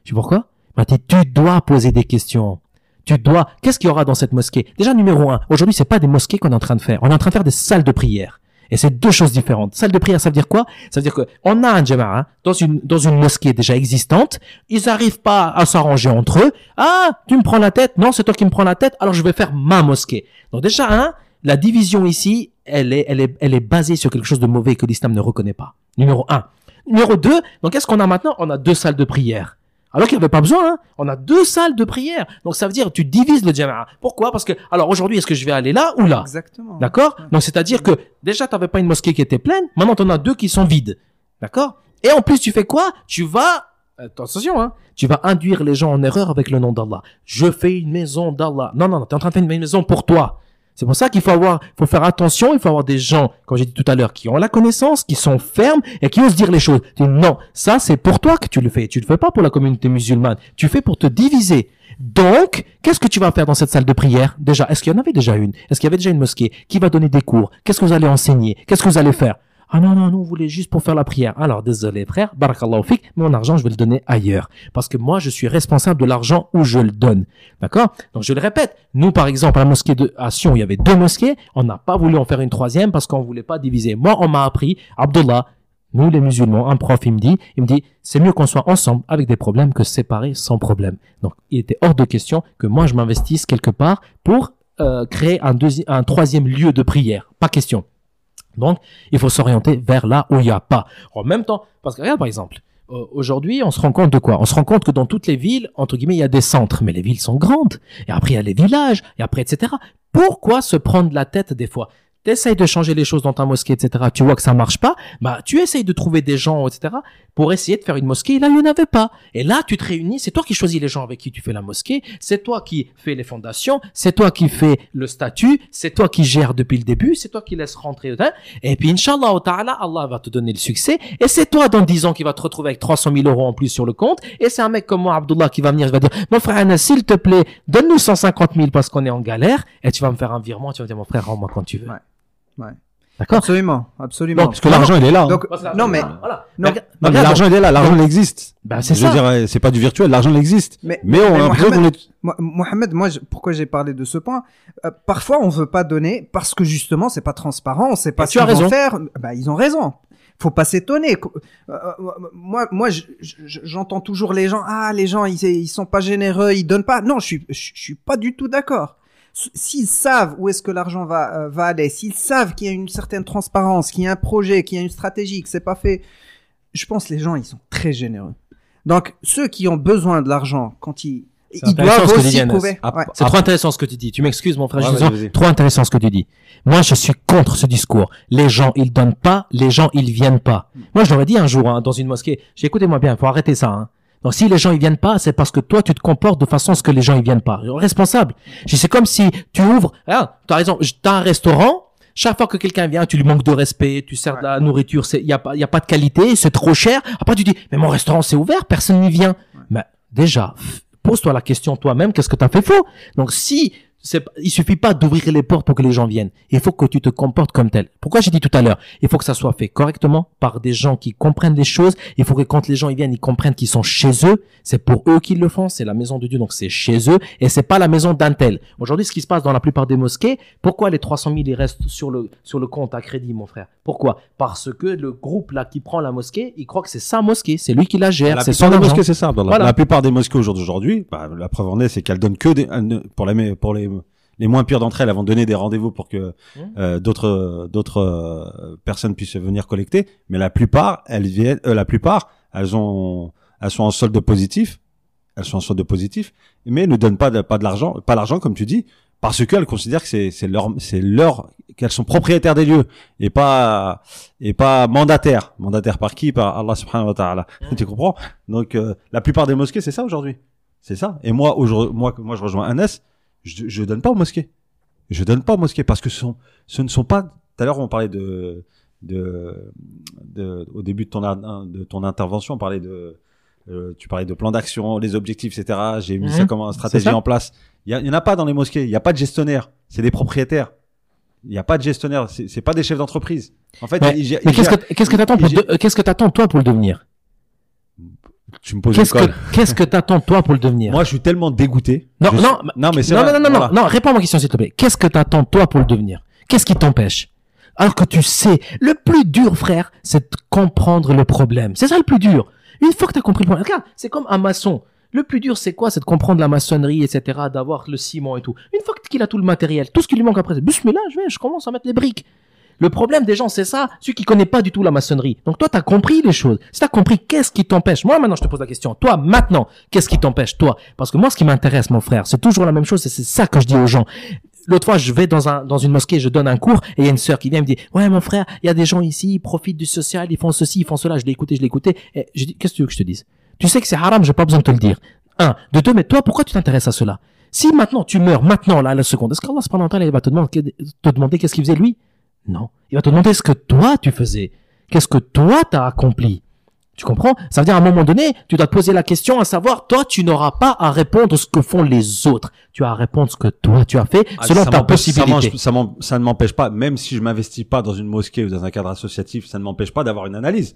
Je dis, pourquoi? Il m'a dit, tu dois poser des questions. Tu dois, qu'est-ce qu'il y aura dans cette mosquée? Déjà, numéro un, aujourd'hui, c'est pas des mosquées qu'on est en train de faire. On est en train de faire des salles de prière. Et c'est deux choses différentes. Salle de prière, ça veut dire quoi? Ça veut dire que on a un jama'a hein, dans une dans une mosquée déjà existante. Ils n'arrivent pas à s'arranger entre eux. Ah, tu me prends la tête? Non, c'est toi qui me prends la tête. Alors je vais faire ma mosquée. Donc déjà, hein, la division ici, elle est elle est elle est basée sur quelque chose de mauvais que l'islam ne reconnaît pas. Numéro un. Numéro deux. Donc qu'est-ce qu'on a maintenant? On a deux salles de prière. Alors qu'il n'y avait pas besoin, hein. On a deux salles de prière. Donc ça veut dire tu divises le jama'a. Pourquoi? Parce que alors aujourd'hui est-ce que je vais aller là ou là? Exactement. D'accord? Donc c'est-à-dire que déjà tu n'avais pas une mosquée qui était pleine, maintenant tu en as deux qui sont vides. D'accord? Et en plus tu fais quoi? Tu vas attention hein, tu vas induire les gens en erreur avec le nom d'Allah. Je fais une maison d'Allah. Non non non, tu es en train de faire une maison pour toi. C'est pour ça qu'il faut avoir, faut faire attention, il faut avoir des gens, comme j'ai dit tout à l'heure, qui ont la connaissance, qui sont fermes et qui osent dire les choses. non, ça c'est pour toi que tu le fais. Tu le fais pas pour la communauté musulmane. Tu fais pour te diviser. Donc, qu'est-ce que tu vas faire dans cette salle de prière? Déjà, est-ce qu'il y en avait déjà une? Est-ce qu'il y avait déjà une mosquée? Qui va donner des cours? Qu'est-ce que vous allez enseigner? Qu'est-ce que vous allez faire? Ah non, non, nous, on voulait juste pour faire la prière. Alors, désolé, frère, barakallahu fik, mon argent, je vais le donner ailleurs. Parce que moi, je suis responsable de l'argent où je le donne. D'accord? Donc, je le répète. Nous, par exemple, à la mosquée de à Sion, il y avait deux mosquées. On n'a pas voulu en faire une troisième parce qu'on voulait pas diviser. Moi, on m'a appris, Abdullah, nous, les musulmans, un prof, il me dit, il me dit, c'est mieux qu'on soit ensemble avec des problèmes que séparés sans problème. Donc, il était hors de question que moi, je m'investisse quelque part pour euh, créer un, un troisième lieu de prière. Pas question. Donc, il faut s'orienter vers là où il n'y a pas. En même temps, parce que regarde par exemple, euh, aujourd'hui, on se rend compte de quoi? On se rend compte que dans toutes les villes, entre guillemets, il y a des centres, mais les villes sont grandes. Et après, il y a les villages, et après, etc. Pourquoi se prendre la tête des fois? T'essayes de changer les choses dans ta mosquée, etc. Tu vois que ça marche pas, bah tu essayes de trouver des gens, etc. pour essayer de faire une mosquée. Là, il n'y en avait pas. Et là, tu te réunis. C'est toi qui choisis les gens avec qui tu fais la mosquée. C'est toi qui fais les fondations. C'est toi qui fais le statut. C'est toi qui gères depuis le début. C'est toi qui laisse rentrer. Et puis, Inch'Allah, Allah va te donner le succès. Et c'est toi, dans 10 ans, qui va te retrouver avec 300 000 euros en plus sur le compte. Et c'est un mec comme moi, Abdullah, qui va venir, il va dire, mon frère Anna, s'il te plaît, donne-nous 150 000 parce qu'on est en galère. Et tu vas me faire un virement. Tu vas me dire, mon frère, rends-moi quand tu veux. D'accord. Absolument, absolument. parce que l'argent il est là. Hein. Donc, non mais, voilà. non, mais l'argent il est là, l'argent existe. Bah c'est ça. Je veux dire, c'est pas du virtuel, l'argent existe. Mais, mais on a l'impression qu'on est. Mohamed, moi, pourquoi j'ai parlé de ce point euh, Parfois, on veut pas donner parce que justement, c'est pas transparent, on sait pas ce qu'ils vont faire. Bah, ils ont raison. faut pas s'étonner. Euh, euh, moi, moi, j'entends toujours les gens. Ah, les gens, ils, ils sont pas généreux, ils donnent pas. Non, je suis, je suis pas du tout d'accord. S'ils savent où est-ce que l'argent va, euh, va aller, s'ils savent qu'il y a une certaine transparence, qu'il y a un projet, qu'il y a une stratégie, que c'est pas fait, je pense que les gens, ils sont très généreux. Donc, ceux qui ont besoin de l'argent, quand ils, ils doivent aussi prouver. C'est trop intéressant ce que tu dis. Tu m'excuses, mon frère. je trop intéressant ce que tu dis. Moi, je suis contre ce discours. Les gens, ils donnent pas. Les gens, ils viennent pas. Moi, je l'aurais dit un jour hein, dans une mosquée. J'ai écoutez-moi bien. Faut arrêter ça. Hein. Donc, si les gens ils viennent pas, c'est parce que toi, tu te comportes de façon à ce que les gens ils viennent pas. Responsable. C'est comme si tu ouvres. Ah, t'as raison. T'as un restaurant. Chaque fois que quelqu'un vient, tu lui manques de respect, tu sers de la nourriture, il y a pas, y a pas de qualité, c'est trop cher. Après, tu dis, mais mon restaurant c'est ouvert, personne n'y vient. Mais déjà, pose-toi la question toi-même, qu'est-ce que tu as fait faux? Donc si il suffit pas d'ouvrir les portes pour que les gens viennent. Il faut que tu te comportes comme tel. Pourquoi j'ai dit tout à l'heure? Il faut que ça soit fait correctement par des gens qui comprennent les choses. Il faut que quand les gens ils viennent, ils comprennent qu'ils sont chez eux. C'est pour eux qu'ils le font. C'est la maison de Dieu, donc c'est chez eux et c'est pas la maison d'un tel. Aujourd'hui, ce qui se passe dans la plupart des mosquées, pourquoi les 300 000 ils restent sur le sur le compte à crédit, mon frère? Pourquoi? Parce que le groupe là qui prend la mosquée, il croit que c'est sa mosquée, c'est lui qui la gère. C'est son mosquée, c'est ça. la, plupart des mosquées aujourd'hui, bah, la preuve en est, c'est qu'elles donnent que des, pour les pour les les moins pires d'entre elles, elles vont donner des rendez-vous pour que mmh. euh, d'autres d'autres euh, personnes puissent venir collecter. Mais la plupart, elles viennent, euh, la plupart, elles ont, elles sont en solde positif. Elles sont en solde positif, mais ne donnent pas de, pas de l'argent, pas l'argent comme tu dis, parce qu'elles considèrent que c'est c'est leur c'est leur qu'elles sont propriétaires des lieux et pas et pas mandataires. Mandataires par qui? Par Allah subhanahu wa ta'ala. Mmh. tu comprends? Donc la plupart des mosquées, c'est ça aujourd'hui? C'est ça? Et moi aujourd'hui, moi moi je rejoins Anas je, je donne pas aux mosquées. Je donne pas aux mosquées parce que ce, sont, ce ne sont pas. Tout à l'heure, on parlait de, de, de, au début de ton, de ton intervention, on parlait de, euh, tu parlais de plan d'action, les objectifs, etc. J'ai mis ça mhm. comme une stratégie en place. Il y, en a pas dans les mosquées. Il y a pas de gestionnaire. C'est des propriétaires. Il n'y a pas de gestionnaire. C'est pas des chefs d'entreprise. En fait, mais, qu'est-ce que qu'est-ce que t'attends qu'est-ce que t'attends toi pour le devenir? Tu me poses Qu'est-ce que qu'est-ce que t'attends toi pour le devenir? Moi, je suis tellement dégoûté. Non, non, non, mais non, non, non, non, non, réponds à ma question s'il te plaît. Qu'est-ce que t'attends toi pour le devenir? Qu'est-ce qui t'empêche? Alors que tu sais, le plus dur, frère, c'est de comprendre le problème. C'est ça le plus dur. Une fois que t'as compris le problème, regarde, c'est comme un maçon. Le plus dur, c'est quoi? C'est de comprendre la maçonnerie, etc., d'avoir le ciment et tout. Une fois qu'il a tout le matériel, tout ce qui lui manque après, c'est bismillah, je vais, je commence à mettre les briques. Le problème des gens, c'est ça, celui qui connaît pas du tout la maçonnerie. Donc toi, tu as compris les choses. Si tu as compris, qu'est-ce qui t'empêche? Moi, maintenant, je te pose la question. Toi, maintenant, qu'est-ce qui t'empêche, toi? Parce que moi, ce qui m'intéresse, mon frère, c'est toujours la même chose c'est ça que je dis aux gens. L'autre fois, je vais dans un dans une mosquée, je donne un cours et il y a une sœur qui vient me dit "Ouais, mon frère, il y a des gens ici, ils profitent du social, ils font ceci, ils font cela." Je l'ai écouté, je l'ai écouté et je dis "Qu'est-ce que tu veux que je te dise? Tu sais que c'est haram, j'ai pas besoin de te le dire." Un, de deux, mais toi, pourquoi tu t'intéresses à cela? Si maintenant tu meurs, maintenant là, la seconde, est-ce qu'Allah pendant il va te demander, te demander qu'est-ce qu'il faisait lui? Non. Il va te demander ce que toi tu faisais. Qu'est-ce que toi t'as accompli? Tu comprends? Ça veut dire à un moment donné, tu dois te poser la question à savoir, toi tu n'auras pas à répondre ce que font les autres. Tu as à répondre ce que toi tu as fait ah, selon ta possibilité. Ça, ça ne m'empêche pas, même si je m'investis pas dans une mosquée ou dans un cadre associatif, ça ne m'empêche pas d'avoir une analyse.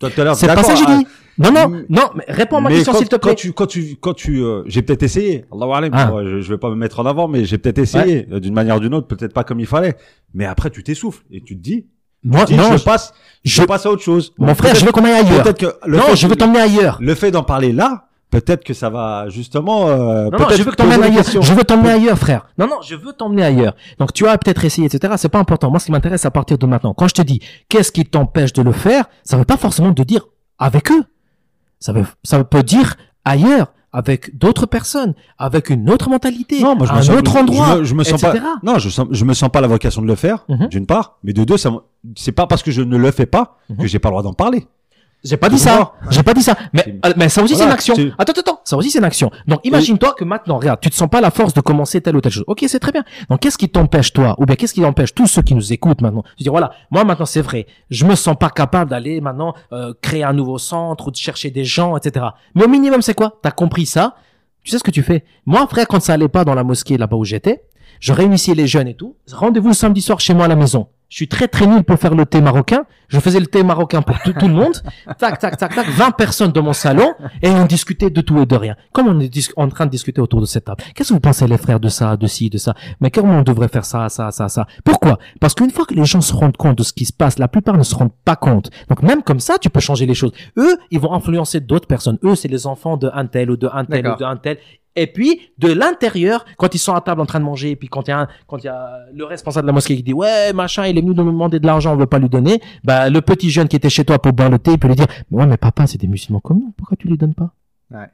C'est pas ça que j'ai dit. Non, non, non, mais réponds à ma question s'il te plaît. Quand tu, quand tu, quand tu, euh, j'ai peut-être essayé. Allah ah. je, je vais pas me mettre en avant, mais j'ai peut-être essayé euh, d'une manière ou d'une autre, peut-être pas comme il fallait. Mais après, tu t'essouffles et tu te dis. Moi, non, je, passe, je, passe à autre chose. Mon frère, je veux qu'on aille ailleurs. Que non, je veux t'emmener ailleurs. Le fait d'en parler là, peut-être que ça va justement. Euh, non, non, je veux t'emmener ailleurs. Je veux t'emmener ailleurs, frère. Non, non, je veux t'emmener ailleurs. Donc tu as peut-être essayé, etc. C'est pas important. Moi, ce qui m'intéresse à partir de maintenant, quand je te dis qu'est-ce qui t'empêche de le faire, ça veut pas forcément te dire avec eux. Ça veut, ça peut dire ailleurs, avec d'autres personnes, avec une autre mentalité, non, moi, je un sens, autre endroit, je me, sens pas. Non, je sens, je me sens pas la vocation de le faire, mhm. d'une part, mais de deux, c'est pas parce que je ne le fais pas mhm. que j'ai pas le droit d'en parler. J'ai pas dit ça. J'ai pas dit ça. Mais, euh, mais ça aussi, c'est une action. Attends, attends, Ça aussi, c'est une action. Donc, imagine-toi que maintenant, regarde, tu te sens pas la force de commencer telle ou telle chose. Ok, c'est très bien. Donc, qu'est-ce qui t'empêche, toi? Ou bien, qu'est-ce qui empêche tous ceux qui nous écoutent maintenant? Tu dis, voilà, moi, maintenant, c'est vrai. Je me sens pas capable d'aller maintenant, euh, créer un nouveau centre ou de chercher des gens, etc. Mais au minimum, c'est quoi? T'as compris ça? Tu sais ce que tu fais? Moi, frère, quand ça allait pas dans la mosquée là-bas où j'étais, je réunissais les jeunes et tout. Rendez-vous samedi soir chez moi à la maison. Je suis très très nul pour faire le thé marocain. Je faisais le thé marocain pour tout, tout le monde. Tac, tac, tac, tac. 20 personnes dans mon salon et on discutait de tout et de rien. Comme on est en train de discuter autour de cette table. Qu'est-ce que vous pensez les frères de ça, de ci, de ça? Mais comment on devrait faire ça, ça, ça, ça? Pourquoi? Parce qu'une fois que les gens se rendent compte de ce qui se passe, la plupart ne se rendent pas compte. Donc même comme ça, tu peux changer les choses. Eux, ils vont influencer d'autres personnes. Eux, c'est les enfants de un tel ou de un tel ou de un tel. Et puis, de l'intérieur, quand ils sont à table en train de manger, et puis quand il y a, le responsable de la mosquée qui dit, ouais, machin, il est venu nous demander de l'argent, on veut pas lui donner, bah, le petit jeune qui était chez toi pour boire le thé, il peut lui dire, mais ouais, mais papa, c'est des musulmans comme nous, pourquoi tu lui donnes pas? Ouais.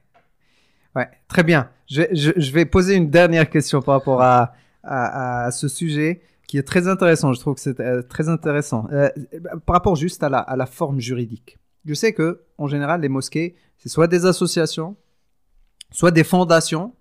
Ouais, très bien. Je, vais poser une dernière question par rapport à, à, à ce sujet qui est très intéressant. Je trouve que c'est euh, très intéressant. Euh, par rapport juste à la, à la forme juridique. Je sais que, en général, les mosquées, c'est soit des associations, soit des fondations,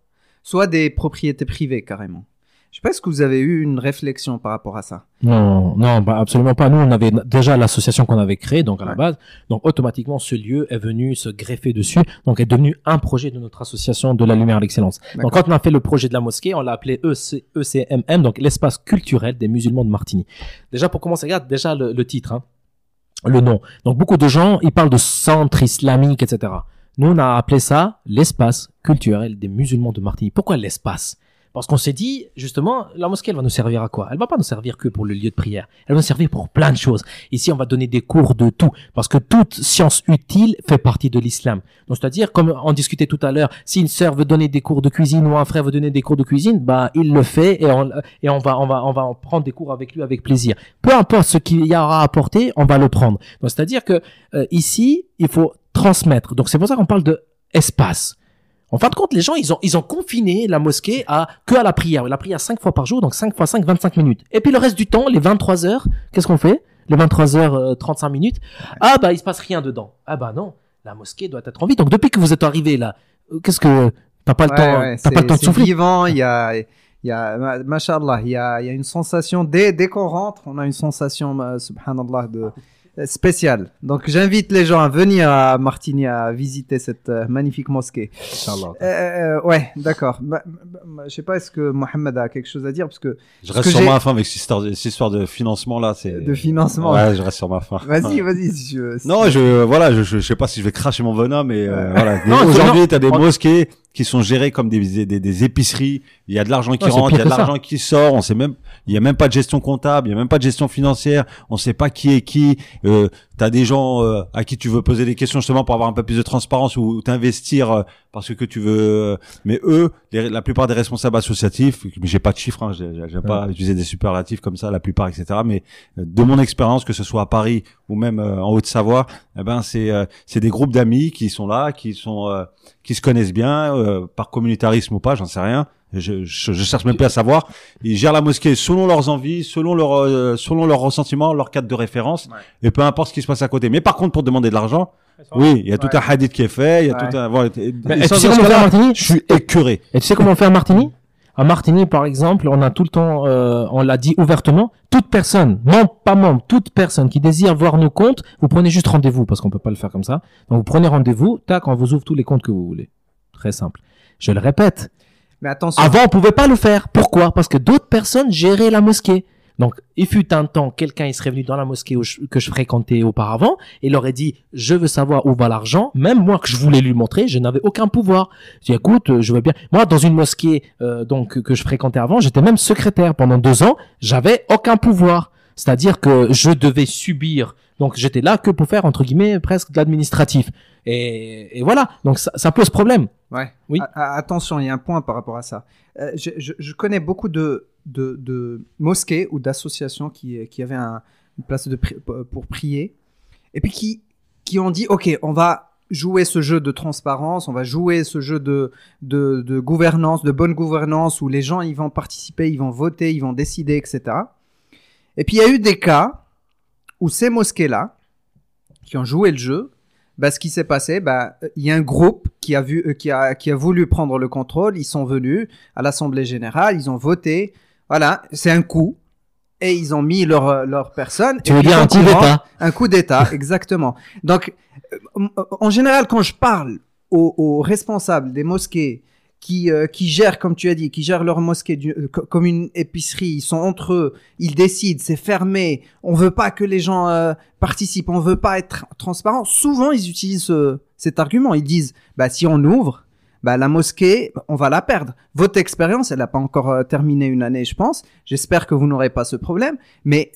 soit des propriétés privées carrément. Je sais pas, est-ce que vous avez eu une réflexion par rapport à ça Non, non, bah absolument pas. Nous, on avait déjà l'association qu'on avait créée, donc à la base. Donc automatiquement, ce lieu est venu se greffer dessus, donc est devenu un projet de notre association de la lumière à l'excellence. Donc quand on a fait le projet de la mosquée, on l'a appelé EC, ECMM, donc l'espace culturel des musulmans de Martigny. Déjà pour commencer, regarde déjà le, le titre, hein, le nom. Donc beaucoup de gens, ils parlent de centre islamique, etc. Nous, on a appelé ça l'espace culturel des musulmans de Martinique. Pourquoi l'espace? Parce qu'on s'est dit, justement, la mosquée, elle va nous servir à quoi? Elle va pas nous servir que pour le lieu de prière. Elle va nous servir pour plein de choses. Ici, on va donner des cours de tout. Parce que toute science utile fait partie de l'islam. Donc, c'est-à-dire, comme on discutait tout à l'heure, si une sœur veut donner des cours de cuisine ou un frère veut donner des cours de cuisine, bah, il le fait et on, et on va, on va, on va en prendre des cours avec lui avec plaisir. Peu importe ce qu'il y aura à apporter, on va le prendre. Donc, c'est-à-dire que, euh, ici, il faut transmettre. Donc c'est pour ça qu'on parle de espace. En fin de compte, les gens, ils ont, ils ont confiné la mosquée à que à la prière. La prière 5 fois par jour, donc 5 fois 5, 25 minutes. Et puis le reste du temps, les 23 heures, qu'est-ce qu'on fait? Les 23 heures, 35 minutes. Ah bah, il se passe rien dedans. Ah bah non, la mosquée doit être en vie. Donc depuis que vous êtes arrivé là, euh, qu'est-ce que... T'as pas le temps, t'as pas le temps de souffler. vivant, il y a... Il y a, mashallah, il y a, il y a une sensation, dès, dès qu'on rentre, on a une sensation, subhanallah, de, spécial. Donc j'invite les gens à venir à Martigny à visiter cette euh, magnifique mosquée. Inch'Allah. Euh, euh, ouais, d'accord. Bah, bah, bah, je sais pas, est-ce que Mohamed a quelque chose à dire? Parce que je reste sur ma fin avec cette histoire, cette histoire de financement là. C'est de financement. Ouais, je reste sur ma fin. Vas-y, vas-y. Si Non, je voilà, je, je, sais pas si je vais cracher mon venin, mais voilà. Aujourd'hui, t'as des mosquées qui sont gérées comme des, des, des épiceries. Il y a de l'argent qui rentre, il y a de l'argent qui sort. On sait même, il y a même pas de gestion comptable, il y a même pas de gestion financière. On sait pas qui est qui. Euh, T'as des gens euh, à qui tu veux poser des questions justement pour avoir un peu plus de transparence ou t'investir euh, parce que tu veux. Euh, mais eux, la plupart des responsables associatifs, j'ai pas de chiffres, hein, j'aime pas utiliser des superlatifs comme ça, la plupart, etc. Mais de mon expérience, que ce soit à Paris ou même en Haute-Savoie, eh ben c'est c'est des groupes d'amis qui sont là, qui sont qui se connaissent bien par communautarisme ou pas, j'en sais rien je, je, je, cherche même plus à savoir. Ils gèrent la mosquée selon leurs envies, selon leur, euh, selon leurs ressentiments, leur cadre de référence, et peu importe ce qui se passe à côté. Mais par contre, pour demander de l'argent, oui, il y a tout un hadith qui est fait, il y a tout un. Voilà, Mais, tu sais comment faire (laughs) à Martigny Je suis écuré. Et tu sais comment on fait à Martigny À Martigny, par exemple, on a tout le temps, euh, on l'a dit ouvertement, toute personne, non pas membre, toute personne qui désire voir nos comptes, vous prenez juste rendez-vous parce qu'on peut pas le faire comme ça. Donc vous prenez rendez-vous, tac, on vous ouvre tous les comptes que vous voulez. Très simple. Je le répète, mais attention. Avant, on pouvait pas le faire. Pourquoi? Parce que d'autres personnes géraient la mosquée. Donc, il fut un temps, quelqu'un il serait venu dans la mosquée que je fréquentais auparavant, et il aurait dit, je veux savoir où va l'argent. Même moi que je voulais lui montrer, je n'avais aucun pouvoir. Je dis, écoute, je veux bien. Moi, dans une mosquée euh, donc que je fréquentais avant, j'étais même secrétaire pendant deux ans. J'avais aucun pouvoir. C'est-à-dire que je devais subir. Donc, j'étais là que pour faire entre guillemets presque de l'administratif. Et, et, voilà. Donc, ça, ça pose problème. Ouais. Oui. attention, il y a un point par rapport à ça. Euh, je, je, je, connais beaucoup de, de, de mosquées ou d'associations qui, qui avaient un, une place pour prier et puis qui, qui ont dit ok, on va jouer ce jeu de transparence, on va jouer ce jeu de, de, de gouvernance, de bonne gouvernance où les gens ils vont participer, ils vont voter, ils vont décider, etc. Et puis il y a eu des cas où ces mosquées-là, qui ont joué le jeu, bah, ce qui s'est passé, bah, il y a un groupe qui a vu, euh, qui a, qui a voulu prendre le contrôle. Ils sont venus à l'Assemblée générale, ils ont voté. Voilà, c'est un coup. Et ils ont mis leur, euh, leur personne. Tu veux dire un coup d'État Un coup d'État, (laughs) exactement. Donc, euh, en général, quand je parle aux, aux responsables des mosquées qui, euh, qui gèrent, comme tu as dit, qui gèrent leur mosquée euh, comme une épicerie. Ils sont entre eux, ils décident, c'est fermé. On veut pas que les gens euh, participent, on veut pas être transparent. Souvent, ils utilisent cet argument. Ils disent, bah si on ouvre, bah la mosquée, on va la perdre. Votre expérience, elle n'a pas encore terminé une année, je pense. J'espère que vous n'aurez pas ce problème, mais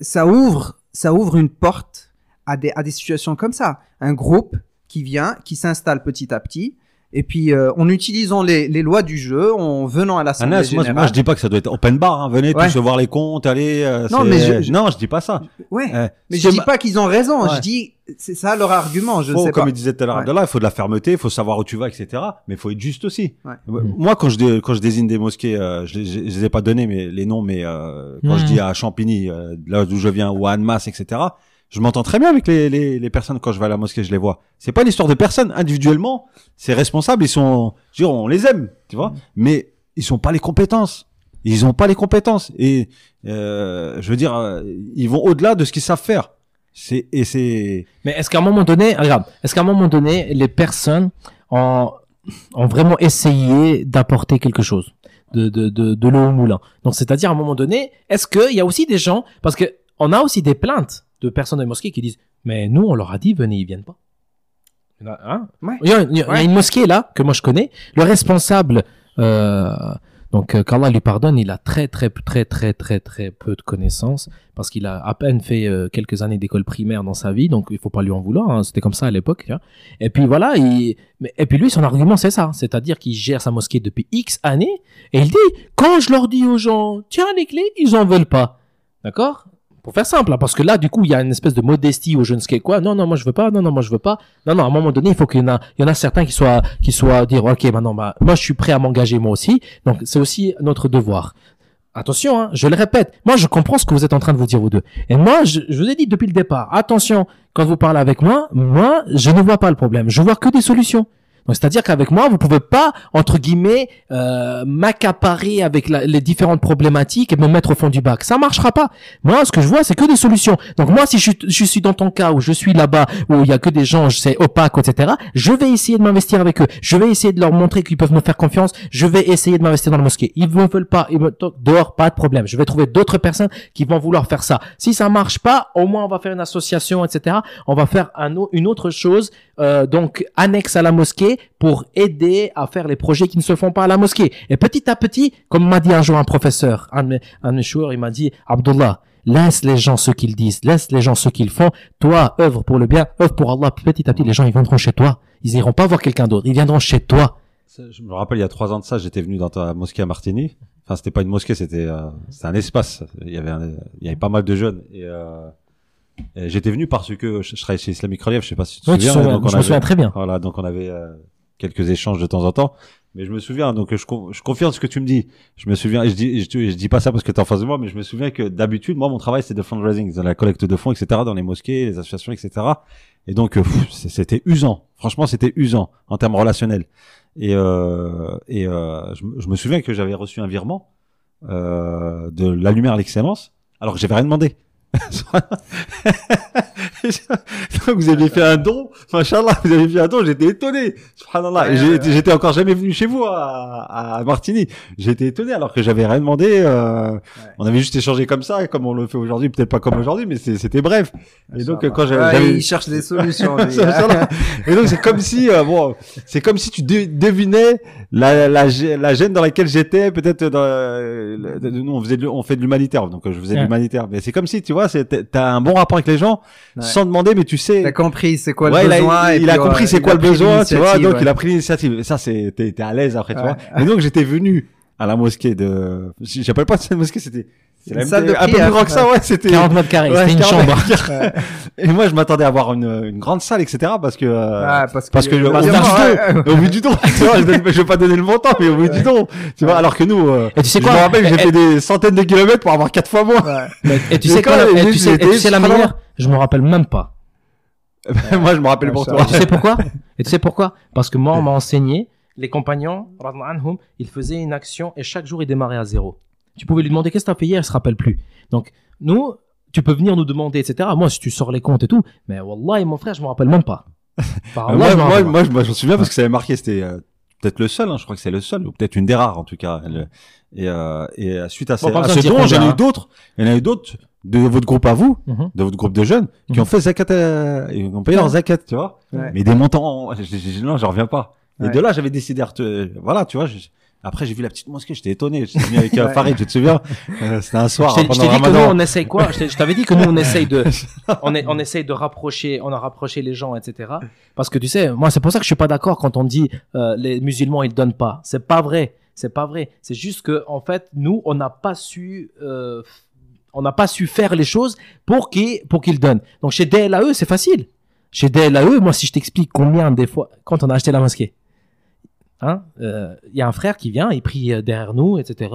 ça ouvre, ça ouvre une porte à des, à des situations comme ça. Un groupe qui vient, qui s'installe petit à petit et puis, euh, en utilisant les, les, lois du jeu, en venant à l'Assemblée générale. Moi, moi, je dis pas que ça doit être open bar. Hein. Venez tous voir les comptes, allez. Euh, non, mais je, non, je dis pas ça. Ouais. Euh, mais je dis pas qu'ils ont raison. Je dis, c'est ça leur argument. Je faut, sais comme pas. il disait tout à l'heure, il faut de la fermeté, il faut savoir où tu vas, etc. Mais il faut être juste aussi. Moi, quand je quand je désigne des mosquées, je, je, les ai pas donné mais les noms, mais quand je dis à Champigny, là d'où je viens, ou à Annemasse, etc je m'entends très bien avec les, les, les, personnes quand je vais à la mosquée, je les vois. C'est pas l'histoire de personnes individuellement, c'est responsable, ils sont, je veux dire, on les aime, tu vois, mais ils sont pas les compétences. Ils ont pas les compétences et euh, je veux dire, euh, ils vont au-delà de ce qu'ils savent faire. C'est et c'est. Mais est-ce qu'à un moment donné, regarde, est-ce qu'à un moment donné, les personnes ont, ont vraiment essayé d'apporter quelque chose de de de, de l'eau au moulin? Donc c'est-à-dire à un moment donné, est-ce qu'il y a aussi des gens parce que on a aussi des plaintes de personnes de mosquée qui disent Mais nous, on leur a dit, venez, ils viennent pas. il, y a, il, y a, une mosquée là, que moi je connais. Le responsable, euh, donc euh, qu'Allah lui pardonne, il a très très très très très très peu de connaissances parce qu'il a à peine fait euh, quelques années d'école primaire dans sa vie, donc il faut pas lui en vouloir. Hein, C'était comme ça à l'époque. Et puis voilà, il, et puis lui son argument c'est ça, c'est-à-dire qu'il gère sa mosquée depuis X années et il dit quand je leur dis aux gens tiens les clés, ils en veulent pas. D'accord? Pour faire simple, hein, parce que là, du coup, il y a une espèce de modestie au je ne sais quoi. Non, non, moi je veux pas. Non, non, moi je veux pas. Non, non, à un moment donné, il faut qu'il y en a, il y en a certains qui soient, qui soient dire, ok, maintenant, bah, moi je suis prêt à m'engager moi aussi. Donc c'est aussi notre devoir. Attention, hein, je le répète. Moi, je comprends ce que vous êtes en train de vous dire vous deux. Et moi, je, je vous ai dit depuis le départ. Attention, quand vous parlez avec moi, moi, je ne vois pas le problème. Je vois que des solutions c'est-à-dire qu'avec moi, vous pouvez pas entre guillemets euh, m'accaparer avec les différentes problématiques et me mettre au fond du bac. Ça marchera pas. Moi, ce que je vois, c'est que des solutions. Donc moi, si je, je suis dans ton cas où je suis là-bas où il y a que des gens, je sais opaques, etc. Je vais essayer de m'investir avec eux. Je vais essayer de leur montrer qu'ils peuvent me faire confiance. Je vais essayer de m'investir dans la mosquée. Ils ne veulent pas. Dehors, pas de problème. Je vais trouver d'autres personnes qui vont vouloir faire ça. Si ça marche pas, au moins on va faire une association, etc. On va faire un, une autre chose, euh, donc annexe à la mosquée pour aider à faire les projets qui ne se font pas à la mosquée. Et petit à petit, comme m'a dit un jour un professeur, un joueurs, il m'a dit, Abdullah, laisse les gens ce qu'ils disent, laisse les gens ce qu'ils font. Toi, œuvre pour le bien, œuvre pour Allah. Petit à petit, les gens, ils viendront chez toi. Ils n'iront pas voir quelqu'un d'autre. Ils viendront chez toi. Je me rappelle, il y a trois ans de ça, j'étais venu dans ta mosquée à Martigny. Enfin, c'était pas une mosquée, c'était euh, un espace. Il y avait il y avait pas mal de jeunes et euh, J'étais venu parce que je, travaillais chez Islamic Relief, je sais pas si tu te souviens. donc je me souviens très bien. Voilà, donc on avait euh, quelques échanges de temps en temps. Mais je me souviens, donc je, je confirme ce que tu me dis. Je me souviens, je dis, je, dis pas ça parce que tu es en face de moi, mais je me souviens que d'habitude, moi, mon travail, c'est de fundraising, dans la collecte de fonds, etc., dans les mosquées, les associations, etc. Et donc, euh, c'était usant. Franchement, c'était usant en termes relationnels. Et, euh, et euh, je, je, me souviens que j'avais reçu un virement euh, de la lumière à l'excellence, alors que j'avais rien demandé. (laughs) vous avez fait un don, machallah, vous avez fait un don, j'étais étonné. Subhanallah. j'étais encore jamais venu chez vous à, à Martigny. J'étais étonné alors que j'avais rien demandé. Euh, on avait juste échangé comme ça, comme on le fait aujourd'hui, peut-être pas comme aujourd'hui, mais c'était bref. Et donc quand j'avais, il cherche des solutions. (laughs) et donc c'est comme si, euh, bon, c'est comme si tu devinais la, la, la gêne dans laquelle j'étais, peut-être euh, nous on faisait, on fait de l'humanitaire, donc je faisais de l'humanitaire, mais c'est comme si tu vois vois, t'as un bon rapport avec les gens sans demander, mais tu sais. T'as compris c'est quoi le besoin. Il a, compris c'est quoi le besoin, tu vois, donc il a pris l'initiative. Ça, c'est, t'es à l'aise après, tu vois. Et donc j'étais venu à la mosquée de, j'appelle pas cette mosquée, c'était c'est une salle de un peu plus grand que ça, ouais, c'était 40 mètres carrés, c'était une chambre. (laughs) et moi, je m'attendais à avoir une, une grande salle, etc., parce que, euh, parce que, parce que, (laughs) au, bout du don, au (laughs) bout du don, tu vois, je, vais pas donner le montant, mais au bout du don, tu vois, alors que nous, euh, et tu sais quoi, je me rappelle que j'ai fait des centaines de kilomètres pour avoir quatre fois moins. Et tu sais quoi, et tu sais, tu sais la meilleure, je me rappelle même pas. moi, je me rappelle pour toi. Tu sais pourquoi? Et tu sais pourquoi? Parce que moi, on m'a enseigné, les compagnons, ils faisaient une action et chaque jour, ils démarraient à zéro. Tu pouvais lui demander qu'est-ce que tu as fait hier, il se rappelle plus. Donc, nous, tu peux venir nous demander, etc. Moi, si tu sors les comptes et tout, mais Wallah, mon frère, je me rappelle même pas. (laughs) moi, moi, moi, je me souviens parce que ça avait marqué, c'était, euh, peut-être le seul, hein, je crois que c'est le seul, ou peut-être une des rares en tout cas. et, euh, et suite à, Bon, ces, à ce don, j'en ai combien, eu d'autres. Il y en a eu d'autres de votre groupe à vous, Mhm. de votre groupe de jeunes, qui Mhm. ont fait zakat, euh, ils ont payé leur zakat, tu vois. Ouais. Mais des montants, (laughs) non, j'en reviens pas. Et de là, j'avais décidé, à voilà, tu vois. je- après, j'ai vu la petite mosquée, j'étais étonné. J'étais venu avec euh. Farid, je te souviens. Euh, C'était un soir Je t'ai- le dit que nous on essaye quoi? Je t'avais dit que nous on essaye de, (laughs) on, est, on essaye de rapprocher, on a rapproché les gens, etc. Parce que tu sais, moi c'est pour ça que je suis pas d'accord quand on dit euh, les musulmans ils donnent pas. C'est pas vrai, c'est pas vrai. C'est juste que en fait nous on n'a pas su, euh, on n'a pas su faire les choses pour qu'ils pour qu'ils donnent. Donc chez DLAE c'est facile. Chez DLAE, moi si je t'explique combien des fois quand on a acheté la mosquée, hein, euh, il y a un frère qui vient, il prie euh, derrière nous, etc.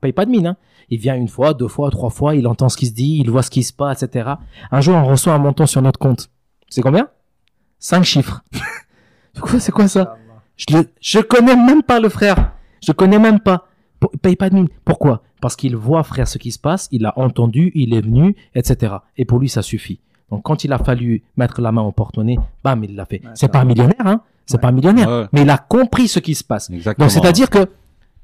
Paye pas de mine, hein. Il vient une fois, deux fois, trois fois, il entend ce qui se dit, il voit ce qui se passe, etc. Un jour, on reçoit un montant sur notre compte. C'est combien? Cinq chiffres. (laughs) C'est quoi, ça? Je, le, connais même pas le frère. Je connais même pas. Il paye pas de mine. Pourquoi? Parce qu'il voit, frère, ce qui se passe, il a entendu, il est venu, etc. Et pour lui, ça suffit. Donc, quand il a fallu mettre la main au porte-monnaie, bam, il l'a fait. Ouais, c'est pas un millionnaire, hein C'est Ouais. pas un millionnaire. Ouais. Mais il a compris ce qui se passe. Exactement. Donc, c'est-à-dire que,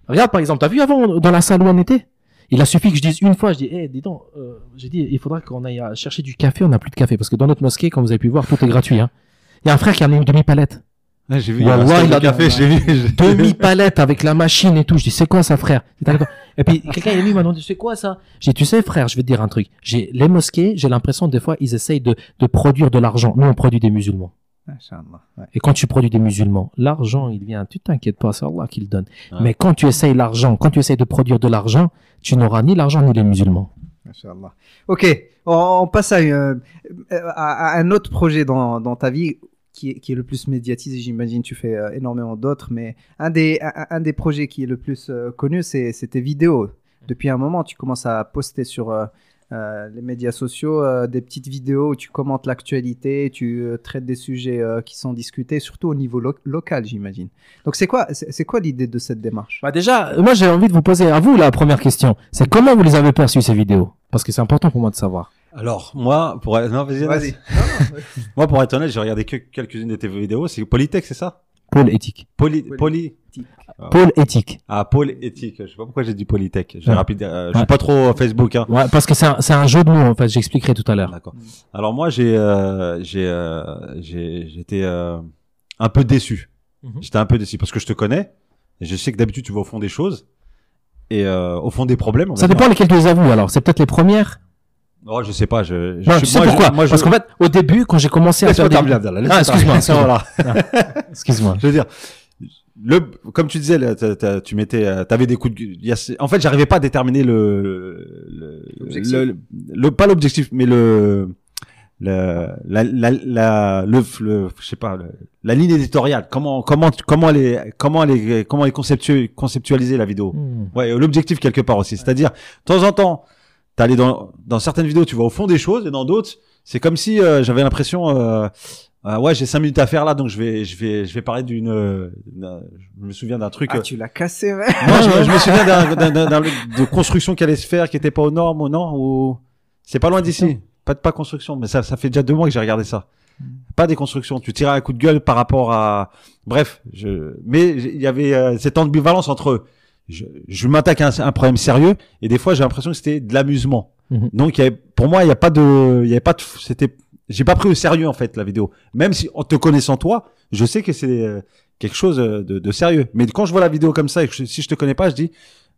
regarde, par exemple, t'as vu avant, dans la salle où on était? Il a suffi que je dise une fois, je dis, eh, dis donc, euh, j'ai dit, il faudra qu'on aille chercher du café, on n'a plus de café. Parce que dans notre mosquée, comme vous avez pu voir, tout est gratuit. Hein. Il y a un frère qui a amené une demi-palette. Ouais, j'ai vu. Il y a café, j'ai vu. (laughs) Demi-palette avec la machine et tout. Je dis, c'est quoi ça, frère? Et puis, quelqu'un est venu, m'a demandé, c'est quoi ça? J'ai dit, tu sais, frère, je vais te dire un truc. J'ai les mosquées, j'ai l'impression, des fois, ils essayent de, de produire de l'argent. Nous, on produit des musulmans. Ouais. Et quand tu produis des musulmans, l'argent, il vient, tu t'inquiètes pas, c'est Allah qui le donne. Ouais. Mais quand tu essayes l'argent, quand tu essayes de produire de l'argent, tu n'auras ni l'argent ni les musulmans. Ok, on, on passe à, une- à- à un autre projet dans, dans ta vie qui est, qui est le plus médiatisé. J'imagine tu fais euh, énormément d'autres, mais un des, un, un des projets qui est le plus euh, connu, c'est tes vidéos. Depuis un moment, tu commences à poster sur euh, les médias sociaux des petites vidéos où tu commentes l'actualité, tu traites des sujets qui sont discutés, surtout au niveau lo- local, j'imagine. Donc c'est quoi, c'est c'est quoi l'idée de cette démarche? Bah déjà, moi j'ai envie de vous poser à vous la première question. C'est comment vous les avez perçues ces vidéos? Parce que c'est important pour moi de savoir. Alors, moi, pour être, non, vas-y, Vas-y. (laughs) Moi, pour être honnête, j'ai regardé que quelques-unes de tes vidéos. C'est Polytech, c'est ça? Pôle éthique. Poly, Poly- poly, Pôle éthique. ah, pôle éthique. Je sais pas pourquoi j'ai dit Polytech. J'ai Ouais. rapide, euh, je Ouais. suis pas trop euh, Facebook, hein. Ouais, parce que c'est un, c'est un jeu de mots en fait. J'expliquerai tout à l'heure. D'accord. Alors moi j'ai euh, j'ai euh, j'ai j'étais euh, un peu déçu. Mhm. J'étais un peu déçu parce que je te connais et je sais que d'habitude tu vas au fond des choses et euh, au fond des problèmes. Ça dépend dire. lesquelles tu les avoues. Alors, c'est peut-être les premières. Oh, je sais pas. Je, je Non, suis- tu sais moi, je- pourquoi moi, je- Parce qu'en fait, au début, quand j'ai commencé à faire des... Ah, excuse-moi, excuse-moi. (laughs) (laughs) Excuse-moi. Je veux dire, le, comme tu disais, là, t'as- t'as- tu mettais, euh, t'avais des coups de, il y a- en fait, j'arrivais pas à déterminer le, le, le, le- pas l'objectif, mais le, le, la, la, la, le, le- je sais pas, le- la ligne éditoriale. Comment, comment, comment elle est, comment elle est, comment elle est conceptu- conceptualiser la vidéo. Hmm. Ouais, l'objectif quelque part aussi. C'est-à-dire, de temps en temps, t'allais dans, dans certaines vidéos, tu vas au fond des choses, et dans d'autres, c'est comme si euh, j'avais l'impression, euh, euh, ouais, j'ai cinq minutes à faire là, donc je vais, je vais, je vais parler d'une, euh, je me souviens d'un truc. Ah, euh, tu l'as cassé, ouais. non, je, me- je me souviens d'un, (laughs) d'un, d'un- d'un- de construction qui allait se faire, qui était pas aux normes, ou non, ou c'est pas loin d'ici. Pas de pas construction, mais ça, ça fait déjà deux mois que j'ai regardé ça. Pas des constructions. Tu tirais un coup de gueule par rapport à, bref, je, mais il y avait euh, cette ambivalence entre, je, je m'attaque à un, un problème sérieux, et des fois j'ai l'impression que c'était de l'amusement. Mhm. Donc il y avait, pour moi, il y a pas de, il y avait pas de, c'était, j'ai pas pris au sérieux en fait la vidéo. Même si en te connaissant toi, je sais que c'est euh, quelque chose euh, de, de sérieux. Mais quand je vois la vidéo comme ça et que je- si je te connais pas, je dis,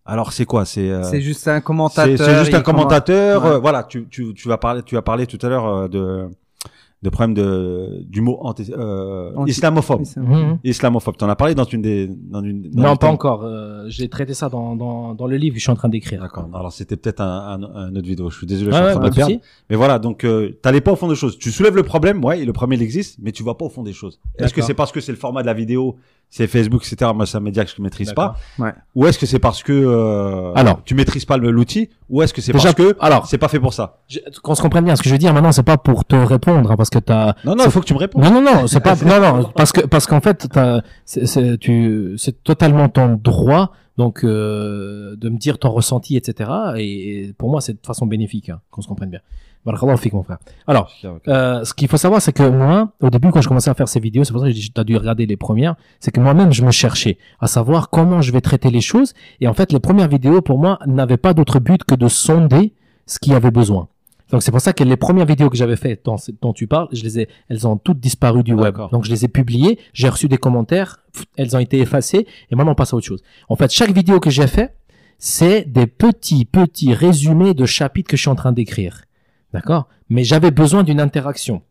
alors c'est quoi? C'est euh, C'est juste un commentateur. c'est juste un commentateur. Ouais. euh, voilà, tu, tu, tu vas parler, tu as parlé tout à l'heure euh, de de problème de du mot anti, euh, Anti- islamophobe. Mhm. Islamophobe. T'en as parlé dans une des dans une. dans Non, pas encore. Euh, J'ai traité ça dans, dans, dans le livre que je suis en train d'écrire. D'accord. Alors c'était peut-être un, un, un autre vidéo. Je suis désolé. Ouais, je ouais, suis en pas train de me perdre. souci. Mais voilà, donc euh, t'allais pas au fond des choses. Tu soulèves le problème, ouais, et le problème il existe, mais tu vas pas au fond des choses. Est-ce que c'est parce que c'est le format de la vidéo, c'est Facebook, etc. Moi, c'est un média que je maîtrise pas. Ouais. Ou est-ce que c'est parce que euh, Alors. tu maîtrises pas l'outil, ou est-ce que c'est parce que alors- c'est pas fait pour ça? Qu'on se comprenne bien. Ce que je veux dire maintenant, c'est pas pour te répondre, hein, parce que t'as. Non, non, il faut que tu me répondes. Non, non, non, c'est (laughs) pas. non, non, parce que parce qu'en fait, t'as- c'est- tu, c'est totalement ton droit Donc, euh, de me dire ton ressenti, etc. Et, pour moi, c'est de façon bénéfique, hein, qu'on se comprenne bien. Mon frère. Alors, euh, ce qu'il faut savoir, c'est que moi, au début, quand je commençais à faire ces vidéos, c'est pour ça que tu as dû regarder les premières, c'est que moi-même, je me cherchais à savoir comment je vais traiter les choses. Et en fait, les premières vidéos, pour moi, n'avaient pas d'autre but que de sonder ce qu'il y avait besoin. Donc c'est pour ça que les premières vidéos que j'avais faites dont, dont, tu parles, je les ai, elles ont toutes disparu du web. Donc je les ai publiées, j'ai reçu des commentaires, elles ont été effacées et maintenant on passe à autre chose. En fait, chaque vidéo que j'ai fait, c'est des petits petits résumés de chapitres que je suis en train d'écrire. D'accord? Mais j'avais besoin d'une interaction.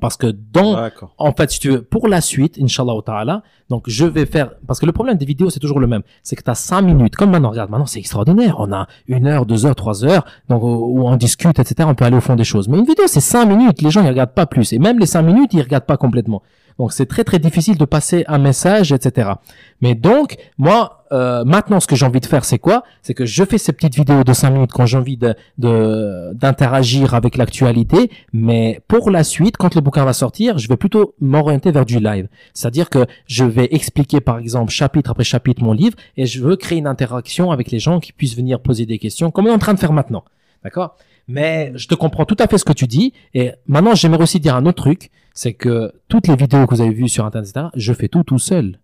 Parce que dans, en fait, si tu veux, pour la suite, Inch'Allah ta'ala, donc je vais faire, parce que le problème des vidéos, c'est toujours le même. C'est que tu as cinq minutes. Comme maintenant, regarde, maintenant c'est extraordinaire. On a une heure, deux heures, trois heures, donc, où on discute, etc. On peut aller au fond des choses. Mais une vidéo, c'est cinq minutes. Les gens, ils regardent pas plus. Et même les cinq minutes, ils regardent pas complètement. Donc c'est très très difficile de passer un message, etc. Mais donc moi euh, maintenant ce que j'ai envie de faire c'est quoi? C'est que je fais ces petites vidéos de 5 minutes quand j'ai envie de d'interagir avec l'actualité, mais pour la suite quand le bouquin va sortir, je vais plutôt m'orienter vers du live. C'est-à-dire que je vais expliquer par exemple chapitre après chapitre mon livre et je veux créer une interaction avec les gens qui puissent venir poser des questions comme on est en train de faire maintenant. D'accord? Mais je te comprends tout à fait ce que tu dis. Et maintenant, j'aimerais aussi dire un autre truc, c'est que toutes les vidéos que vous avez vues sur Internet, etc., je fais tout tout seul.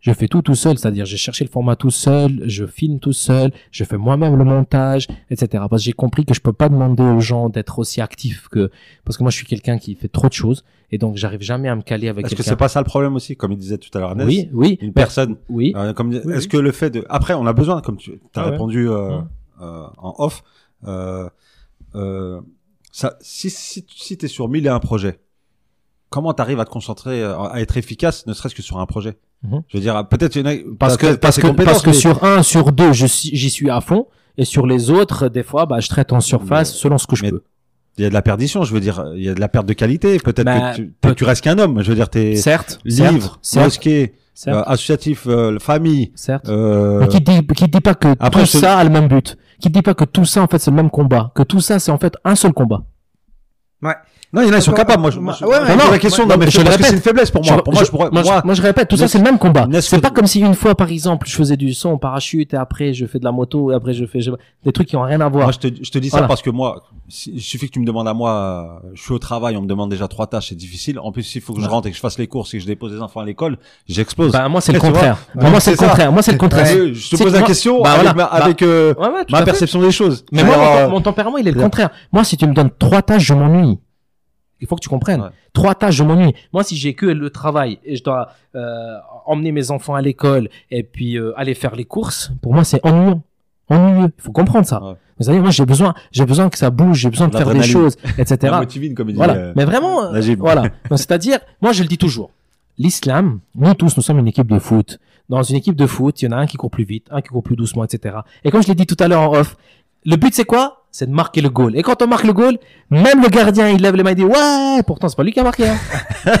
Je fais tout tout seul, c'est-à-dire j'ai cherché le format tout seul, je filme tout seul, je fais moi-même le montage, etc. Parce que j'ai compris que je peux pas demander aux gens d'être aussi actifs que parce que moi je suis quelqu'un qui fait trop de choses et donc j'arrive jamais à me caler avec. Est-ce que c'est pas ça le problème aussi, comme il disait tout à l'heure, Oui, oui. Une personne. Oui. Euh, comme est-ce que le fait de après on a besoin, comme tu as répondu euh, euh, en off. Euh, euh, ça, si, si, si tu es sur mille et un projets, comment tu arrives à te concentrer, euh, à être efficace, ne serait-ce que sur un projet? Mhm. Je veux dire, peut-être parce que parce que parce que sur un, sur deux, j'y suis à fond, et sur les autres, des fois, bah, je traite en surface selon ce que je peux. Il y a de la perdition, je veux dire, il y a de la perte de qualité. Peut-être bah, que tu, tu restes qu'un homme. Je veux dire, t'es certes, livre, mosquée, euh, associatif, euh, famille. Certes. Euh... Mais qui dit, qui dit pas que Après, tout ça a le même but? Qui dit pas que tout ça en fait c'est le même combat. Que tout ça c'est en fait un seul combat. Ouais. Non, il y en a, ils sont capables. Moi, je, moi, ouais, non, la question, non, mais je parce que c'est une faiblesse pour moi. pour moi, je pourrais, moi, moi, je répète, tout ça, c'est le même combat. C'est pas comme si une fois, par exemple, je faisais du son en parachute et après, je fais de la moto et après, je fais des trucs qui ont rien à voir. Moi, je te, je te dis ça parce que moi, il suffit que tu me demandes à moi, je suis au travail, on me demande déjà trois tâches, c'est difficile. En plus, s'il faut que je rentre et que je fasse les courses et que je dépose les enfants à l'école, j'explose. Bah, moi, c'est le contraire. Moi, c'est le contraire. Moi, c'est le contraire. Je te pose la question avec ma perception des choses. Mais moi, mon tempérament, il est le contraire. Moi, si tu me donnes trois tâches, je m'ennuie. Il faut que tu comprennes. Trois tâches, je m'ennuie. Moi, si j'ai que le travail et je dois euh, emmener mes enfants à l'école et puis euh, aller faire les courses, pour moi, c'est ennuyeux. Ennuyeux. Il faut comprendre ça. Ouais. Vous savez, moi, j'ai besoin, j'ai besoin que ça bouge, j'ai besoin de faire des choses, (laughs) etc. comme il dit, voilà. Euh, Mais vraiment, voilà. (laughs) C'est-à-dire, moi, je le dis toujours. L'islam, nous tous, nous sommes une équipe de foot. Dans une équipe de foot, il y en a un qui court plus vite, un qui court plus doucement, etc. Et comme je l'ai dit tout à l'heure en off, le but c'est quoi? C'est de marquer le goal. Et quand on marque le goal, même le gardien, il lève les mains et dit ouais, pourtant c'est pas lui qui a marqué. Hein, (laughs)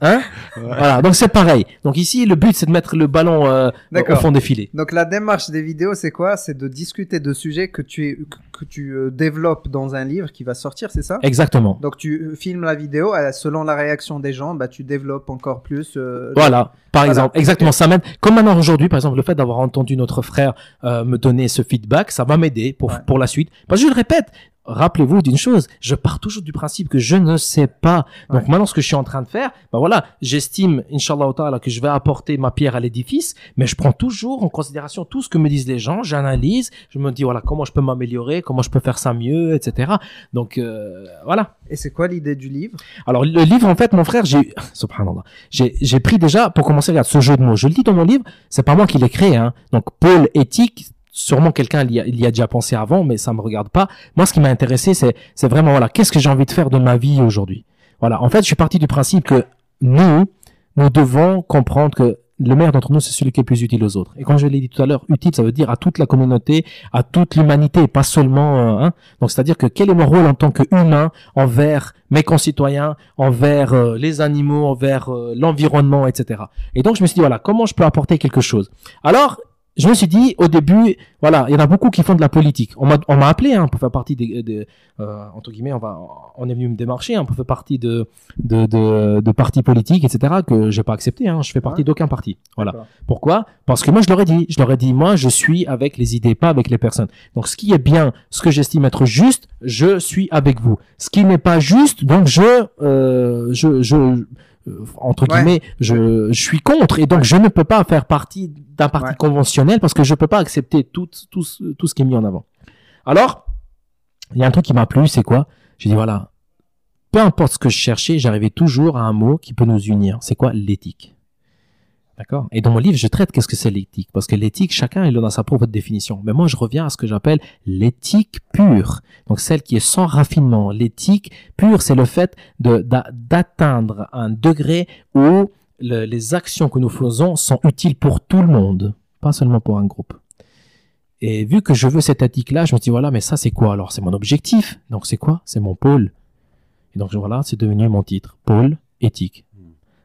hein? Voilà, donc c'est pareil. Donc ici, le but c'est de mettre le ballon euh, au fond des filets. Donc la démarche des vidéos, c'est quoi? C'est de discuter de sujets que tu que tu euh, développes dans un livre qui va sortir, c'est ça? Exactement. Donc tu euh, filmes la vidéo, selon la réaction des gens, bah tu développes encore plus. voilà, par exemple, exactement. Ça m'aide. Comme maintenant aujourd'hui, par exemple, le fait d'avoir entendu notre frère me donner ce feedback, ça va m'aider pour pour la suite parce que je le répète, rappelez-vous d'une chose, je pars toujours du principe que je ne sais pas. Donc maintenant, ce que je suis en train de faire, ben voilà, j'estime, inshallah ta'ala, que je vais apporter ma pierre à l'édifice, mais je prends toujours en considération tout ce que me disent les gens, j'analyse, je me dis, voilà, comment je peux m'améliorer, comment je peux faire ça mieux, etc. Donc, euh, voilà. Et c'est quoi l'idée du livre? Alors, le livre, en fait, mon frère, j'ai, (laughs) subhanallah, j'ai, j'ai pris déjà, pour commencer, regarde, ce jeu de mots, je le dis dans mon livre, c'est pas moi qui l'ai créé, hein. Donc, Paul éthique, sûrement quelqu'un y, y, a déjà pensé avant, mais ça me regarde pas. Moi, ce qui m'a intéressé, c'est, c'est vraiment, voilà, qu'est-ce que j'ai envie de faire de ma vie aujourd'hui? Voilà. En fait, je suis parti du principe que nous, nous devons comprendre que le meilleur d'entre nous, c'est celui qui est plus utile aux autres. Et quand je l'ai dit tout à l'heure, utile, ça veut dire à toute la communauté, à toute l'humanité, pas seulement. Euh, hein. Donc, c'est-à-dire que quel est mon rôle en tant qu'humain envers mes concitoyens, envers euh, les animaux, envers euh, l'environnement, etc. Et donc, je me suis dit voilà, comment je peux apporter quelque chose? Alors, je me suis dit au début, voilà, il y en a beaucoup qui font de la politique. On m'a, on m'a appelé hein, pour faire partie des, des euh, entre guillemets, on va, on est venu me démarcher hein, pour faire partie de de, de, de partis politiques, etc. que j'ai pas accepté. Hein, je fais partie d'aucun parti. Voilà. Pourquoi? Parce que moi, je leur ai dit, je leur ai dit, moi, je suis avec les idées, pas avec les personnes. Donc, ce qui est bien, ce que j'estime être juste, je suis avec vous. Ce qui n'est pas juste, donc je, euh, je, je euh, entre guillemets, je, je, suis contre. Et donc je ne peux pas faire partie d'un parti conventionnel parce que je peux pas accepter tout, tout, tout ce qui est mis en avant. Alors, il y a un truc qui m'a plu, c'est quoi? J'ai dit voilà, peu importe ce que je cherchais, j'arrivais toujours à un mot qui peut nous unir. C'est quoi l'éthique? D'accord Et dans mon livre, je traite qu'est-ce que c'est l'éthique. Parce que l'éthique, chacun il a sa propre définition. Mais moi, je reviens à ce que j'appelle l'éthique pure. Donc celle qui est sans raffinement. L'éthique pure, c'est le fait de d'atteindre un degré où les actions que nous faisons sont utiles pour tout le monde, pas seulement pour un groupe. Et vu que je veux cette éthique-là, je me dis voilà, mais ça c'est quoi Alors? C'est mon objectif. Donc c'est quoi? C'est mon pôle. Et donc voilà, c'est devenu mon titre, pôle éthique.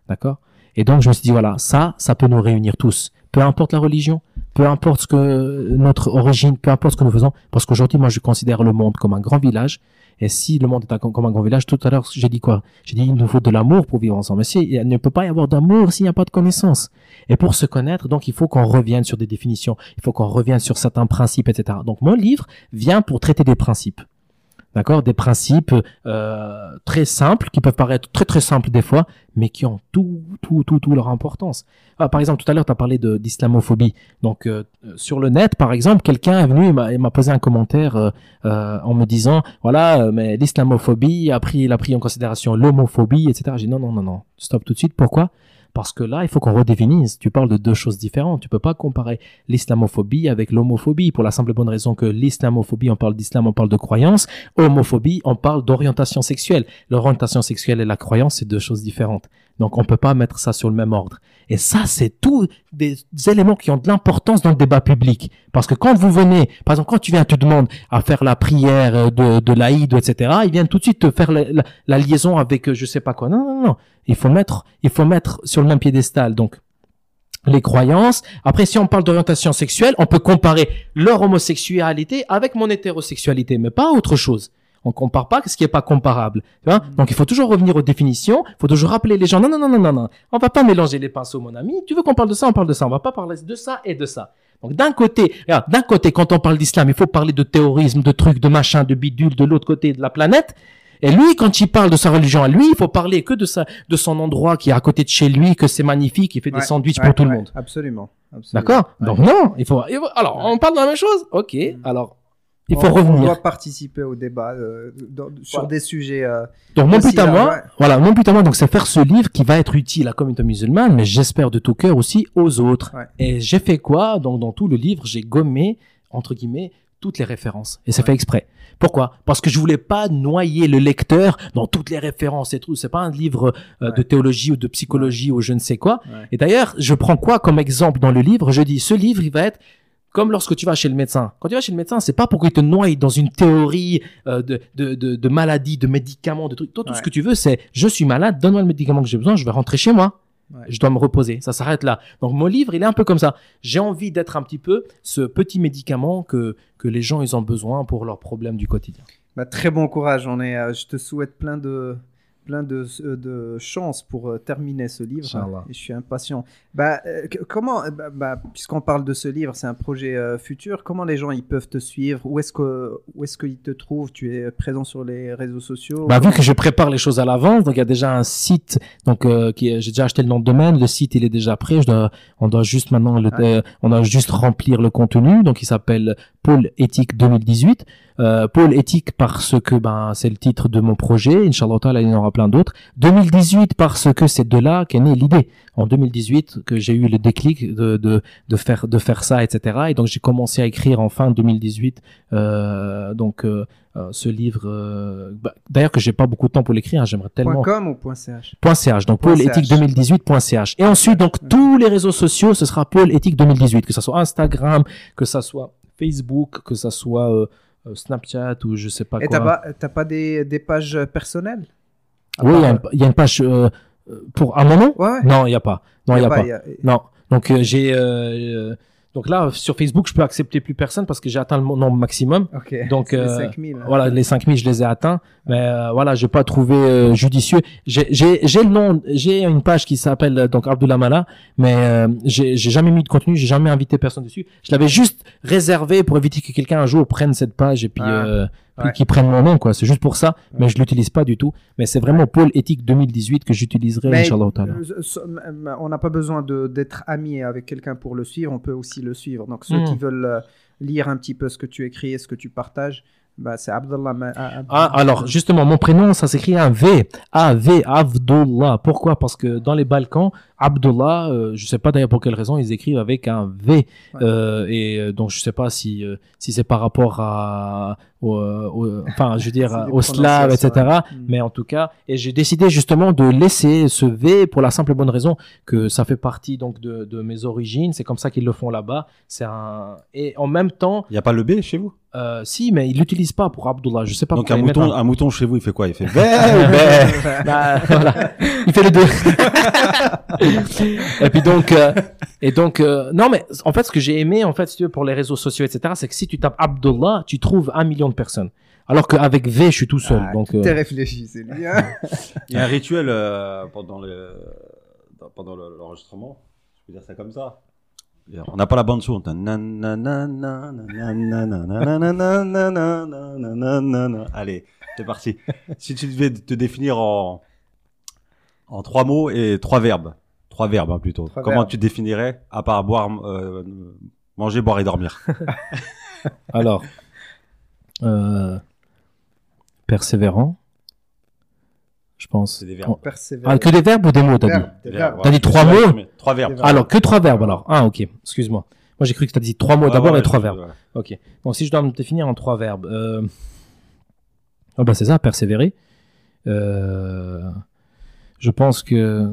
D'accord? Et donc, je me suis dit, voilà, ça, ça peut nous réunir tous. Peu importe la religion, peu importe ce que notre origine, peu importe ce que nous faisons. Parce qu'aujourd'hui, moi, je considère le monde comme un grand village. Et si le monde est comme un grand village, tout à l'heure, j'ai dit quoi? J'ai dit, il nous faut de l'amour pour vivre ensemble. Mais il ne peut pas y avoir d'amour s'il n'y a pas de connaissance. Et pour se connaître, donc, il faut qu'on revienne sur des définitions. Il faut qu'on revienne sur certains principes, etc. Donc, mon livre vient pour traiter des principes d'accord? Des principes euh, très simples, qui peuvent paraître très très simples des fois, mais qui ont tout, tout, tout, tout leur importance. Ah, par exemple, tout à l'heure, tu as parlé d'islamophobie. Donc, euh, sur le net, par exemple, quelqu'un est venu et m'a posé un commentaire euh, euh, en me disant, voilà, mais l'islamophobie a pris, il a pris en considération l'homophobie, etc. J'ai dit, non, non, non, non, stop tout de suite. Pourquoi? Parce que là, il faut qu'on redéfinisse. Tu parles de deux choses différentes. Tu peux pas comparer l'islamophobie avec l'homophobie pour la simple et bonne raison que l'islamophobie, on parle d'islam, on parle de croyance. Homophobie, on parle d'orientation sexuelle. L'orientation sexuelle et la croyance, c'est deux choses différentes. Donc, on peut pas mettre ça sur le même ordre. Et ça, c'est tous des éléments qui ont de l'importance dans le débat public. Parce que quand vous venez, par exemple, quand tu viens, tu demandes à faire la prière de, de l'Aïd, etc., ils viennent tout de suite te faire la, liaison avec je sais pas quoi. Non, non, non. Il faut mettre, il faut mettre sur le même piédestal. Donc, les croyances. Après, si on parle d'orientation sexuelle, on peut comparer leur homosexualité avec mon hétérosexualité, mais pas autre chose. On compare pas ce qui est pas comparable. Tu vois mm. Donc il faut toujours revenir aux définitions. Il faut toujours rappeler les gens. Non, non, non, non, non, non. On va pas mélanger les pinceaux, mon ami. Tu veux qu'on parle de ça, on parle de ça. On va pas parler de ça et de ça. Donc d'un côté, d'un côté, quand on parle d'islam, il faut parler de terrorisme, de trucs, de machin, de bidule. De l'autre côté de la planète, et lui, quand il parle de sa religion à lui, il faut parler que de sa, de son endroit qui est à côté de chez lui, que c'est magnifique, il fait des sandwichs pour tout le monde. Absolument. D'accord? Donc non, il faut, alors on parle de la même chose? Ok. Mm. Alors il faut revenir. On doit participer au débat euh, sur des sujets. Euh, donc mon but à moi, voilà, mon but à moi, donc c'est faire ce livre qui va être utile à la communauté musulmane, mais j'espère de tout cœur aussi aux autres. Et j'ai fait quoi? Donc dans tout le livre, j'ai gommé entre guillemets toutes les références et c'est fait exprès. Pourquoi? Parce que je voulais pas noyer le lecteur dans toutes les références et tout. C'est pas un livre euh, de théologie ou de psychologie ou je ne sais quoi. Et d'ailleurs, je prends quoi comme exemple dans le livre? Je dis ce livre, il va être comme lorsque tu vas chez le médecin. Quand tu vas chez le médecin, c'est pas pour qu'il te noie dans une théorie euh, de, de, de, de, maladie, de médicaments, de trucs. Toi, tout ce que tu veux, c'est je suis malade, donne-moi le médicament que j'ai besoin, je vais rentrer chez moi. Je dois me reposer. Ça s'arrête là. Donc mon livre, il est un peu comme ça. J'ai envie d'être un petit peu ce petit médicament que, que les gens ils ont besoin pour leurs problèmes du quotidien. Bah, très bon courage. On est, euh, je te souhaite plein de, plein de, euh, de chance pour euh, terminer ce livre. Et je suis impatient. Bah, euh, comment, bah, bah, puisqu'on parle de ce livre, c'est un projet futur. Comment les gens ils peuvent te suivre? Où est-ce que où est-ce qu'ils te trouvent? Tu es présent sur les réseaux sociaux? Bah, Vu que je prépare les choses à l'avance, donc il y a déjà un site. Donc qui j'ai déjà acheté le nom de domaine. Le site il est déjà prêt. Je dois, on doit juste maintenant le, on doit juste remplir le contenu. Donc il s'appelle Pôle éthique 2018. Euh, pôle éthique parce que ben c'est le titre de mon projet. Inch'Allah, il y en aura plein d'autres. 2018 parce que c'est de là qu'est née l'idée. En 2018 que j'ai eu le déclic de, de, de, faire de faire ça, etc. Et donc j'ai commencé à écrire en fin 2018 euh, donc euh, euh, ce livre. Bah, D'ailleurs que j'ai pas beaucoup de temps pour l'écrire. Hein, J'aimerais tellement. .com ou .ch. .ch. Donc pôle éthique 2018.ch. Et ensuite donc tous les réseaux sociaux, ce sera pôle éthique 2018, que ça soit Instagram, que ça soit Facebook, que ça soit euh, Snapchat ou je sais pas Et quoi. Et t'as pas, pas des, des, pages personnelles? Oui, il y, a une page euh, pour un moment? Ouais, Non, il n'y a pas. Non, il y, a, pas. Non. Donc j'ai Donc là, sur Facebook, je peux accepter plus personne parce que j'ai atteint le nombre maximum. Donc les 5000, euh, voilà, les 5000, je les ai atteints. Mais euh, voilà, j'ai pas trouvé euh, judicieux. J'ai le nom, j'ai une page qui s'appelle donc Abdullah Mala, mais j'ai jamais mis de contenu, j'ai jamais invité personne dessus. Je l'avais juste réservé pour éviter que quelqu'un un jour prenne cette page et puis ah qui prennent mon nom, quoi. C'est juste pour ça, mais je l'utilise pas du tout. Mais c'est vraiment Pôle Éthique 2018 que j'utiliserai, Inch'Allah. Euh, on n'a pas besoin d'être ami avec quelqu'un pour le suivre, on peut aussi le suivre. Donc ceux qui hmm. veulent euh, lire un petit peu ce que tu écris et ce que tu partages, bah, c'est Abdullah. Ah, alors, justement, mon prénom, ça s'écrit un V. A-V, Abdullah. Pourquoi? Parce que dans les Balkans, Abdullah, euh, je sais pas d'ailleurs pour quelle raison, ils écrivent avec un V. Euh, et donc, je sais pas si, si c'est par rapport à, enfin, je veux dire, (laughs) au slave, etc. Mais en tout cas, et j'ai décidé justement de laisser ce V pour la simple et bonne raison que ça fait partie donc de, de mes origines. C'est comme ça qu'ils le font là-bas. C'est un, et en même temps. Il n'y a pas le B chez vous? Euh, si, mais il l'utilise pas pour Abdullah. Je sais pas. Donc un mouton, un mouton chez vous, il fait quoi? Il fait (laughs) (laughs) bah, voilà. Il fait les deux. et puis donc, euh, et donc, euh, non, mais en fait, ce que j'ai aimé, en fait, si tu veux, pour les réseaux sociaux, etc., c'est que si tu tapes Abdullah, tu trouves un million de personnes. Alors qu'avec V, je suis tout seul. Ah, donc, tout est réfléchi, c'est lui. Hein. il y a un rituel pendant le pendant l'enregistrement. Je peux dire ça comme ça. On n'a pas la bande son. Allez, c'est parti. Si tu devais te définir en, en trois mots et trois verbes, trois verbes plutôt, comment tu définirais à part boire, manger, boire et dormir Alors, persévérant, je pense. Des verbes. Ah, que des verbes ou des mots, t'as dit T'as dit trois mots Trois verbes. Alors, que trois verbes, alors. Ah, ok, excuse-moi. Moi, j'ai cru que t'as dit trois mots d'abord et trois verbes. Ok. Bon, si je dois me définir en trois verbes. Euh... Oh, bah, c'est ça, persévérer. Euh... Je pense que.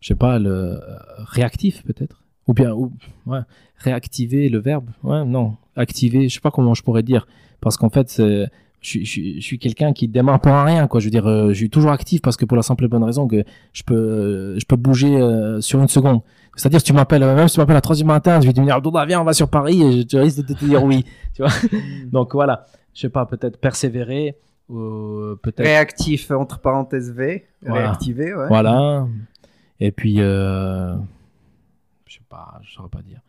Je sais pas, le réactif, peut-être ou bien ou, ouais, réactiver le verbe. Ouais non activer je sais pas comment je pourrais dire. Parce qu'en fait c'est je, je, suis quelqu'un qui démarre à rien quoi. Je veux dire euh, je suis toujours actif parce que pour la simple et bonne raison que je peux euh, je peux bouger euh, sur une seconde. C'est-à-dire si tu m'appelles même si tu m'appelles à 3 du matin je vais te dire Abdullah viens on va sur Paris et je, risque de te dire oui (laughs) tu vois. Hmm. donc voilà. Je sais pas peut-être persévérer ou peut-être réactif entre parenthèses V. Voilà. réactiver ouais. Voilà. Et puis euh, je sais pas je saurais pas dire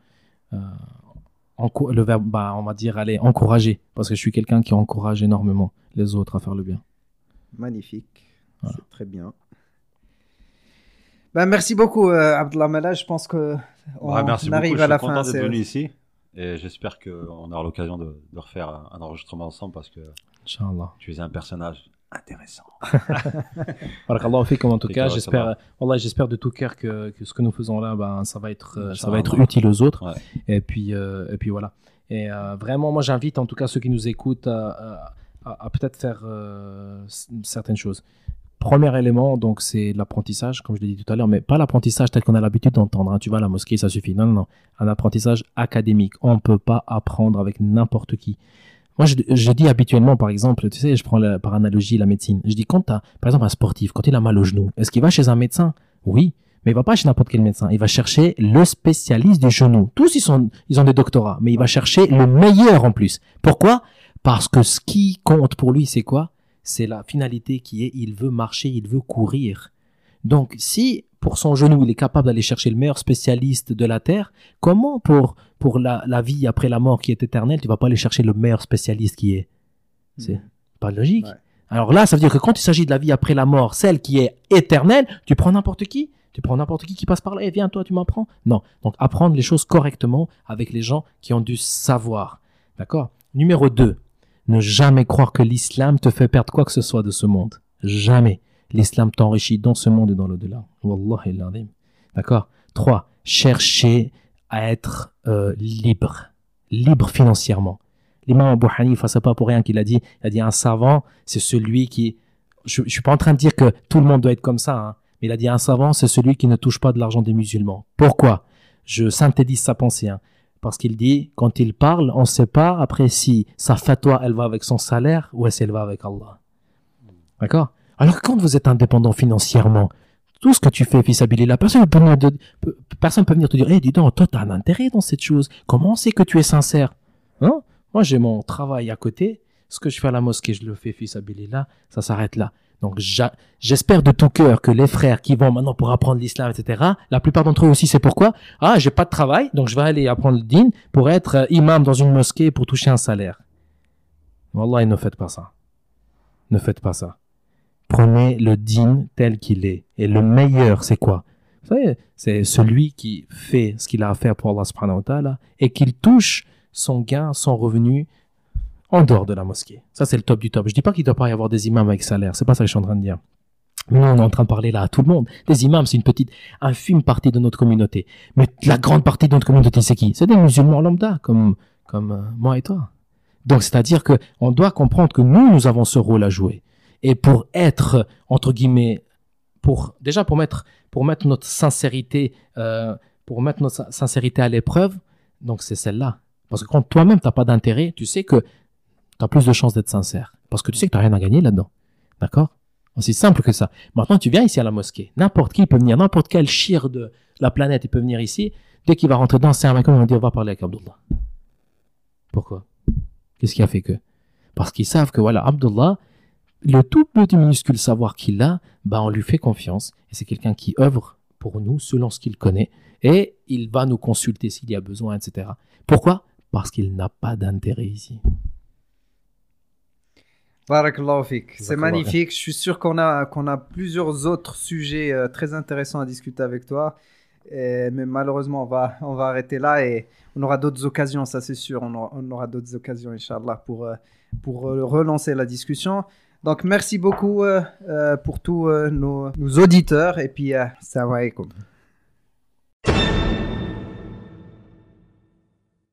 euh, le verbe, bah, on va dire, allez, encourager, parce que je suis quelqu'un qui encourage énormément les autres à faire le bien. Magnifique, c'est très bien. Ben, merci beaucoup, euh, Je pense que on, merci arrive beaucoup. à la fin. Je suis content d'être venu ici. Et j'espère qu'on aura l'occasion de, refaire un enregistrement ensemble parce que Inch'Allah. tu es un personnage intéressant. (laughs) En tout cas, j'espère j'espère de tout cœur que, que, ce que nous faisons là ben ça va être euh, ça va être utile aux autres. Et puis euh, et puis voilà. Et euh, vraiment moi j'invite en tout cas ceux qui nous écoutent à, à, peut-être faire certaines choses. Premier élément, donc, c'est l'apprentissage, comme je l'ai dit tout à l'heure, mais pas l'apprentissage tel qu'on a l'habitude d'entendre. Hein. Tu vas à la mosquée, ça suffit. Non, non, non. Un apprentissage académique. On ne peut pas apprendre avec n'importe qui. Moi, je, dis habituellement, par exemple, tu sais, je prends par analogie la médecine. Je dis, quand tu par exemple, un sportif, quand il a mal au genou, est-ce qu'il va chez un médecin? Oui, mais il va pas chez n'importe quel médecin. Il va chercher le spécialiste du genou. Tous, ils, sont, ils ont des doctorats, mais il va chercher le meilleur en plus. Pourquoi? Parce que ce qui compte pour lui, c'est quoi? C'est la finalité qui est, il veut marcher, il veut courir. Donc, si pour son genou, il est capable d'aller chercher le meilleur spécialiste de la Terre, comment pour, pour la, la vie après la mort qui est éternelle, tu vas pas aller chercher le meilleur spécialiste qui est C'est hmm. pas logique. Alors là, ça veut dire que quand il s'agit de la vie après la mort, celle qui est éternelle, tu prends n'importe qui tu prends n'importe qui qui passe par là et viens toi tu m'apprends Non. Donc apprendre les choses correctement avec les gens qui ont du savoir. D'accord? Numéro 2. Ne jamais croire que l'islam te fait perdre quoi que ce soit de ce monde. Jamais l'islam t'enrichit dans ce monde et dans l'au-delà. Wallahi D'accord? 3. Chercher à être euh, libre. Libre financièrement. L'imam Abu Hanifa, c'est pas pour rien qu'il a dit, il a dit un savant, c'est celui qui... Je, je suis pas en train de dire que tout le monde doit être comme ça, hein, mais il a dit un savant, c'est celui qui ne touche pas de l'argent des musulmans. Pourquoi? Je synthétise sa pensée. Hein, parce qu'il dit, quand il parle, on ne sait pas après si sa fatwa, elle va avec son salaire ou est-ce elle va avec Allah. D'accord? Alors quand vous êtes indépendant financièrement, tout ce que tu fais, fils la personne peut peut venir te dire, hé, dis donc, toi, t'as un intérêt dans cette chose. Comment c'est que tu es sincère? Hein? Moi, j'ai mon travail à côté. Ce que je fais à la mosquée, je le fais, fils là, ça s'arrête là. Donc, j'espère de tout cœur que les frères qui vont maintenant pour apprendre l'islam, etc., la plupart d'entre eux aussi, c'est pourquoi? Ah, j'ai pas de travail, donc je vais aller apprendre le din pour être euh, imam dans une mosquée pour toucher un salaire. Wallah, ne faites pas ça. Ne faites pas ça. Prenez le din tel qu'il est. Et le meilleur, c'est quoi? C'est celui qui fait ce qu'il a à faire pour Allah subhanahu wa ta'ala et qu'il touche son gain, son revenu en dehors de la mosquée. Ça, c'est le top du top. Je dis pas qu'il doit pas y avoir des imams avec salaire. C'est pas ça que je suis en train de dire. Mais on est en train de parler là à tout le monde. Les imams, c'est une petite, infime partie de notre communauté. Mais la grande partie de notre communauté, c'est qui? C'est des musulmans lambda, comme, comme euh, moi et toi. Donc, c'est-à-dire que on doit comprendre que nous, nous avons ce rôle à jouer. Et pour être, entre guillemets, pour, déjà pour mettre, pour mettre notre sincérité, euh, pour mettre notre sincérité à l'épreuve, donc c'est celle-là. Parce que quand toi-même, t'as pas d'intérêt, tu sais que tu as plus de chances d'être sincère. Parce que tu sais que tu rien à gagner là-dedans. D'accord? Aussi simple que ça. Maintenant, tu viens ici à la mosquée. N'importe qui peut venir, n'importe quel chir de la planète, peut venir ici. Dès qu'il va rentrer dans un on va dire, on va parler avec Abdullah. Pourquoi? Qu'est-ce qui a fait que? Parce qu'ils savent que, voilà, Abdullah, le tout petit minuscule savoir qu'il a, bah, on lui fait confiance. Et c'est quelqu'un qui œuvre pour nous selon ce qu'il connaît. Et il va nous consulter s'il y a besoin, etc. Pourquoi? Parce qu'il n'a pas d'intérêt ici. C'est magnifique. Je suis sûr qu'on a, qu'on a plusieurs autres sujets euh, très intéressants à discuter avec toi. mais malheureusement, on va, on va arrêter là et on aura d'autres occasions, ça c'est sûr. On aura, d'autres occasions, Inch'Allah, pour, euh, pour euh, relancer la discussion. Donc, merci beaucoup pour tous nos, nos, auditeurs et puis, salam alaikum.